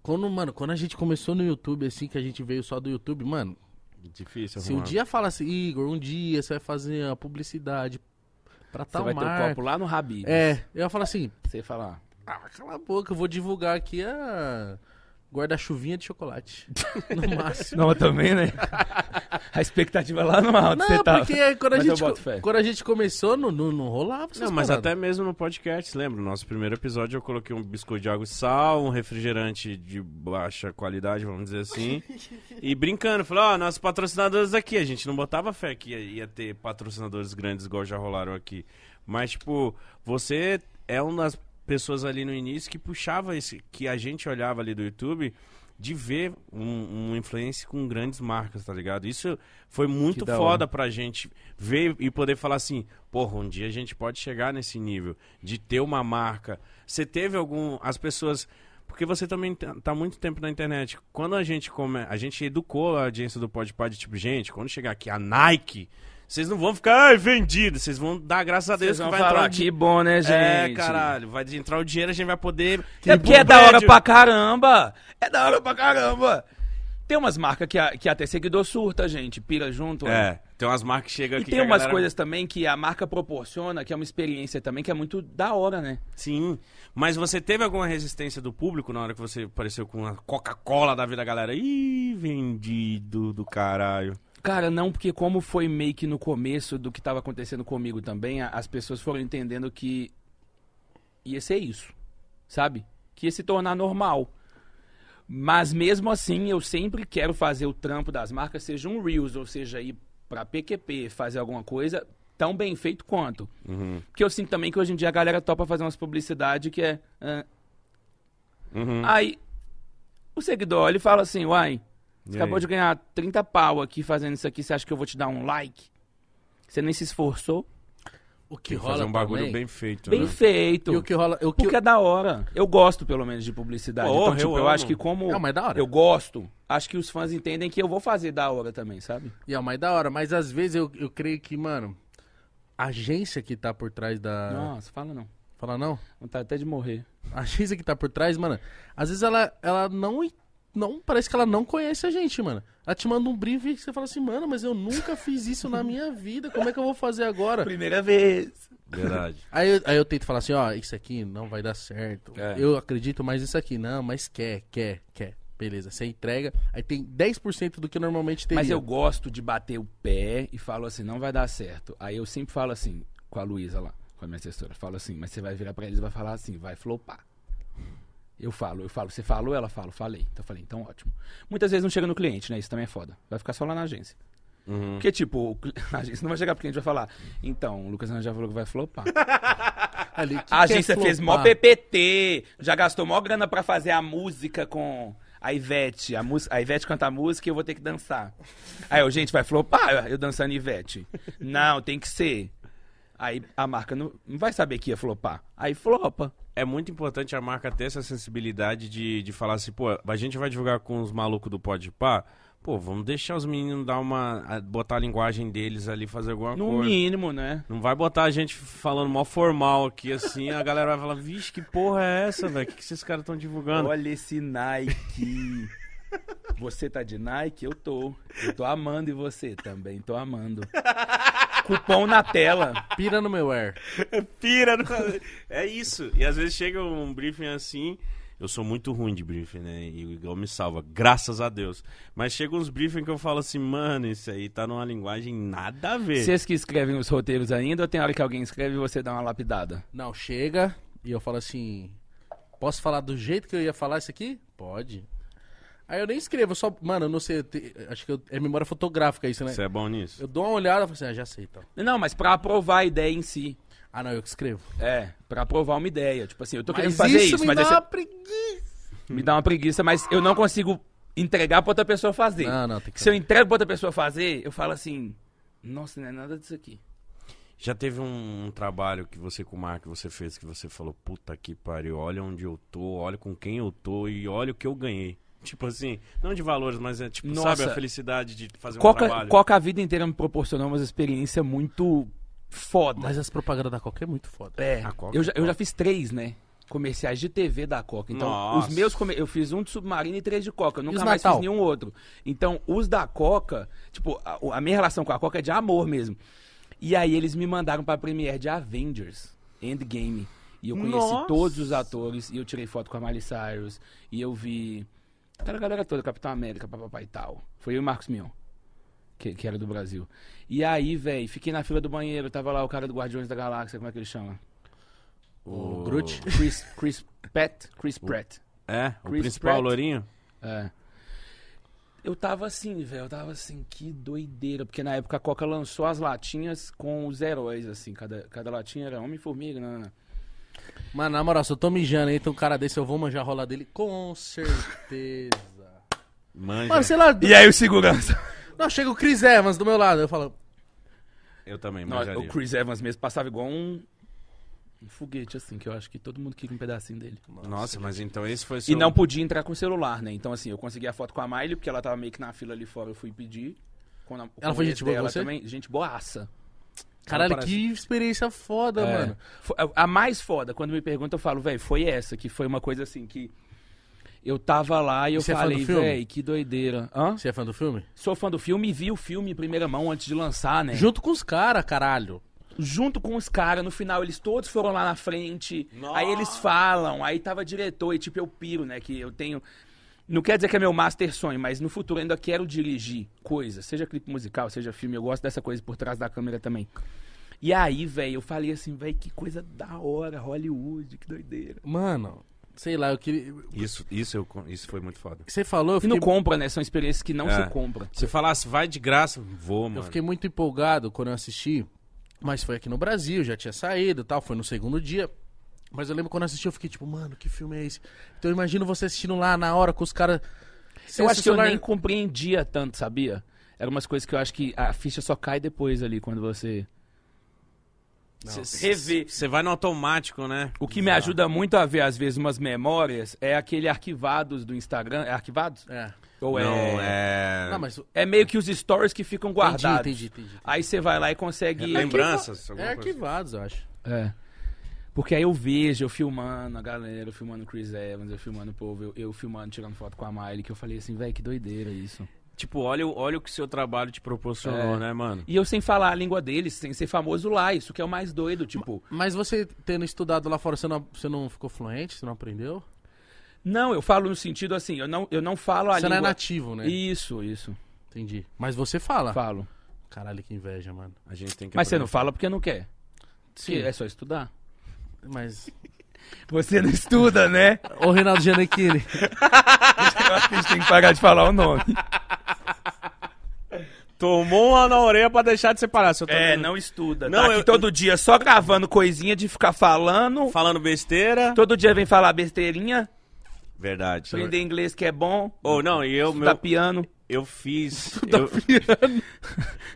quando, mano, quando a gente começou no YouTube, assim, que a gente veio só do YouTube, mano, Difícil, se um dia fala assim, Igor, um dia você vai fazer uma publicidade pra Você tal vai ter o marca. copo lá no Rabi. É, eu ia falar assim, Você falar. ah, cala a boca, eu vou divulgar aqui a guarda-chuvinha de chocolate. No máximo. Não, também, né? A expectativa lá no alto, você Não, tava. porque quando a, gente, quando a gente começou, não, não, não rolava Não, mas paradas. até mesmo no podcast, lembra? No nosso primeiro episódio eu coloquei um biscoito de água e sal, um refrigerante de baixa qualidade, vamos dizer assim. e brincando, falei, ó, nossos patrocinadores aqui. A gente não botava fé que ia, ia ter patrocinadores grandes igual já rolaram aqui. Mas, tipo, você é uma das pessoas ali no início que puxava esse, que a gente olhava ali do YouTube de ver um, um influência com grandes marcas, tá ligado? Isso foi muito foda hora. pra gente ver e poder falar assim, porra, um dia a gente pode chegar nesse nível de ter uma marca. Você teve algum. As pessoas. Porque você também tá tá muito tempo na internet. Quando a gente come, a gente educou a audiência do Podpah de tipo, gente, quando chegar aqui a Nike, vocês não vão ficar ai, vendido, vocês vão dar graças a Deus Vocês que vão vai falar, entrar o que bom, né, gente? É, caralho, vai entrar o dinheiro, a gente vai poder. É ir porque é da hora pra caramba. É da hora pra caramba. Tem umas marcas que, a- que até seguidor surta, gente. Pira junto. né? É, tem umas marcas que chegam E aqui. tem que a umas galera- coisas também que a marca proporciona, que é uma experiência também, que é muito da hora, né? Sim. Mas você teve alguma resistência do público na hora que você apareceu com a Coca-Cola da vida da galera? Ih, vendido do caralho. Cara, não, porque como foi meio que no começo do que tava acontecendo comigo também, as pessoas foram entendendo que ia ser isso, sabe? Que ia se tornar normal. Mas mesmo assim, eu sempre quero fazer o trampo das marcas, seja um Reels, ou seja, ir pra PQP, fazer alguma coisa tão bem feito quanto. Uhum. Porque eu sinto também que hoje em dia a galera topa fazer umas publicidade que é... ah, Uhum. Aí, o seguidor olha e fala assim, uai, você E acabou aí? de ganhar 30 pau aqui fazendo isso aqui, você acha que eu vou te dar um like? Você nem se esforçou? O que rola fazer um bagulho também- bem feito, Bem né? feito. E o que rola... O que... Porque é da hora. Eu gosto, pelo menos, de publicidade. Porra, então, tipo, eu eu, acho que como É, mas é da hora. eu gosto, acho que os fãs entendem que eu vou fazer da hora também, sabe? E é mais da hora, mas às vezes eu, eu creio que, mano, a agência que tá por trás da... Nossa, fala não. Fala não? Vontade até de morrer. A agência que tá por trás, mano, às vezes ela, ela não, não. Parece que ela não conhece a gente, mano. Ela te manda um brief e você fala assim, mano, mas eu nunca fiz isso na minha vida. Como é que eu vou fazer agora? Primeira vez. Verdade. Aí, eu- aí eu tento falar assim, ó, isso aqui não vai dar certo. É. Eu acredito mais nisso aqui. Não, mas quer, quer, quer. Beleza, você entrega. Aí tem 10% do que normalmente teria. Mas eu gosto de bater o pé e falo assim, não vai dar certo. Aí eu sempre falo assim, com a Luísa lá, com a minha assessora, falo assim, mas você vai virar pra eles e vai falar assim, vai flopar. Eu falo, eu falo, você falou, ela fala, falei. Então eu falei, então ótimo. Muitas vezes não chega no cliente, né? Isso também é foda. Vai ficar só lá na agência. Uhum. Porque, tipo, a agência não vai chegar pro cliente e vai falar, então, o Lucas já falou que vai flopar. Ali, que A é agência fez mó? PPT, já gastou mó grana pra fazer a música com a Ivete. A, mus- a Ivete canta a música e eu vou ter que dançar. Aí eu, gente, vai flopar eu dançando Ivete. Não, tem que ser. Aí a marca não, não vai saber que ia flopar. Aí flopa. É muito importante a marca ter essa sensibilidade de, de falar assim, pô, a gente vai divulgar com os malucos do Podpah, pô, vamos deixar os meninos dar uma... botar a linguagem deles ali, fazer alguma No coisa. mínimo, né? Não vai botar a gente falando mal formal aqui, assim, a galera vai falar, vixe, que porra é essa, velho? O que, que esses caras estão divulgando? Olha esse Nike. Você tá de Nike? Eu tô. Eu tô amando e você também tô amando. Cupom na tela. Pira no meu air. Pira, no... é isso. E às vezes chega um briefing assim, eu sou muito ruim de briefing, né? E o Igor me salva, graças a Deus. Mas chega uns briefing que eu falo assim, mano, isso aí tá numa linguagem nada a ver. Vocês que escrevem os roteiros ainda ou tem hora que alguém escreve e você dá uma lapidada? Não, chega e eu falo assim: posso falar do jeito que eu ia falar isso aqui? Pode. Aí eu nem escrevo, eu só. Mano, eu não sei, eu te- acho que eu- é memória fotográfica isso, né? Você é bom nisso? Eu dou uma olhada e falo assim: ah, já sei então. Não, mas pra aprovar a ideia em si. Ah, não, eu que escrevo. É, pra aprovar uma ideia. Tipo assim, eu tô querendo Mas fazer isso isso, me mas dá aí uma você- preguiça. me dá uma preguiça, mas eu não consigo entregar pra outra pessoa fazer. Não, não, tem que Se eu entrego pra outra pessoa fazer, eu falo assim, nossa, não é nada disso aqui. Já teve um, um trabalho que você com o Mark você fez que você falou, puta que pariu, olha onde eu tô, olha com quem eu tô e olha o que eu ganhei. Tipo assim, não de valores, mas é tipo, Nossa. sabe, a felicidade de fazer um Coca, trabalho. Coca a vida inteira me proporcionou uma experiência muito foda. Mas as propagandas da Coca é muito foda. É, A Coca eu é já, eu já fiz três, né? Comerciais de TV da Coca. Então, Nossa. os meus. Eu fiz um de submarino e três de Coca. Eu nunca mais Natal? fiz nenhum outro. Então, os da Coca, tipo, a, a minha relação com a Coca é de amor mesmo. E aí eles me mandaram pra premiere de Avengers Endgame. E eu conheci Nossa. todos os atores. E eu tirei foto com a Miley Cyrus. E eu vi. Aquela galera toda, Capitão América, papapá e tal. Foi eu e o Marcos Mion. que, que era do Brasil. E aí, velho, fiquei na fila do banheiro, tava lá o cara do Guardiões da Galáxia, como é que ele chama? O Groot. Chris, Chris Pratt, Chris Pratt. É, o Chris principal Pratt. lourinho. É. Eu tava assim, velho, eu tava assim, que doideira, porque na época a Coca lançou as latinhas com os heróis, assim, cada, cada latinha era Homem-Formiga, não, não, não. Mano, na moral, se eu tô mijando aí, tem um cara desse, eu vou manjar a rola dele com certeza. Manja. Mano, sei lá. E aí o segurança? Não, chega o Chris Evans do meu lado. Eu falo, Eu também Não, manjaria. o Chris Evans mesmo passava igual um, um foguete, assim, que eu acho que todo mundo queria um pedacinho dele. Nossa, mas então esse foi E seu... não podia entrar com o celular, né? Então, assim, eu consegui a foto com a Miley, porque ela tava meio que na fila ali fora, eu fui pedir. Quando a, Ela com foi gente boa dela você? também, gente boaça. Caralho, parece- que experiência foda, É. mano. A mais foda, quando me perguntam, eu falo, velho, foi essa, que foi uma coisa assim que. Eu tava lá e eu Você é falei, filme? velho, que doideira. Hã? Você é fã do filme? Sou fã do filme e vi o filme em primeira mão antes de lançar, né? Junto com os caras, caralho. junto com os caras, no final eles todos foram lá na frente, aí eles falam, aí tava diretor, e tipo, eu piro, né, que eu tenho... Não quer dizer que é meu master sonho, mas no futuro eu ainda quero dirigir coisas, seja clipe musical, seja filme, eu gosto dessa coisa por trás da câmera também. E aí, velho, eu falei assim, velho, que coisa da hora, Hollywood, que doideira. Mano, sei lá, eu queria. Isso, isso, eu, isso foi muito foda. Você falou, eu E não fiquei, compra, né, são experiências que não É. se compra. Se falasse, vai de graça, vou, mano. eu fiquei muito empolgado quando eu assisti. Mas foi aqui no Brasil, já tinha saído e tal. Foi no segundo dia. Mas eu lembro quando eu assisti, eu fiquei tipo, mano, que filme é esse? Então eu imagino você assistindo lá na hora com os caras. Eu acho que eu nem compreendia tanto, sabia? Eram umas coisas que eu acho que a ficha só cai depois ali, quando você... rever. Você vai no automático, né? O que me ajuda muito a ver, às vezes, umas memórias é aquele arquivados do Instagram. É arquivados? É. Ou Não, é... é... Não, mas. É meio que os stories que ficam guardados. Entendi, entendi, entendi. Aí você vai lá e consegue... Lembranças? É alguma coisa. arquivados, eu acho. É. Porque aí eu vejo, eu filmando a galera, eu filmando o Chris Evans, eu filmando o povo, eu, eu filmando, tirando foto com a Miley, que eu falei assim, velho, que doideira isso. Tipo, olha, o- olha o que seu trabalho te proporcionou, É. né, mano? E eu sem falar a língua deles, sem ser famoso lá, isso que é o mais doido, tipo... Mas você tendo estudado lá fora, você não, você não ficou fluente? Você não aprendeu? Não, eu falo no sentido assim, eu não, eu não falo a você língua... não é nativo, né? Isso, isso, Entendi. Mas você fala. falo. Caralho, que inveja, mano. A gente tem que Mas você aprender. não fala porque não quer. Sim. Porque É só estudar. Mas. Você não estuda, né? Ô, Reinaldo Giannichini. Eu acho que a gente tem que parar de falar o nome. Tomou uma na orelha pra deixar de separar. Seu É, trabalho. não estuda. Não, tá aqui eu- todo dia só gravando coisinha de ficar falando. Falando besteira. Todo dia vem falar besteirinha. Verdade. Aprender inglês que é bom. Ou não, e eu, Estudar meu, piano. eu fiz. eu-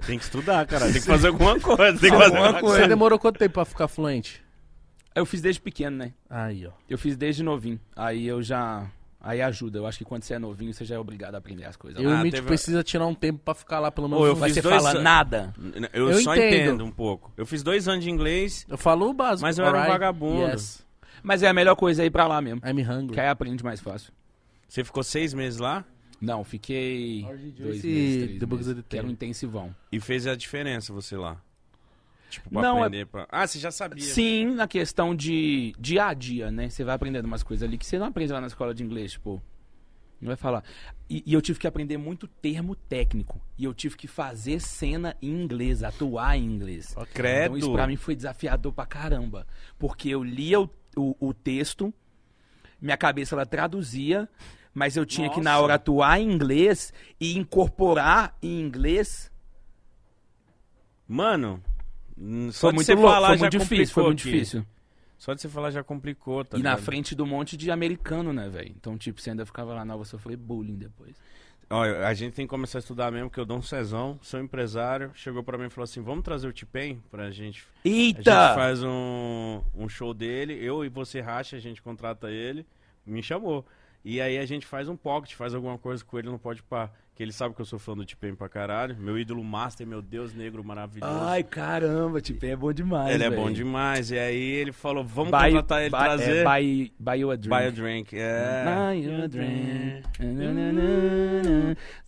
tem que estudar, cara. Tem que fazer alguma coisa. Tem que fazer Alguma alguma coisa. Você demorou quanto tempo pra ficar fluente? Eu fiz desde pequeno, né? Aí, ó. Eu fiz desde novinho. Aí eu já. Aí ajuda. Eu acho que quando você é novinho, você já é obrigado a aprender as coisas. Eu Ah, e o Mitch teve- precisa tirar um tempo pra ficar lá pelo menos Ô, eu um- fiz você dois fala nada. Eu, Eu só entendo. entendo. um pouco. Eu fiz dois anos de inglês. Eu falo o básico. Mas eu era um alright, vagabundo. Yes, Mas é a melhor coisa é ir pra lá mesmo. I'm hungry. Que aí aprende mais fácil. Você ficou seis meses lá Não, fiquei dois meses, três meses. Que era um intensivão. e fez a diferença você lá. Tipo, pra Não, é- aprender. Pra... Ah, você já sabia. Sim, na questão de dia a dia, né? Você vai aprendendo umas coisas ali que você não aprende lá na escola de inglês, tipo. Não vai falar. E, e eu tive que aprender muito termo técnico. E eu tive que fazer cena em inglês, atuar em inglês. Ó, credo. Então isso pra mim foi desafiador pra caramba. Porque eu lia o, o, o texto, minha cabeça ela traduzia, mas eu tinha que na Nossa. hora atuar em inglês e incorporar em inglês. Mano, só Foi de muito você louco, falar foi já muito difícil, foi complicou muito aqui. difícil. Só de você falar já complicou, tá e na ligado? frente do monte de americano, né, velho? Então, tipo, você ainda ficava lá, não, vou sofrer bullying depois. Olha, a gente tem que começar a estudar mesmo, que eu dou um Cezão, sou empresário, chegou pra mim e falou assim, vamos trazer o T-Pain pra gente... A gente Eita! faz um, um show dele, eu e você racha, a gente contrata ele, me chamou. E aí a gente faz um pocket, faz alguma coisa com ele, não pode pá. Que ele sabe que eu sou fã do T-Pain pra caralho. Meu ídolo master, meu Deus negro maravilhoso. Ai, caramba, tipo, é bom demais, ele é velho. bom demais. E aí ele falou, vamos Buy, contratar ele, buy, trazer... É, buy, buy you a drink. Buy a drink, é. Buy you a drink.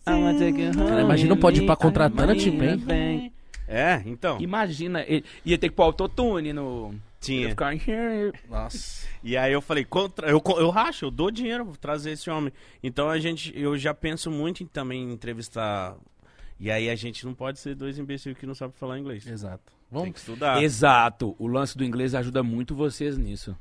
I wanna take you home Cara, imagina o Pode me. contratando the bank. É, então, Imagina, ele ia ter que pôr autotune no... Tinha. ficar here. Nossa. E aí eu falei, contra, eu, eu racho, eu dou dinheiro pra trazer esse homem. Então a gente, eu já penso muito em também entrevistar E aí a gente não pode ser dois imbecis que não sabem falar inglês. Exato. Tem Vamos. que estudar. Exato. O lance do inglês ajuda muito vocês nisso.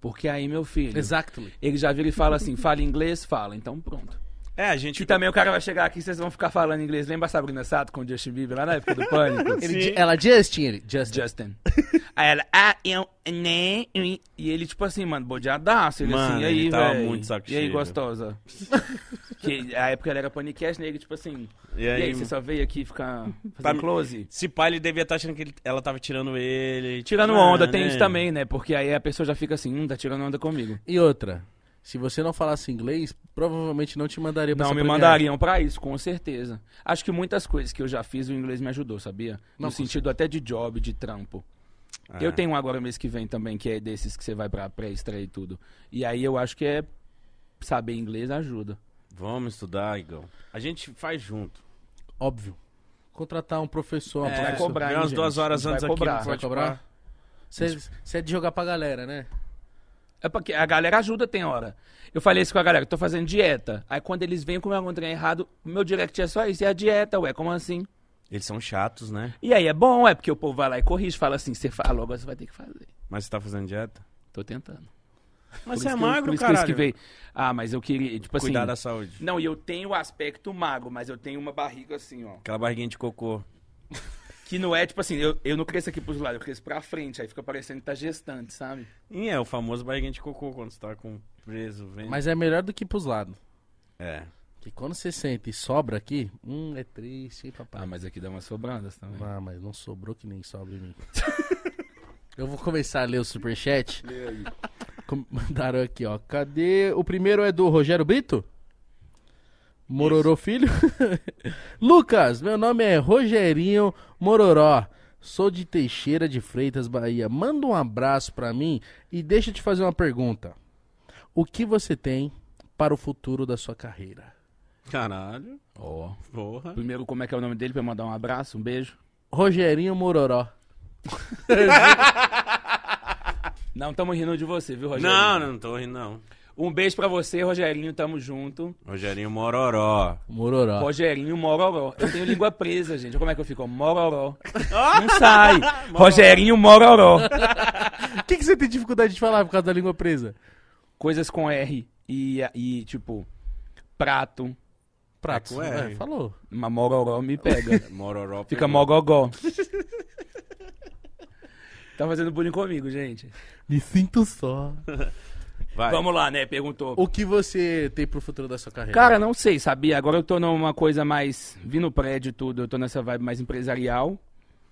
Porque aí, meu filho, Exactly. ele já vira e fala assim, fala inglês? Fala. Então pronto. É, a gente E também o cara vai chegar aqui e vocês vão ficar falando inglês. Lembra a Sabrina Sato com o Justin Bieber lá na época do Pânico? Ele, ela Justin, ele. Justin. Justin. Aí ela, ah, eu, né, e ele, tipo assim, mano, bodeadaço. Ele Mano, assim, e aí, velho? muito saco E aí, gostosa? que a época ele era panicast, né? Ele, tipo assim, E e aí, aí, você só veio aqui ficar fazendo close? se pai, ele devia estar achando que ele- ela tava tirando ele. tipo, Tirando ah, onda, tem né? isso também, né? Porque aí a pessoa já fica assim, hum, tá tirando onda comigo. E outra, se você não falasse inglês, provavelmente não te mandaria pra Não, me mandariam pra isso, com certeza. Acho que muitas coisas que eu já fiz, o inglês me ajudou, sabia? Não, no sentido até de job, de trampo. Ah. Eu tenho um agora mês que vem também, que é desses que você vai pra pré-estreia e tudo. E aí eu acho que é saber inglês ajuda. Vamos estudar, Igão. A gente faz junto. Óbvio. Contratar um professor, uma É, professora. cobrar, Vem hein, umas gente? duas horas Vai antes aqui. cobrar. no Vai cobrar? Você é de jogar pra galera, né? É porque a galera ajuda, tem hora. Eu falei isso com a galera, tô fazendo dieta. Aí quando eles vêm comer algum trem errado, meu direct é só isso, é a dieta, ué, como assim? Eles são chatos, né? E aí é bom, é porque o povo vai lá e corrige, fala assim, você falou, agora você vai ter que fazer. Mas você tá fazendo dieta? Tô tentando. Mas Por você é magro, por isso que esquivei. Ah, mas eu queria, tipo assim... Cuidar da saúde. Não, e eu tenho o aspecto magro, mas eu tenho uma barriga assim, ó. Aquela barriguinha de cocô. Que não é, tipo assim, eu, eu não cresço aqui pros lados, eu cresço pra frente, aí fica parecendo que tá gestante, sabe? E é o famoso barriguinha de cocô quando você tá com preso, vendo. Mas é melhor do que pros lados. É. Que quando você sente e sobra aqui, hum, é triste, hein, papai? Ah, mas aqui dá umas sobrandas também. Ah, mas não sobrou que nem sobra em mim. Eu vou começar a ler o superchat. Com- Mandaram aqui, ó. Cadê? O primeiro é do Rogério Brito? Mororô Filho? Lucas, meu nome é Rogerinho Mororó. Sou de Teixeira de Freitas, Bahia. Manda um abraço pra mim e deixa eu te fazer uma pergunta. O que você tem para o futuro da sua carreira? Caralho. Ó. Porra. Primeiro, como é que é o nome dele pra eu mandar um abraço, um beijo? Rogerinho Mororó. Não tamo rindo de você, viu, Rogerinho? Não, não tô rindo, não. Um beijo pra você, Rogerinho, tamo junto. Rogerinho Mororó. Mororó. Rogerinho Mororó. Eu tenho língua presa, gente. Olha como é que eu fico? ó, Mororó. Não sai. Rogerinho Mororó. O que, que você tem dificuldade de falar por causa da língua presa? Coisas com R e, e tipo, prato. Prato. com R. É, falou. Uma Mororó me pega. Mororó. Fica pegou. mogogó. tá fazendo bullying comigo, gente. Me sinto só. Vai. Vamos lá, né? Perguntou. O que você tem pro futuro da sua carreira? Cara, não sei, sabia? Agora eu tô numa coisa mais. Vi no prédio e tudo, eu tô nessa vibe mais empresarial.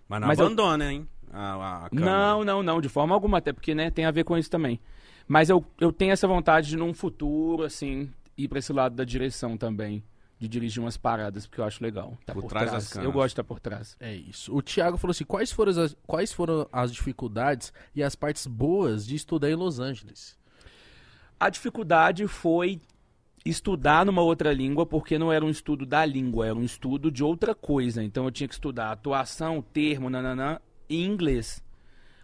Mas não Mas eu- abandona, hein? A, a. Não, não, não, de forma alguma, até porque, né, tem a ver com isso também. Mas eu, eu tenho essa vontade de, num futuro, assim, ir pra esse lado da direção também. De dirigir umas paradas, porque eu acho legal. Tá Por por, trás trás. das. Eu gosto de estar por trás. É isso. O Thiago falou assim: quais foram, as, quais foram as dificuldades e as partes boas de estudar em Los Angeles? A dificuldade foi estudar numa outra língua, porque não era um estudo da língua, era um estudo de outra coisa. Então eu tinha que estudar atuação, termo, nananã, em inglês.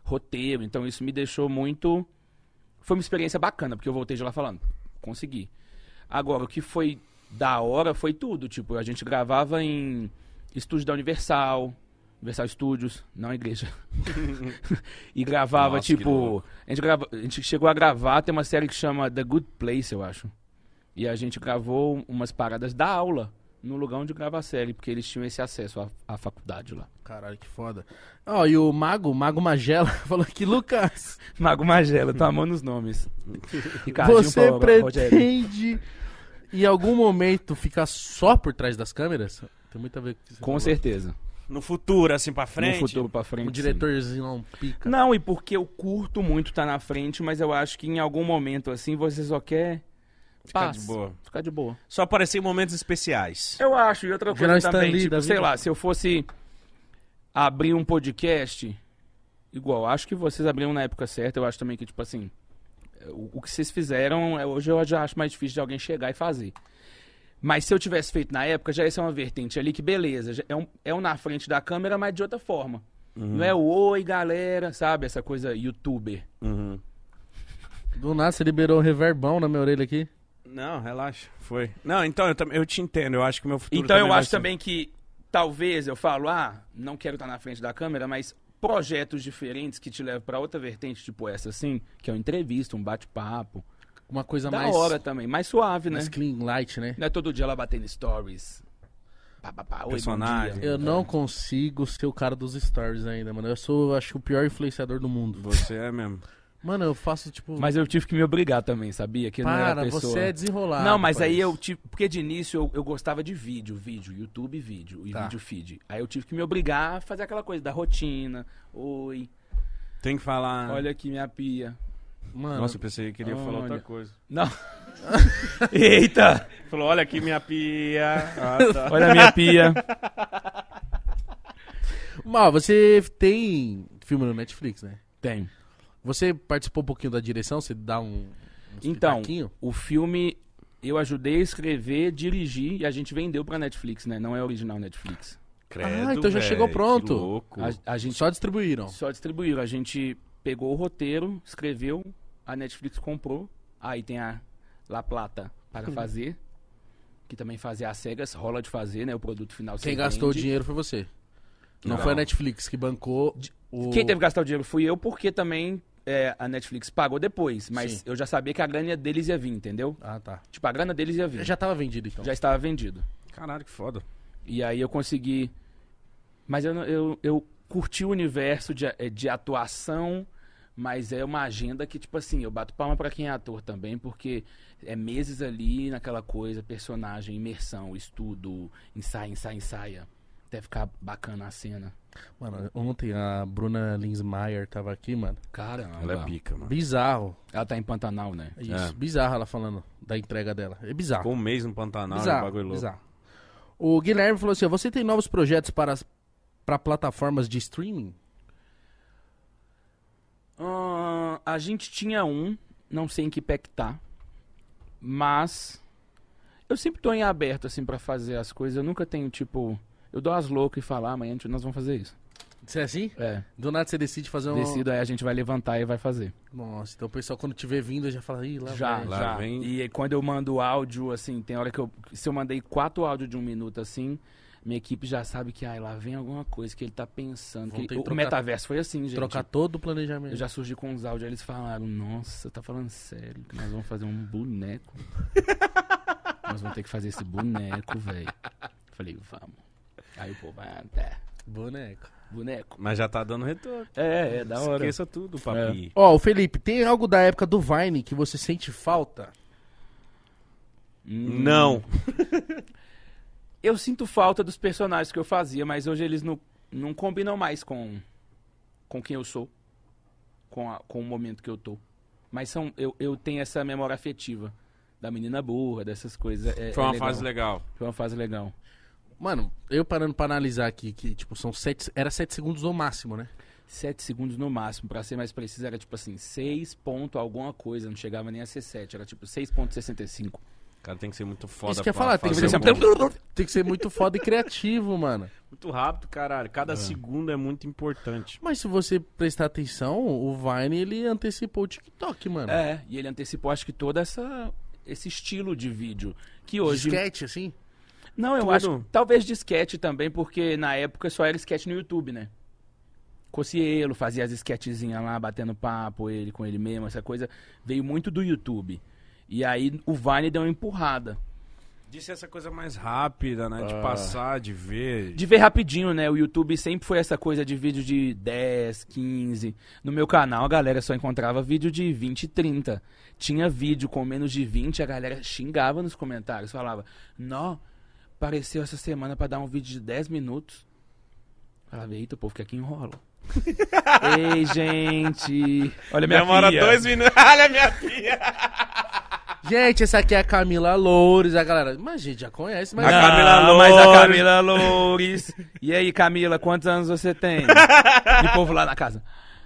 Roteiro. Então isso me deixou muito. Foi uma experiência bacana, porque eu voltei de lá falando, consegui. Agora, o que foi da hora foi tudo. Tipo, a gente gravava em estúdio da Universal. Universal Studios, não a igreja. e gravava, Nossa, tipo. A gente, grava, a gente chegou a gravar, tem uma série que chama The Good Place, eu acho. E a gente gravou umas paradas da aula no lugar onde grava a série, porque eles tinham esse acesso à, à faculdade lá. Caralho, que foda. Ó, e o Mago, Mago Magela, falou que Lucas, Mago Magela, tô amando os nomes. Você pretende em algum momento ficar só por trás das câmeras? Tem muito a ver com o que você Com falou. No futuro, assim, pra frente. No futuro pra frente. O diretorzinho não pica. sim. Não, e porque eu curto muito estar na frente, mas eu acho que em algum momento assim você só quer. Ficar paz, de boa. Ficar de boa. Só aparecer em momentos especiais. Eu acho, e outra coisa também, Lee tipo, sei lá, se eu fosse abrir um podcast, igual, acho que vocês abriram na época certa, eu acho também que, tipo assim, o, o que vocês fizeram, é, hoje eu já acho mais difícil de alguém chegar e fazer. Mas se eu tivesse feito na época, já ia ser uma vertente ali que beleza, é um, é um na frente da câmera, mas de outra forma. Não é o oi, galera, sabe? Essa coisa youtuber. Uhum. Do nada você liberou um reverbão na minha orelha aqui. Não, relaxa. Foi. Não, então eu, eu te entendo. Eu acho que o meu futuro Então eu acho ser- também que talvez eu falo, ah, não quero estar na frente da câmera, mas projetos diferentes que te levam pra outra vertente, tipo essa assim, que é uma entrevista, um bate-papo. Uma coisa Da mais, hora também, mais suave, né? mais clean, light, né? Não é todo dia ela batendo stories. Pá, pá, pá, Personagem. Eu não consigo ser o cara dos stories ainda, mano. Eu sou, acho que, o pior influenciador do mundo. Você é mesmo. Mano, eu faço, tipo... Mas eu tive que me obrigar também, sabia? Que eu não era para, pessoa... você é desenrolado. Não, mas aí eu tive. Porque de início eu, eu gostava de vídeo, vídeo, YouTube, vídeo e Tá. vídeo feed. Aí eu tive que me obrigar a fazer aquela coisa da rotina. Oi, Tem que falar. olha aqui minha pia. Mano, Nossa, eu pensei que queria falar outra coisa. Não. Eita! Falou, olha aqui minha pia. Ah, tá. Olha a minha pia. Mal, você tem filme no Netflix, né? Tem. Você participou um pouquinho da direção? Você dá um... Então, pitaquinho? o filme eu ajudei a escrever, dirigir e a gente vendeu pra Netflix, né? Não é original Netflix. Ah, então já chegou pronto. Que louco. A, a gente Só distribuíram. Só distribuíram. A gente pegou o roteiro, escreveu, a Netflix comprou. Aí tem a La Plata para fazer, que também fazia as cegas, rola de fazer, né? O produto final. Quem gastou o vende. dinheiro foi você. Não, Não. foi a Netflix que bancou o... Quem teve que gastar o dinheiro fui eu, porque também é, a Netflix pagou depois. Mas Sim. eu já sabia que a grana deles ia vir, entendeu? Ah, tá. Tipo, a grana deles ia vir. Já tava vendido, então. já estava vendido. Caralho, que foda. E aí eu consegui. Mas eu, eu, eu curti o universo de, eh, de atuação, mas é uma agenda que, tipo assim, eu bato palma pra quem é ator também, porque é meses ali naquela coisa, personagem, imersão, estudo, ensaia, ensaia, ensaia. Até ficar bacana a cena. Mano, ontem a Bruna Linsmeyer tava aqui, mano. Caramba. Ela é pica, mano. Bizarro. Ela tá em Pantanal, né? Isso, É. bizarro ela falando da entrega dela. É bizarro. Ficou um mês no Pantanal, é um bizarro, bagulho louco. bizarro. O Guilherme falou assim, ó, você tem novos projetos para, para plataformas de streaming? A gente tinha um, não sei em que pé que tá, mas eu sempre tô em aberto, assim, pra fazer as coisas. Eu nunca tenho, tipo, eu dou as loucas e falo, ah, amanhã nós vamos fazer isso. Você é assim? É, Do nada você decide fazer um... decido aí a gente vai levantar e vai fazer. Nossa, então o pessoal quando vê vindo já fala, ih, lá já, vai. Lá já. vem- E quando eu mando áudio, assim, tem hora que eu, se eu mandei quatro áudios de um minuto, assim, minha equipe já sabe que, ai, lá vem alguma coisa que ele tá pensando. Que- o trocar- metaverso foi assim, gente. Trocar todo o planejamento. Eu já surgi com uns áudios, aí eles falaram, nossa, tá falando sério, que nós vamos fazer um boneco. nós vamos ter que fazer esse boneco, velho. Falei, vamos. Aí o povo, ah, tá, Boneco. boneco. Mas já tá dando retorno. É, é, da hora. Esqueça tudo, papi. Ó, o Felipe, tem algo da época do Vine que você sente falta? Hum. Não. Eu sinto falta dos personagens que eu fazia, mas hoje eles não, não combinam mais com, com quem eu sou, com, a- com o momento que eu tô. Mas são, eu, eu tenho essa memória afetiva da menina burra, dessas coisas. É- Foi é uma legal. fase legal. Foi uma fase legal. Mano, eu parando pra analisar aqui, que, tipo, são sete... Era sete segundos no máximo, né? 7 segundos no máximo, pra ser mais preciso, era tipo assim, 6 ponto alguma coisa, não chegava nem a ser 7, era tipo 6.65. O cara tem que ser muito foda Isso que eu ia falar, tem que, ser, um tem que ser muito foda e criativo, mano. Muito rápido, caralho. Cada segundo é muito importante. Mas se você prestar atenção, o Vine, ele antecipou o TikTok, mano. É, e ele antecipou acho que todo essa, esse estilo de vídeo, que hoje... Sketch, assim? Não, eu Tudo. acho, talvez de sketch também, porque na época só era sketch no YouTube, né? Cocielo fazia as sketchzinhas lá, batendo papo, ele com ele mesmo, essa coisa veio muito do YouTube. E aí o Vine deu uma empurrada. Ser essa coisa mais rápida, né? De Ah. passar, de ver. De ver rapidinho, né? O YouTube sempre foi essa coisa de vídeo de 10, 15. No meu canal a galera só encontrava vídeo de 20, 30. Tinha vídeo com menos de 20, a galera xingava nos comentários, falava: "Nó, apareceu essa semana pra dar um vídeo de 10 minutos". Falava: "Eita, o povo quer que enrola". Ei, gente. Olha minha Demora pia. dois minutos. Olha a minha pia. Gente, essa aqui é a Camila Loures, a galera. Mas a gente já conhece, mas. A Não, Camila mas a Loures. Camila Loures. E aí, Camila, quantos anos você tem? E o povo lá na casa.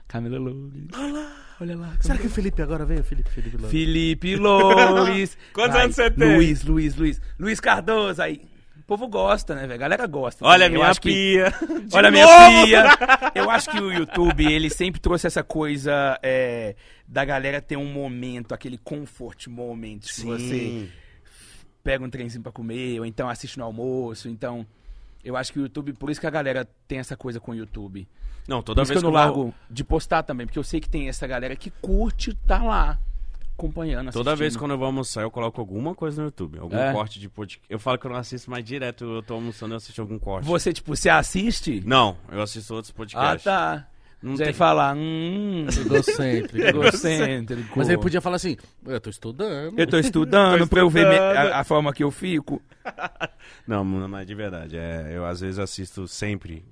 Camila Loures. Olha lá, olha lá. Será que o Felipe agora veio? Felipe, Felipe Loures. Felipe Loures. Quantos Aí, anos você tem? Luiz, Luiz, Luiz. Luiz Cardoso. Aí, povo gosta, né, velho? A galera gosta. Olha a também. Eu minha acho que- pia. Olha a minha pia. Eu acho que o YouTube, ele sempre trouxe essa coisa é, da galera ter um momento, aquele comfort moment. Que você pega um trenzinho pra comer, ou então assiste no almoço. Então, Eu acho que o YouTube, por isso que a galera tem essa coisa com o YouTube. Não, Por toda isso vez que eu não largo de postar também, porque eu sei que tem essa galera que curte tá lá, acompanhando, Toda vez quando eu vou almoçar, eu coloco alguma coisa no YouTube. Algum É? corte de podcast. Eu falo que eu não assisto mais direto, eu tô almoçando e eu assisto algum corte. Você, tipo, você assiste? Não, eu assisto outros Ah, podcasts. tá. Não Já tem... falar, hum, Egocêntrico. egocêntrico. Mas ele podia falar assim, eu tô estudando. Eu tô estudando Tô pra eu ver a, a forma que eu fico. Não, não, mas de verdade. É, eu às vezes assisto sempre.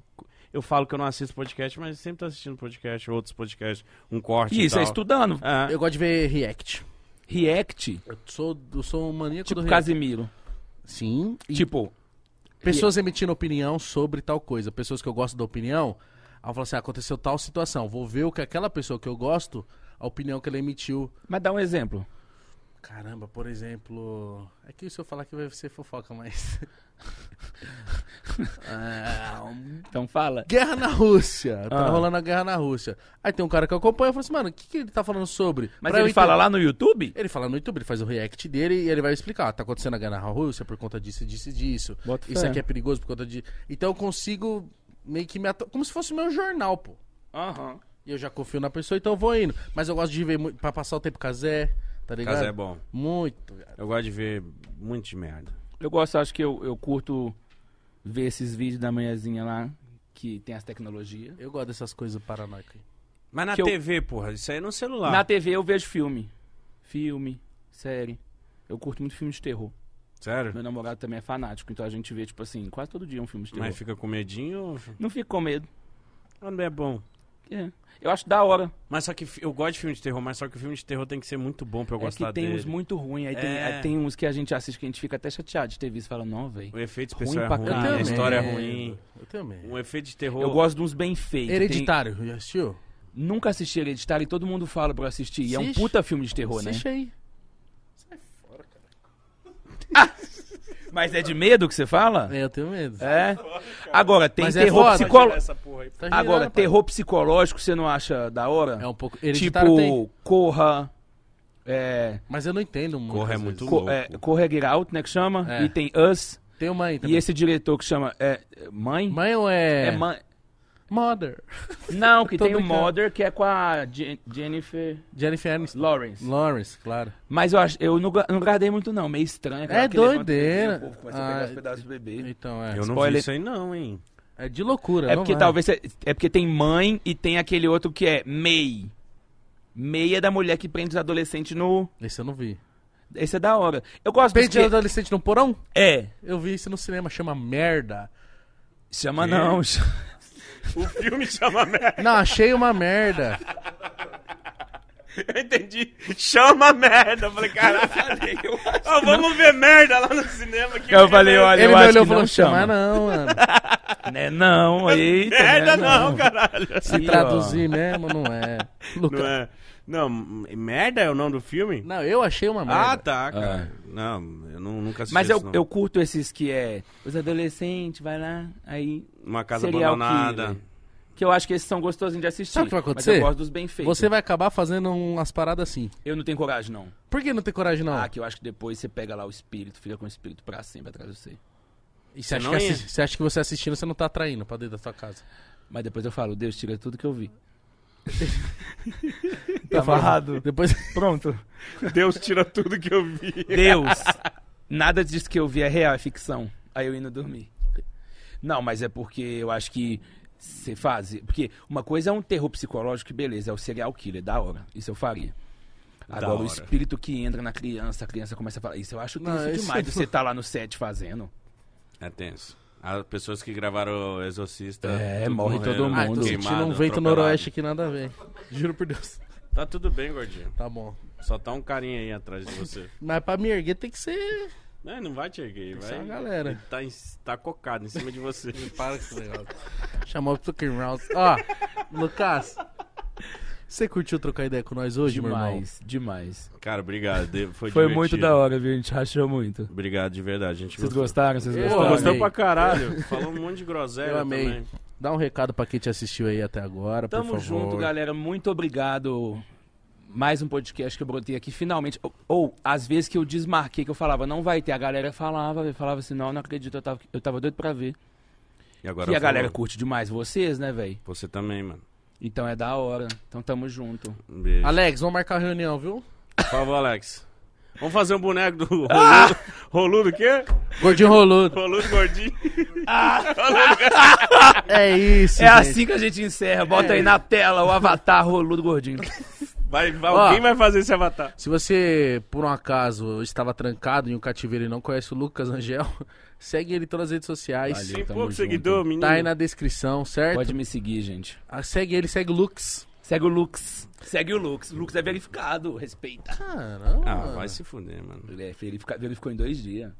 Eu falo que eu não assisto podcast, mas sempre tô assistindo podcast, outros podcasts, um corte. e Isso, é estudando. É. Eu gosto de ver react. React, Eu sou, eu sou um maníaco tipo do react. Casimiro. Sim. E Tipo, pessoas emitindo opinião sobre tal coisa. Pessoas que eu gosto da opinião. Eu falo assim, ah, aconteceu tal situação. Vou ver o que aquela pessoa que eu gosto, a opinião que ela emitiu. mas dá um exemplo. Caramba, por exemplo... É que se eu falar que vai ser fofoca, mas... Ah, um- Então fala. Guerra na Rússia. Tá Ah. rolando a guerra na Rússia. Aí tem um cara que eu acompanho e falo assim, mano, o que, que ele tá falando sobre? Mas Pra ele fala entender- lá no YouTube? Ele fala no YouTube, ele faz o react dele e ele vai explicar. Tá acontecendo a guerra na Rússia por conta disso, disso e disso. Bota Isso fé. aqui é perigoso por conta de. Então eu consigo meio que me atu... Como se fosse o meu jornal, pô. Aham. E eu já confio na pessoa, então eu vou indo. Mas eu gosto de ver pra passar o tempo com a Zé, tá ligado? Casa é bom. Muito, cara. Eu gosto de ver muito de merda. Eu gosto, acho que eu, eu curto ver esses vídeos da manhãzinha lá, que tem as tecnologias. Eu gosto dessas coisas paranoicas. aí. Mas na Que eu- TV, porra, isso aí é no celular. Na TV eu vejo filme. Filme, série. Eu curto muito filme de terror. Sério? Meu namorado também é fanático, então a gente vê, tipo assim, quase todo dia um filme de terror. Mas fica com medinho ou... Não fico com medo. Ah, não é bom. É. Eu acho da hora. Mas só que eu gosto de filme de terror, mas só que o filme de terror tem que ser muito bom pra eu é gostar que tem dele. uns muito ruins. Aí tem, É. aí tem uns que a gente assiste que a gente fica até chateado de ter visto e fala, não, velho. O efeito Ruim especial é ruim, caralho. a história é ruim. Eu medo. Um efeito de terror... Eu gosto de uns bem feitos. Hereditário, já assistiu? Tem- Nunca assisti Hereditário e todo mundo fala pra eu assistir. E é um Assiste. puta filme de terror, né? Assiste aí. Mas é de medo que você fala? É, eu tenho medo. É. Agora, tem Mas é terror foda. psicológico. Aí. Tá Agora, pai. terror psicológico você não acha da hora? É um pouco. Tipo, tem. Corra. É, Mas eu não entendo muito. Corra é muito vezes. co louco. é, Corra Get Out, né, que chama? É. E tem Us. Tem uma aí E também. esse diretor que chama... É, mãe? Mãe ou é. É mãe. Mother. Não, que tem o. Mother, que é com a Je- Jennifer Jennifer Aniston. Lawrence. Lawrence, claro. Mas eu, acho, eu não, não guardei muito, não. Meio estranho. É que doideira. O povo começa a Ah, pegar os pedaços do bebê. Então, é. Eu não Spoiler. vi isso aí não, hein. É de loucura. É não porque vai. talvez... É, é porque tem mãe e tem aquele outro que é May. May é da mulher que prende os adolescentes no... Esse eu não vi. Esse é da hora. Eu gosto dos Pente que... adolescente no porão? É. Eu vi isso no cinema, chama Merda. Chama Quê? não. O filme chama merda. Não, achei uma merda. Eu entendi. Chama merda. Eu falei, caralho. Ó, vamos ver merda lá no cinema. Que Eu falei, olha, Ele eu me acho olhou e que falou, não chama chama. não, mano. Né não, eita, Merda né não, caralho. Se ó. traduzir mesmo, não é. Luca- Não é... Não, merda é o nome do filme? Não, eu achei uma merda. Ah, tá, cara. Não, eu não, nunca assisti Mas eu, eu curto esses que é... Os adolescentes, vai lá, aí... Uma casa abandonada. killer. Que eu acho que esses são gostosinhos de assistir. Sabe o que vai Mas acontecer? eu gosto dos bem feitos. Você vai acabar fazendo umas paradas assim. Eu não tenho coragem, não. Por que não tem coragem, não? Ah, que eu acho que depois você pega lá o espírito, fica com o espírito pra sempre atrás de você. e você você acha, que você acha que você assistindo, você não tá atraindo pra dentro da sua casa. Mas depois eu falo, Deus, tira tudo que eu vi. Tá amarrado. Depois... Pronto. Deus tira tudo que eu vi. Deus, nada disso que eu vi é real, é ficção. Aí eu indo dormir. Não, mas é porque eu acho que você faz. Porque uma coisa é um terror psicológico, que beleza, é o serial killer, da hora. Isso eu faria. Agora, o espírito que entra na criança, a criança começa a falar. Isso eu acho Não, tenso isso demais é- de você estar lá no set fazendo. É tenso. As pessoas que gravaram o Exorcista. É, morre morreram, todo Ah, mundo. sentindo queimado, um vento atropelado. noroeste que nada a ver. Juro por Deus. Tá tudo bem, gordinho. Tá bom. Só tá um carinha aí atrás de você. Mas pra me erguer tem que ser... É, não vai te erguer, Tem vai. ser uma galera. Ele tá, em- tá cocado em cima de você. Para com esse negócio. Chamou o Tucker Rouse. Ó, Lucas, você curtiu trocar ideia com nós hoje, meu irmão? Demais, demais. Cara, obrigado. de- Foi, Foi divertido. muito da hora, viu? A gente rachou muito. Obrigado, de verdade. A gente Vocês gostou. gostaram? Vocês Eu Pô, gostaram? gostou pra caralho. Falou um monte de groselha Eu amei. também. Dá um recado pra quem te assistiu aí até agora, por Tamo favor. junto, galera. Muito obrigado. Mais um podcast que eu brotei aqui, finalmente. Ou, ou, às vezes que eu desmarquei, que eu falava, não vai ter. A galera falava, eu falava assim, não, não acredito, eu tava, eu tava doido pra ver. E agora E a galera curte demais vocês, né, velho? Você também, mano. Então é da hora. Então tamo junto. Um beijo. Alex, vamos marcar a reunião, viu? Por favor, Alex. Vamos fazer um boneco do roludo. Roludo o quê? Gordinho roludo. Roludo gordinho. É isso, É gente. assim que a gente encerra. Bota aí na tela o avatar roludo gordinho. Vai, vai- alguém vai fazer esse avatar. Se você, por um acaso, estava trancado em um cativeiro e não conhece o Lucas Angel, segue ele em todas as redes sociais. Valeu. Tem pouco junto. seguidor, menino. Tá aí na descrição, certo? Pode me seguir, gente. Ah, Segue ele, segue o Lux. Segue o Lux. Segue o Lux. O Lux é verificado. Respeita. Caramba. Ah, vai se fuder, mano. Ele é verifica- verificou em dois dias.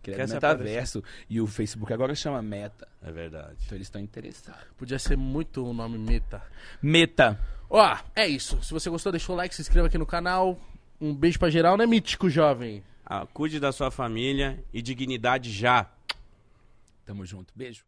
Que ele é metaverso. E o Facebook agora chama Meta. É verdade. Então eles estão interessados. Podia ser muito o nome meta. Meta. Ó, é isso. Se você gostou, deixa o like, se inscreva aqui no canal. Um beijo pra geral, né, mítico jovem? Ah, cuide da sua família e dignidade já. Tamo junto. Beijo.